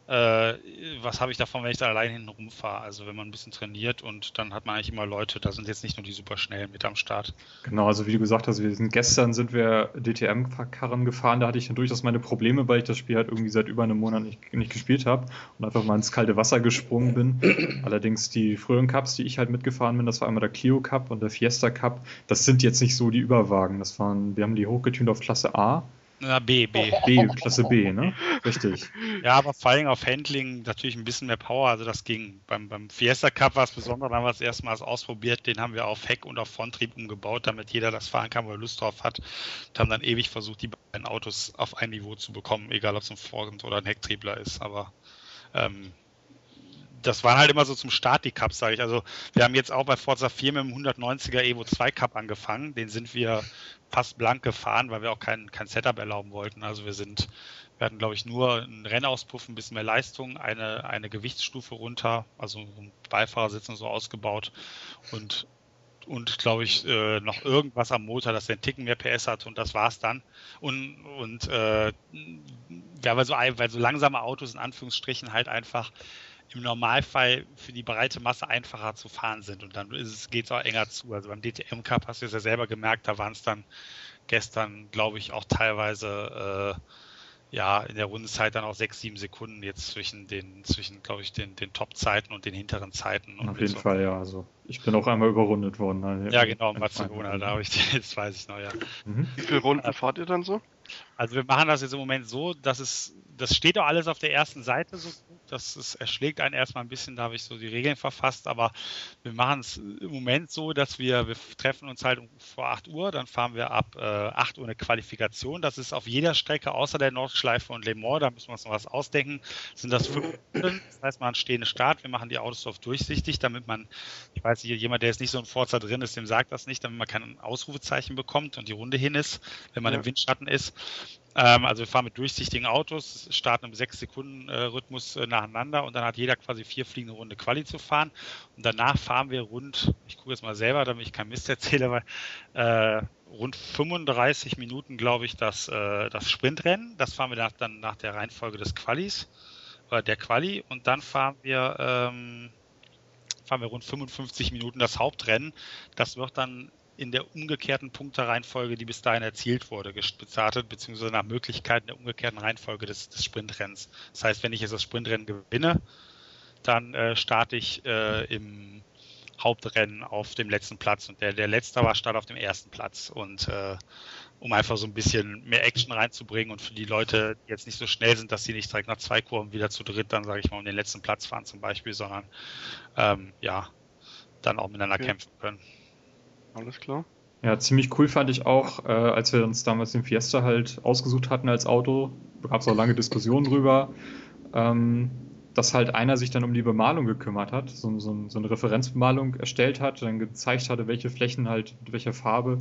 D: äh, was habe ich davon, wenn ich da allein hinten rumfahre? Also wenn man ein bisschen trainiert und dann hat man eigentlich immer Leute, da sind jetzt nicht nur die super schnell mit am Start.
B: Genau, also wie du gesagt hast, wir sind gestern sind wir DTM-Karren gefahren, da hatte ich dann durchaus meine Probleme, weil ich das Spiel halt irgendwie seit über einem Monat nicht, nicht gespielt habe und einfach mal ins kalte Wasser gesprungen bin. Allerdings die früheren Cups, die ich halt mitgefahren bin, das war einmal der Clio Cup und der Fiesta Cup, das sind jetzt nicht so die Überwagen. Das waren, wir haben die hochgetunt auf Klasse A
D: na, B, B.
B: B, Klasse B, ne? Richtig.
D: Ja, aber vor allem auf Handling natürlich ein bisschen mehr Power, also das ging. Beim, beim Fiesta Cup war es besonders, da haben wir es erstmals ausprobiert, den haben wir auf Heck und auf Fronttrieb umgebaut, damit jeder das fahren kann, wo er Lust drauf hat. Und haben dann ewig versucht, die beiden Autos auf ein Niveau zu bekommen, egal ob es ein Front- oder ein Hecktriebler ist, aber ähm, das waren halt immer so zum Start die Cups, sage ich. Also wir haben jetzt auch bei Forza 4 mit dem 190er Evo 2 Cup angefangen. Den sind wir fast blank gefahren, weil wir auch kein, kein Setup erlauben wollten. Also wir sind, wir hatten glaube ich nur einen Rennauspuff, ein bisschen mehr Leistung, eine, eine Gewichtsstufe runter, also ein Beifahrersitz und so ausgebaut und und glaube ich äh, noch irgendwas am Motor, dass der einen Ticken mehr PS hat und das war's dann. Und, und äh, ja, weil so, weil so langsame Autos in Anführungsstrichen halt einfach im Normalfall für die breite Masse einfacher zu fahren sind. Und dann geht es auch enger zu. Also beim DTM Cup hast du es ja selber gemerkt, da waren es dann gestern, glaube ich, auch teilweise äh, ja in der Rundenzeit dann auch sechs, sieben Sekunden jetzt zwischen den, zwischen, glaube ich, den, den Top-Zeiten und den hinteren Zeiten.
B: Auf jeden so. Fall, ja. Also ich bin auch einmal überrundet worden.
D: Also ja, genau, in Barcelona, da habe ich die, jetzt weiß ich noch, ja.
E: Mhm. Wie viele Runden fahrt ihr dann so?
D: Also wir machen das jetzt im Moment so, dass es, das steht auch alles auf der ersten Seite so das ist, erschlägt einen erstmal ein bisschen, da habe ich so die Regeln verfasst, aber wir machen es im Moment so, dass wir, wir treffen uns halt vor 8 Uhr, dann fahren wir ab äh, 8 Uhr eine Qualifikation. Das ist auf jeder Strecke außer der Nordschleife und Le Mans, da müssen wir uns noch was ausdenken, sind das fünf Runden. Das heißt, man stehenden Start, wir machen die Autos auf durchsichtig, damit man, ich weiß nicht, jemand, der jetzt nicht so ein Forza drin ist, dem sagt das nicht, damit man kein Ausrufezeichen bekommt und die Runde hin ist, wenn man ja. im Windschatten ist. Ähm, also wir fahren mit durchsichtigen Autos, starten im 6-Sekunden-Rhythmus äh, nacheinander und dann hat jeder quasi vier fliegende Runde Quali zu fahren. Und danach fahren wir rund, ich gucke jetzt mal selber, damit ich kein Mist erzähle, weil äh, rund 35 Minuten, glaube ich, das, äh, das Sprintrennen. Das fahren wir nach, dann nach der Reihenfolge des Qualis, oder der Quali. Und dann fahren wir, ähm, fahren wir rund 55 Minuten das Hauptrennen. Das wird dann in der umgekehrten Punktereihenfolge, die bis dahin erzielt wurde, gestartet, beziehungsweise nach Möglichkeiten der umgekehrten Reihenfolge des, des Sprintrennens. Das heißt, wenn ich jetzt das Sprintrennen gewinne, dann äh, starte ich äh, im Hauptrennen auf dem letzten Platz und der, der letzte war Start auf dem ersten Platz und äh, um einfach so ein bisschen mehr Action reinzubringen und für die Leute, die jetzt nicht so schnell sind, dass sie nicht direkt nach zwei Kurven wieder zu dritt dann, sage ich mal, um den letzten Platz fahren zum Beispiel, sondern ähm, ja, dann auch miteinander okay. kämpfen können.
E: Alles klar.
B: Ja, ziemlich cool fand ich auch, äh, als wir uns damals den Fiesta halt ausgesucht hatten als Auto, gab es auch lange Diskussionen drüber, ähm, dass halt einer sich dann um die Bemalung gekümmert hat, so, so, so, eine Referenzbemalung erstellt hat, dann gezeigt hatte, welche Flächen halt mit welcher Farbe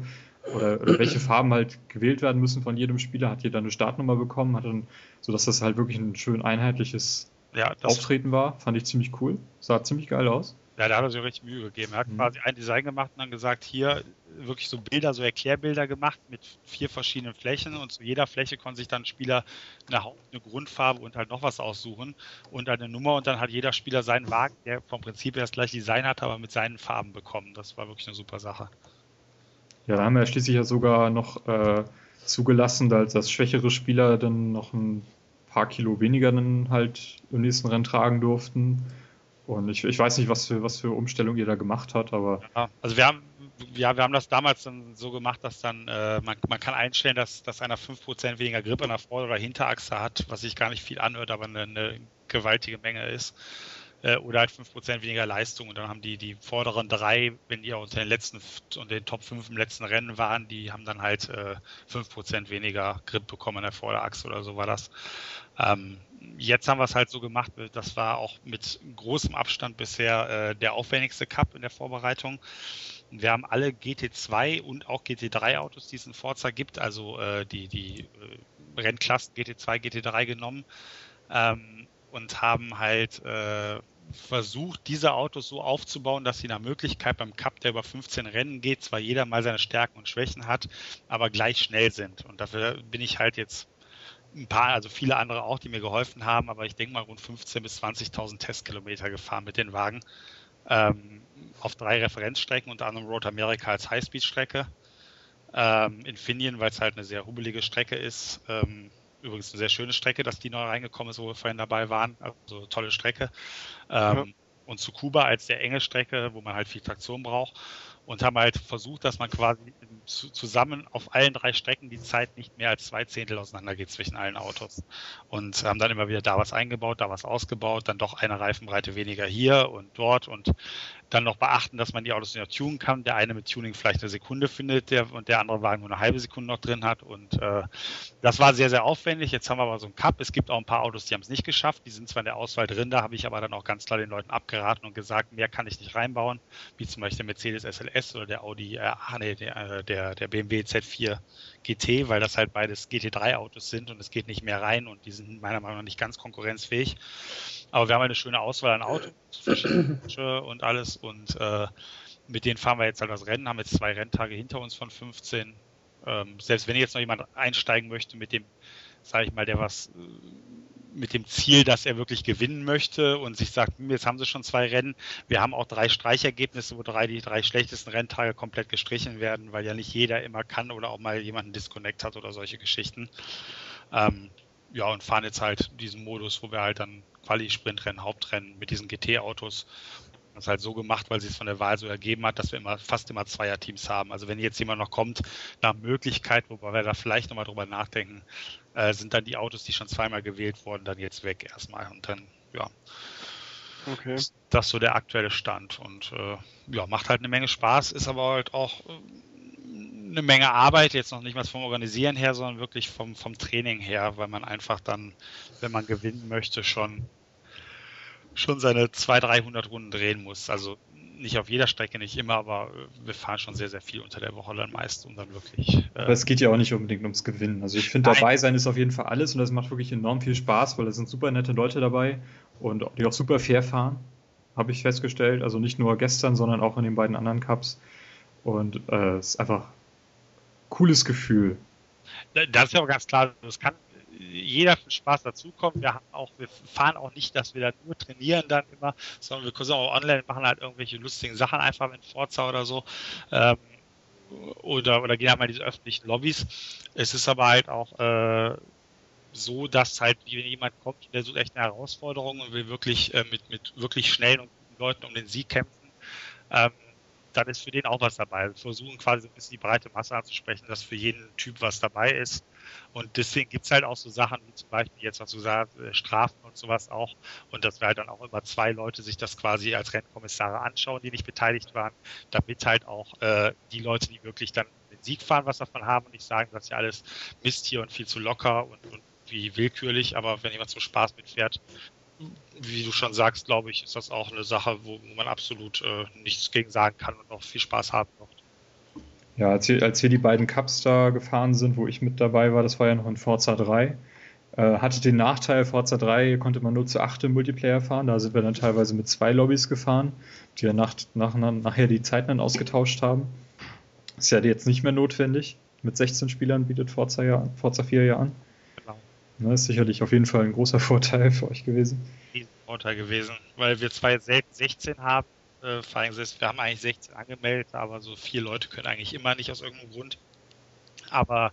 B: oder, oder, welche Farben halt gewählt werden müssen von jedem Spieler, hat jeder eine Startnummer bekommen, hat dann, sodass das halt wirklich ein schön einheitliches ja, Auftreten war. Fand ich ziemlich cool. Sah ziemlich geil aus.
D: Ja, da hat er sich richtig Mühe gegeben. Er hat mhm. quasi ein Design gemacht und dann gesagt, hier wirklich so Bilder, so Erklärbilder gemacht mit vier verschiedenen Flächen und zu jeder Fläche konnte sich dann ein Spieler eine, Haupt-, eine Grundfarbe und halt noch was aussuchen und eine Nummer und dann hat jeder Spieler seinen Wagen, der vom Prinzip her das gleiche Design hat, aber mit seinen Farben bekommen. Das war wirklich eine super Sache.
B: Ja, da haben wir schließlich ja sogar noch äh, zugelassen, dass, schwächere Spieler dann noch ein paar Kilo weniger dann halt im nächsten Rennen tragen durften. Und ich, ich weiß nicht, was für, was für Umstellung ihr da gemacht habt, aber.
D: Ja, also wir haben, ja, wir haben das damals dann so gemacht, dass dann äh, man, man kann einstellen, dass, dass einer 5% weniger Grip an der Vorder- oder Hinterachse hat, was sich gar nicht viel anhört, aber eine, eine gewaltige Menge ist. Äh, oder halt 5% weniger Leistung. Und dann haben die, die vorderen drei, wenn die unter den letzten und den Top 5 im letzten Rennen waren, die haben dann halt äh, 5% weniger Grip bekommen an der Vorderachse oder so war das. Ähm, jetzt haben wir es halt so gemacht, das war auch mit großem Abstand bisher äh, der aufwendigste Cup in der Vorbereitung. Wir haben alle GT2 und auch GT3 Autos, die es in Forza gibt, also äh, die, die äh, Rennklassen GT2, GT3 genommen ähm, und haben halt äh, versucht, diese Autos so aufzubauen, dass sie nach Möglichkeit beim Cup, der über 15 Rennen geht, zwar jeder mal seine Stärken und Schwächen hat, aber gleich schnell sind. Und dafür bin ich halt jetzt ein paar, also viele andere auch, die mir geholfen haben, aber ich denke mal rund 15.000 bis 20.000 Testkilometer gefahren mit den Wagen. Ähm, auf drei Referenzstrecken, unter anderem Road America als Highspeed-Strecke. Ähm, Infineon, weil es halt eine sehr hubelige Strecke ist. Ähm, übrigens eine sehr schöne Strecke, dass die neu reingekommen ist, wo wir vorhin dabei waren. Also tolle Strecke. Ähm, ja. Und zu Kuba als der enge Strecke, wo man halt viel Traktion braucht und haben halt versucht, dass man quasi zusammen auf allen drei Strecken die Zeit nicht mehr als zwei Zehntel auseinander geht zwischen allen Autos. Und haben dann immer wieder da was eingebaut, da was ausgebaut, dann doch eine Reifenbreite weniger hier und dort und dann noch beachten, dass man die Autos nicht tunen kann. Der eine mit Tuning vielleicht eine Sekunde findet der, und der andere Wagen nur eine halbe Sekunde noch drin hat. Und äh, das war sehr, sehr aufwendig. Jetzt haben wir aber so einen Cup. Es gibt auch ein paar Autos, die haben es nicht geschafft. Die sind zwar in der Auswahl drin, da habe ich aber dann auch ganz klar den Leuten abgeraten und gesagt, mehr kann ich nicht reinbauen, wie zum Beispiel der Mercedes SLS oder der Audi, äh, ach nee, der, äh, der, der BMW Z4 GT, weil das halt beides GT3-Autos sind und es geht nicht mehr rein und die sind meiner Meinung nach nicht ganz konkurrenzfähig. Aber wir haben eine schöne Auswahl an Autos, und alles und äh, mit denen fahren wir jetzt halt das Rennen, haben jetzt zwei Renntage hinter uns von 15. Ähm, selbst wenn jetzt noch jemand einsteigen möchte mit dem, sage ich mal, der was äh, mit dem Ziel, dass er wirklich gewinnen möchte und sich sagt, hm, jetzt haben sie schon zwei Rennen. Wir haben auch drei Streichergebnisse, wo drei die drei schlechtesten Renntage komplett gestrichen werden, weil ja nicht jeder immer kann oder auch mal jemanden Disconnect hat oder solche Geschichten. Ähm, ja, und fahren jetzt halt diesen Modus, wo wir halt dann Quali, Sprintrennen, Hauptrennen mit diesen GT-Autos. Das ist halt so gemacht, weil sich es von der Wahl so ergeben hat, dass wir immer fast immer Zweierteams haben. Also wenn jetzt jemand noch kommt, nach Möglichkeit, wobei wir da vielleicht nochmal drüber nachdenken, äh, sind dann die Autos, die schon zweimal gewählt wurden, dann jetzt weg erstmal. Und dann, ja. Okay. Ist das so der aktuelle Stand. Und äh, ja, macht halt eine Menge Spaß, ist aber halt auch äh, eine Menge Arbeit, jetzt noch nicht mal vom Organisieren her, sondern wirklich vom, vom Training her, weil man einfach dann, wenn man gewinnen möchte, schon, schon seine 200, 300 Runden drehen muss. Also nicht auf jeder Strecke, nicht immer, aber wir fahren schon sehr, sehr viel unter der Woche dann meist, um dann wirklich.
B: Äh aber es geht ja auch nicht unbedingt ums Gewinnen. Also ich finde, dabei sein ist auf jeden Fall alles und das macht wirklich enorm viel Spaß, weil da sind super nette Leute dabei und die auch super fair fahren, habe ich festgestellt. Also nicht nur gestern, sondern auch in den beiden anderen Cups. Und äh, es ist einfach cooles Gefühl.
D: Das ist ja auch ganz klar, es kann jeder für Spaß dazukommen. Wir haben auch, wir fahren auch nicht, dass wir da nur trainieren dann immer, sondern wir können auch online machen halt irgendwelche lustigen Sachen einfach mit Forza oder so. Ähm, oder, oder gehen halt mal diese öffentlichen Lobbys. Es ist aber halt auch äh, so, dass halt, wenn jemand kommt, der sucht echt eine Herausforderung und will wirklich äh, mit, mit wirklich schnellen und guten Leuten um den Sieg kämpfen, ähm, dann ist für den auch was dabei. Wir versuchen quasi so ein bisschen die breite Masse anzusprechen, dass für jeden Typ was dabei ist. Und deswegen gibt es halt auch so Sachen wie zum Beispiel jetzt, was du sagst, äh, Strafen und sowas auch. Und dass wir halt dann auch immer zwei Leute sich das quasi als Rennkommissare anschauen, die nicht beteiligt waren, damit halt auch äh, die Leute, die wirklich dann den Sieg fahren, was davon haben und nicht sagen, das ist ja alles Mist hier und viel zu locker und, und wie willkürlich, aber wenn jemand so Spaß mitfährt, wie du schon sagst, glaube ich, ist das auch eine Sache, wo man absolut äh, nichts gegen sagen kann und auch viel Spaß haben wird.
B: Ja, als hier, als hier die beiden Cups da gefahren sind, wo ich mit dabei war, das war ja noch in Forza 3. Äh, hatte den Nachteil, Forza 3 konnte man nur zu 8 im Multiplayer fahren. Da sind wir dann teilweise mit zwei Lobbys gefahren, die ja nach, nach, nachher die Zeiten dann ausgetauscht haben. Ist ja jetzt nicht mehr notwendig. Mit 16 Spielern bietet Forza, ja, Forza 4 ja an. Das ne, ist sicherlich auf jeden Fall ein großer Vorteil für euch gewesen.
D: Ein Vorteil gewesen, weil wir zwar jetzt 16 haben, äh, vor allem wir haben eigentlich 16 angemeldet, aber so vier Leute können eigentlich immer nicht aus irgendeinem Grund. Aber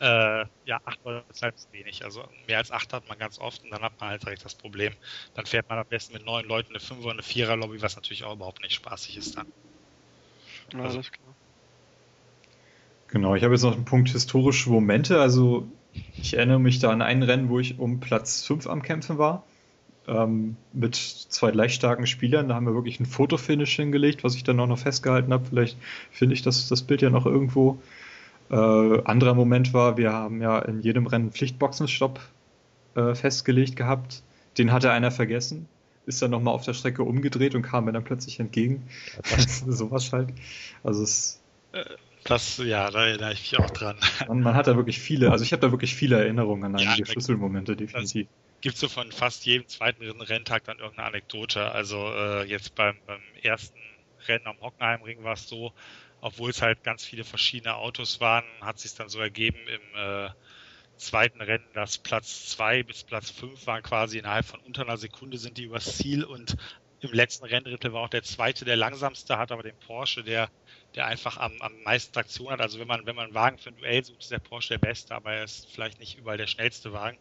D: äh, ja, acht Leute ist halt zu wenig. Also mehr als acht hat man ganz oft und dann hat man halt direkt das Problem. Dann fährt man am besten mit neun Leuten eine Fünfer- und eine Vierer-Lobby, was natürlich auch überhaupt nicht spaßig ist dann.
B: Ja, also, klar. Genau, ich habe jetzt noch einen Punkt historische Momente. Also ich erinnere mich da an ein Rennen, wo ich um Platz 5 am Kämpfen war. Ähm, mit zwei gleich starken Spielern. Da haben wir wirklich ein Fotofinish hingelegt, was ich dann auch noch festgehalten habe. Vielleicht finde ich das, das Bild ja noch irgendwo. Äh, anderer Moment war, wir haben ja in jedem Rennen Pflichtboxenstopp äh, festgelegt gehabt. Den hatte einer vergessen, ist dann nochmal auf der Strecke umgedreht und kam mir dann plötzlich entgegen. sowas halt. Also es.
D: Äh, das, ja, da erinnere ich mich auch dran.
B: Man, man hat da wirklich viele, also ich habe da wirklich viele Erinnerungen an einige ja, Schlüsselmomente, definitiv.
D: Gibt es so von fast jedem zweiten Renntag dann irgendeine Anekdote. Also äh, jetzt beim, beim ersten Rennen am Hockenheimring war es so, obwohl es halt ganz viele verschiedene Autos waren, hat sich dann so ergeben im äh, zweiten Rennen, dass Platz zwei bis Platz fünf waren quasi innerhalb von unter einer Sekunde sind die übers Ziel und im letzten Renndrittel war auch der zweite der langsamste, hat aber den Porsche, der, der einfach am, am meisten Traktion hat. Also wenn man, wenn man einen Wagen für ein Duell sucht, ist der Porsche der beste, aber er ist vielleicht nicht überall der schnellste Wagen.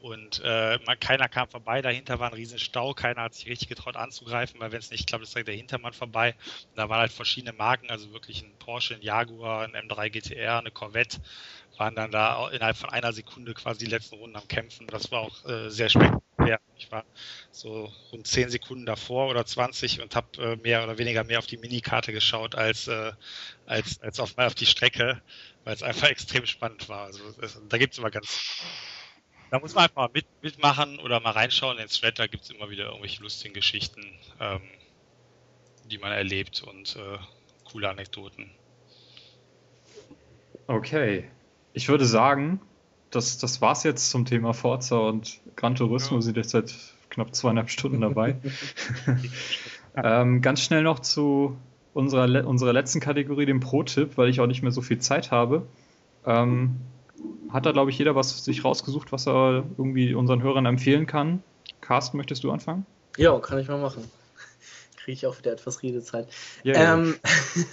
D: Und äh, man, keiner kam vorbei, dahinter war ein riesen Stau, keiner hat sich richtig getraut anzugreifen, weil wenn es nicht klappt, ist der Hintermann vorbei. Und da waren halt verschiedene Marken, also wirklich ein Porsche, ein Jaguar, ein M3 GTR, eine Corvette, waren dann da innerhalb von einer Sekunde quasi die letzten Runden am Kämpfen. Das war auch äh, sehr spektakulär. Ich war so rund 10 Sekunden davor oder 20 und habe äh, mehr oder weniger mehr auf die Minikarte geschaut als, äh, als, als auf, auf die Strecke, weil es einfach extrem spannend war. Also es, da gibt es immer ganz da muss man einfach mal mit, mitmachen oder mal reinschauen ins Thread, da gibt es immer wieder irgendwelche lustigen Geschichten, ähm, die man erlebt und äh, coole Anekdoten.
B: Okay. Ich würde sagen, das, das war's jetzt zum Thema Forza und Gran Turismo. Ja. sind jetzt seit knapp zweieinhalb Stunden dabei. ähm, ganz schnell noch zu unserer, unserer letzten Kategorie, dem Pro-Tipp, weil ich auch nicht mehr so viel Zeit habe. Ähm, hat da, glaube ich, jeder was sich rausgesucht, was er irgendwie unseren Hörern empfehlen kann. Carsten, möchtest du anfangen?
C: Ja, kann ich mal machen. Kriege ich auch wieder etwas Redezeit. Yeah, ähm,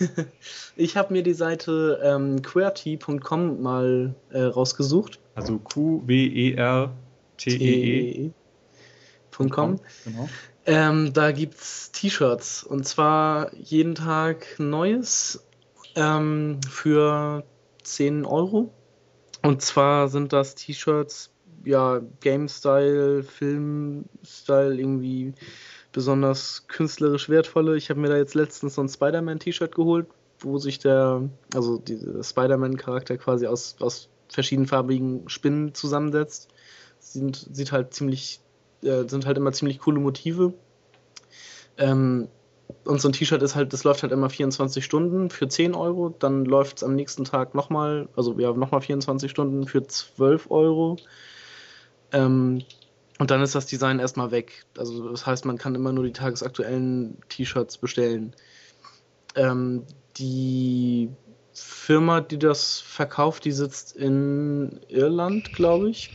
C: ich habe mir die Seite ähm, QWERTY.com mal äh, rausgesucht.
B: Also Q-W-E-R-T-E-E.com.
C: Genau. Ähm, da gibt es T-Shirts und zwar jeden Tag Neues ähm, für 10 Euro. Und zwar sind das T-Shirts, ja, Game-Style, Film-Style, irgendwie besonders künstlerisch wertvolle. Ich habe mir da jetzt letztens so ein Spider-Man-T-Shirt geholt, wo sich der, also dieser Spider-Man-Charakter quasi aus, aus verschiedenfarbigen Spinnen zusammensetzt. Sind, sieht halt ziemlich, äh, sind halt immer ziemlich coole Motive. Ähm, und so ein T-Shirt ist halt, das läuft halt immer 24 Stunden für 10 Euro, dann läuft es am nächsten Tag nochmal, also ja, nochmal 24 Stunden für 12 Euro. Ähm, und dann ist das Design erstmal weg. Also das heißt, man kann immer nur die tagesaktuellen T-Shirts bestellen. Ähm, die Firma, die das verkauft, die sitzt in Irland, glaube ich.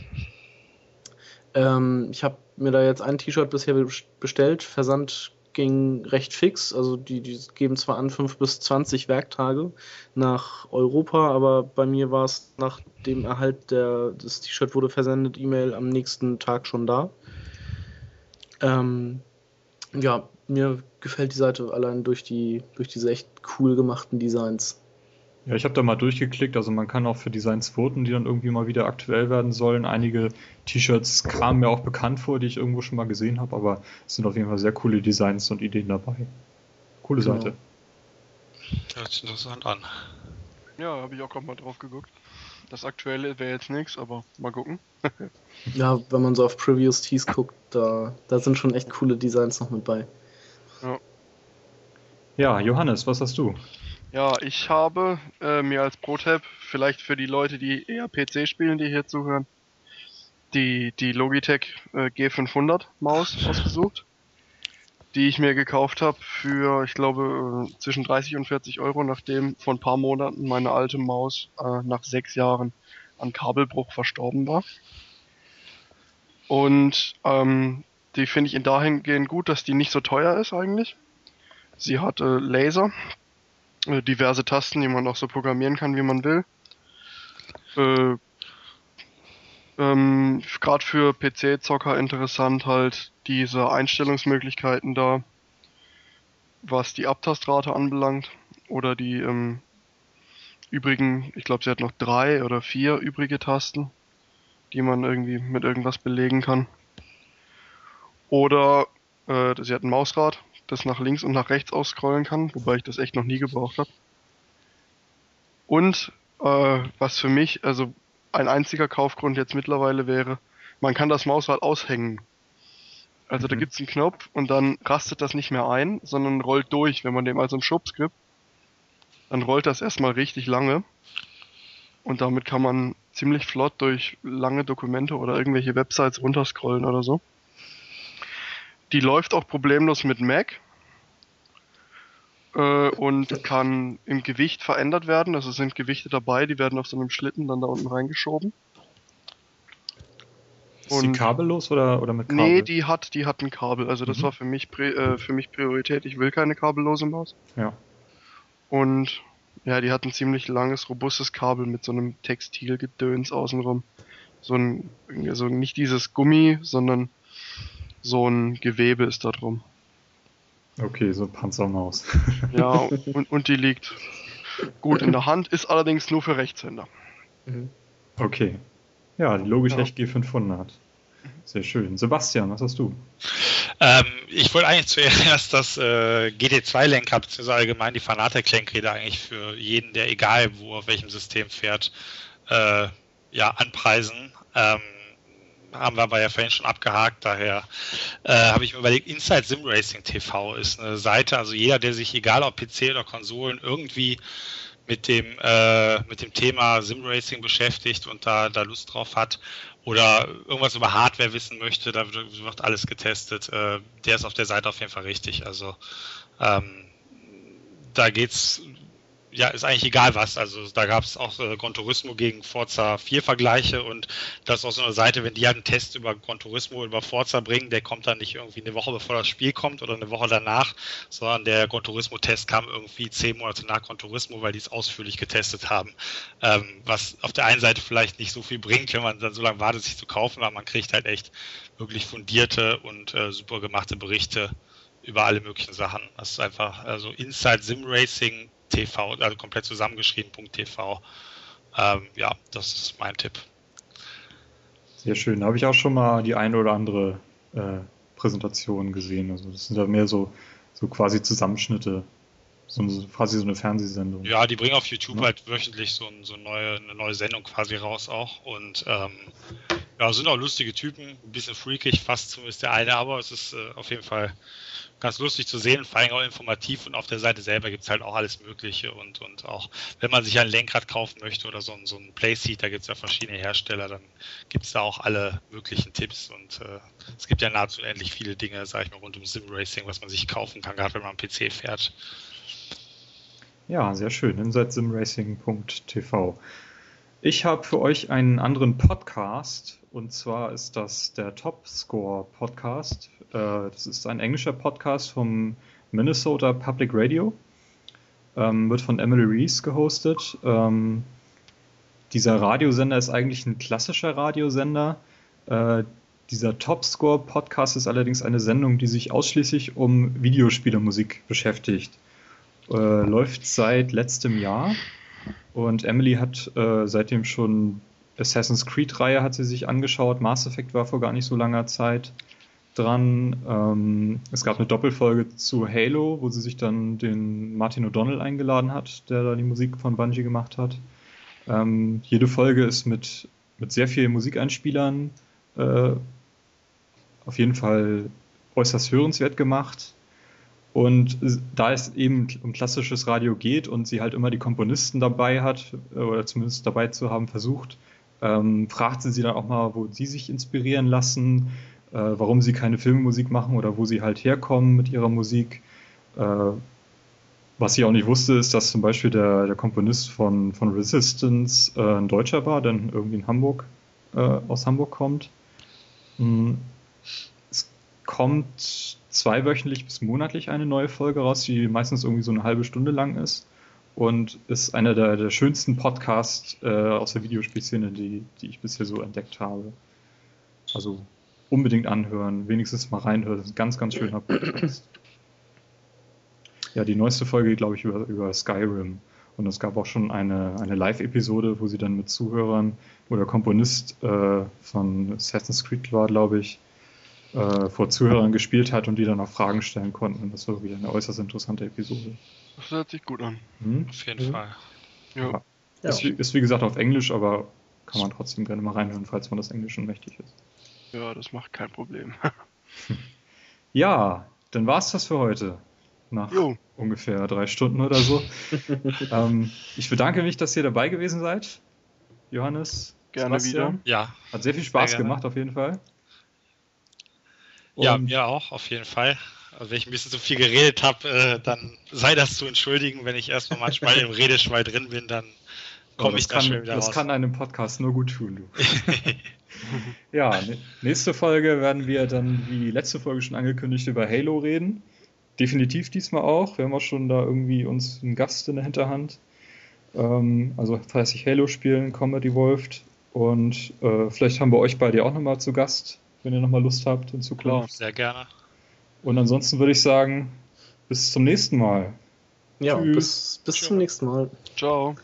C: Ähm, ich habe mir da jetzt ein T-Shirt bisher bestellt. Versand ging recht fix. Also die, die geben zwar an 5 bis 20 Werktage nach Europa, aber bei mir war es nach dem Erhalt der, das T-Shirt wurde versendet, E-Mail am nächsten Tag schon da. Ähm, ja, mir gefällt die Seite allein durch die, durch diese echt cool gemachten Designs.
B: Ja, ich habe da mal durchgeklickt. Also man kann auch für Designs voten, die dann irgendwie mal wieder aktuell werden sollen. Einige T-Shirts kamen mir auch bekannt vor, die ich irgendwo schon mal gesehen habe, aber es sind auf jeden Fall sehr coole Designs und Ideen dabei. Coole genau. Seite.
D: Hört sich interessant an.
E: Ja, habe ich auch gerade mal drauf geguckt. Das aktuelle wäre jetzt nichts, aber mal gucken.
C: ja, wenn man so auf Previous Tees guckt, da, da sind schon echt coole Designs noch mit bei.
B: Ja. Ja, Johannes, was hast du?
E: Ja, ich habe äh, mir als Pro-Tab, vielleicht für die Leute, die eher PC spielen, die hier zuhören, die, die Logitech äh, G500 Maus ausgesucht, die ich mir gekauft habe für, ich glaube, äh, zwischen 30 und 40 Euro, nachdem vor ein paar Monaten meine alte Maus äh, nach sechs Jahren an Kabelbruch verstorben war. Und ähm, die finde ich in dahingehend gut, dass die nicht so teuer ist eigentlich. Sie hat äh, Laser, äh, diverse Tasten, die man auch so programmieren kann, wie man will. Äh, ähm, Gerade für PC-Zocker interessant halt diese Einstellungsmöglichkeiten da, was die Abtastrate anbelangt oder die ähm, übrigen, ich glaube, sie hat noch drei oder vier übrige Tasten, die man irgendwie mit irgendwas belegen kann. Oder äh, sie hat ein Mausrad, das nach links und nach rechts ausscrollen kann, wobei ich das echt noch nie gebraucht habe. Und äh, was für mich, also ein einziger Kaufgrund jetzt mittlerweile wäre, man kann das Mausrad aushängen. Also mhm. da gibt's einen Knopf und dann rastet das nicht mehr ein, sondern rollt durch. Wenn man dem also einen Schubs gibt, dann rollt das erstmal richtig lange. Und damit kann man ziemlich flott durch lange Dokumente oder irgendwelche Websites runterscrollen oder so. Die läuft auch problemlos mit Mac äh, und kann im Gewicht verändert werden. Also sind Gewichte dabei, die werden auf so einem Schlitten dann da unten reingeschoben.
B: Ist und, die kabellos oder, oder mit
E: Kabel? Nee, die hat, die hat ein Kabel. Also das mhm. war für mich, äh, für mich Priorität. Ich will keine kabellose Maus.
B: Ja.
E: Und ja, die hat ein ziemlich langes, robustes Kabel mit so einem Textilgedöns außenrum. So ein, also nicht dieses Gummi, sondern so ein Gewebe ist da drum.
B: Okay, so Panzermaus.
E: ja, und, und die liegt gut in der Hand, ist allerdings nur für Rechtshänder.
B: Mhm. Okay. Ja, die Logitech ja. G500. Sehr schön. Sebastian, was hast du?
D: Ähm, ich wollte eigentlich zuerst das äh, GT2-Lenkrad, beziehungsweise allgemein die Fanatec-Lenkräder eigentlich für jeden, der egal wo, auf welchem System fährt, äh, ja, anpreisen. Ähm, haben wir aber ja vorhin schon abgehakt, daher äh, habe ich mir überlegt, Inside Sim Racing TV ist eine Seite, also jeder, der sich, egal ob PC oder Konsolen, irgendwie mit dem, äh, mit dem Thema Sim Racing beschäftigt und da, da Lust drauf hat oder irgendwas über Hardware wissen möchte, da wird alles getestet. Äh, der ist auf der Seite auf jeden Fall richtig. Also ähm, da geht's ja, ist eigentlich egal was. Also da gab es auch äh, Gran Turismo gegen Forza 4 Vergleiche und das ist auch so eine Seite, wenn die halt einen Test über Gran Turismo über Forza bringen, der kommt dann nicht irgendwie eine Woche bevor das Spiel kommt oder eine Woche danach, sondern der Gran Turismo Test kam irgendwie zehn Monate nach Gran Turismo, weil die es ausführlich getestet haben. Ähm, was auf der einen Seite vielleicht nicht so viel bringt, wenn man dann so lange wartet, sich zu kaufen, aber man kriegt halt echt wirklich fundierte und äh, super gemachte Berichte über alle möglichen Sachen. Das ist einfach, also Inside Sim Racing TV, also komplett zusammengeschrieben.tv. Ähm, ja, das ist mein Tipp.
B: Sehr schön. Da habe ich auch schon mal die eine oder andere äh, Präsentation gesehen. Also das sind ja mehr so, so quasi Zusammenschnitte. So eine, quasi so eine Fernsehsendung.
D: Ja, die bringen auf YouTube ja. halt wöchentlich so, so neue, eine neue Sendung quasi raus auch. Und ähm, ja, sind auch lustige Typen, ein bisschen freakig, fast zumindest der eine, aber es ist äh, auf jeden Fall ganz lustig zu sehen, vor allem auch informativ und auf der Seite selber gibt es halt auch alles Mögliche und, und auch, wenn man sich ein Lenkrad kaufen möchte oder so, so ein Playseat, da gibt es ja verschiedene Hersteller, dann gibt es da auch alle möglichen Tipps und äh, es gibt ja nahezu endlich viele Dinge, sag ich mal, rund um Sim Racing, was man sich kaufen kann, gerade wenn man am PC fährt.
B: Ja, sehr schön. InsideSimRacing.tv. Ich habe für euch einen anderen Podcast und zwar ist das der Top Score Podcast äh, das ist ein englischer Podcast vom Minnesota Public Radio. Ähm, wird von Emily Reese gehostet. Ähm, dieser Radiosender ist eigentlich ein klassischer Radiosender. Äh, dieser Topscore Podcast ist allerdings eine Sendung, die sich ausschließlich um Videospielermusik beschäftigt. Äh, läuft seit letztem Jahr und Emily hat äh, seitdem schon Assassin's Creed-Reihe hat sie sich angeschaut. Mass Effect war vor gar nicht so langer Zeit dran. Ähm, es gab eine Doppelfolge zu Halo, wo sie sich dann den Martin O'Donnell eingeladen hat, der da die Musik von Bungie gemacht hat. Ähm, jede Folge ist mit, mit sehr vielen Musikeinspielern äh, auf jeden Fall äußerst hörenswert gemacht. Und da es eben um klassisches Radio geht und sie halt immer die Komponisten dabei hat, oder zumindest dabei zu haben versucht, ähm, fragt sie sie dann auch mal, wo sie sich inspirieren lassen, äh, warum sie keine Filmmusik machen oder wo sie halt herkommen mit ihrer Musik. Äh, was ich auch nicht wusste, ist, dass zum Beispiel der, der Komponist von, von Resistance äh, ein Deutscher war, der irgendwie in Hamburg, äh, aus Hamburg kommt. Mm, es kommt zweiwöchentlich bis monatlich eine neue Folge raus, die meistens irgendwie so eine halbe Stunde lang ist und ist einer der, der schönsten Podcasts äh, aus der Videospielszene, die, die ich bisher so entdeckt habe. Also unbedingt anhören, wenigstens mal reinhören. Das ist ein ganz, ganz schöner Podcast. Ja, die neueste Folge, glaube ich, über, über Skyrim. Und es gab auch schon eine, eine Live-Episode, wo sie dann mit Zuhörern, wo der Komponist äh, von Assassin's Creed war, glaube ich, äh, vor Zuhörern gespielt hat und die dann auch Fragen stellen konnten. Das war wieder eine äußerst interessante Episode.
F: Das hört sich gut an.
D: Hm? Auf jeden mhm. Fall.
F: Ja.
B: ja. Ist, ist, wie gesagt auf Englisch, aber kann man trotzdem gerne mal reinhören, falls man das Englisch schon mächtig ist.
F: Ja, das macht kein Problem.
B: ja, dann war es das für heute nach jo. ungefähr drei Stunden oder so. ähm, ich bedanke mich, dass ihr dabei gewesen seid. Johannes.
F: Gerne Sebastian.
D: wieder. Ja.
B: Hat sehr viel Spaß sehr gemacht, auf jeden Fall.
D: Und ja, mir auch, auf jeden Fall. Also wenn ich ein bisschen zu viel geredet habe, äh, dann sei das zu entschuldigen. Wenn ich erstmal manchmal im Redeschwall drin bin, dann komme oh, ich
B: da
D: schnell wieder
B: das
D: raus.
B: Das kann einem Podcast nur gut tun, du. ja, nächste Folge werden wir dann, wie die letzte Folge schon angekündigt, über Halo reden definitiv diesmal auch. Wir haben auch schon da irgendwie uns einen Gast in der Hinterhand. Ähm, also fleißig Halo spielen, Comedy Wolft. Und äh, vielleicht haben wir euch beide auch nochmal zu Gast, wenn ihr nochmal Lust habt in Zukunft.
D: Sehr gerne.
B: Und ansonsten würde ich sagen, bis zum nächsten Mal.
G: Ja, Tschüss. bis, bis zum nächsten Mal.
F: Ciao.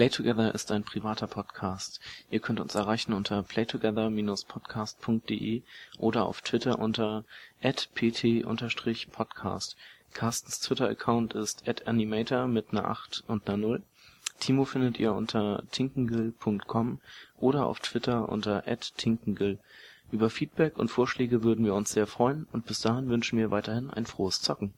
G: Playtogether ist ein privater Podcast. Ihr könnt uns erreichen unter playtogether-podcast.de oder auf Twitter unter pt-podcast. Carstens Twitter-Account ist @animator mit einer 8 und einer 0. Timo findet ihr unter tinkengill.com oder auf Twitter unter @tinkengill. Über Feedback und Vorschläge würden wir uns sehr freuen und bis dahin wünschen wir weiterhin ein frohes Zocken.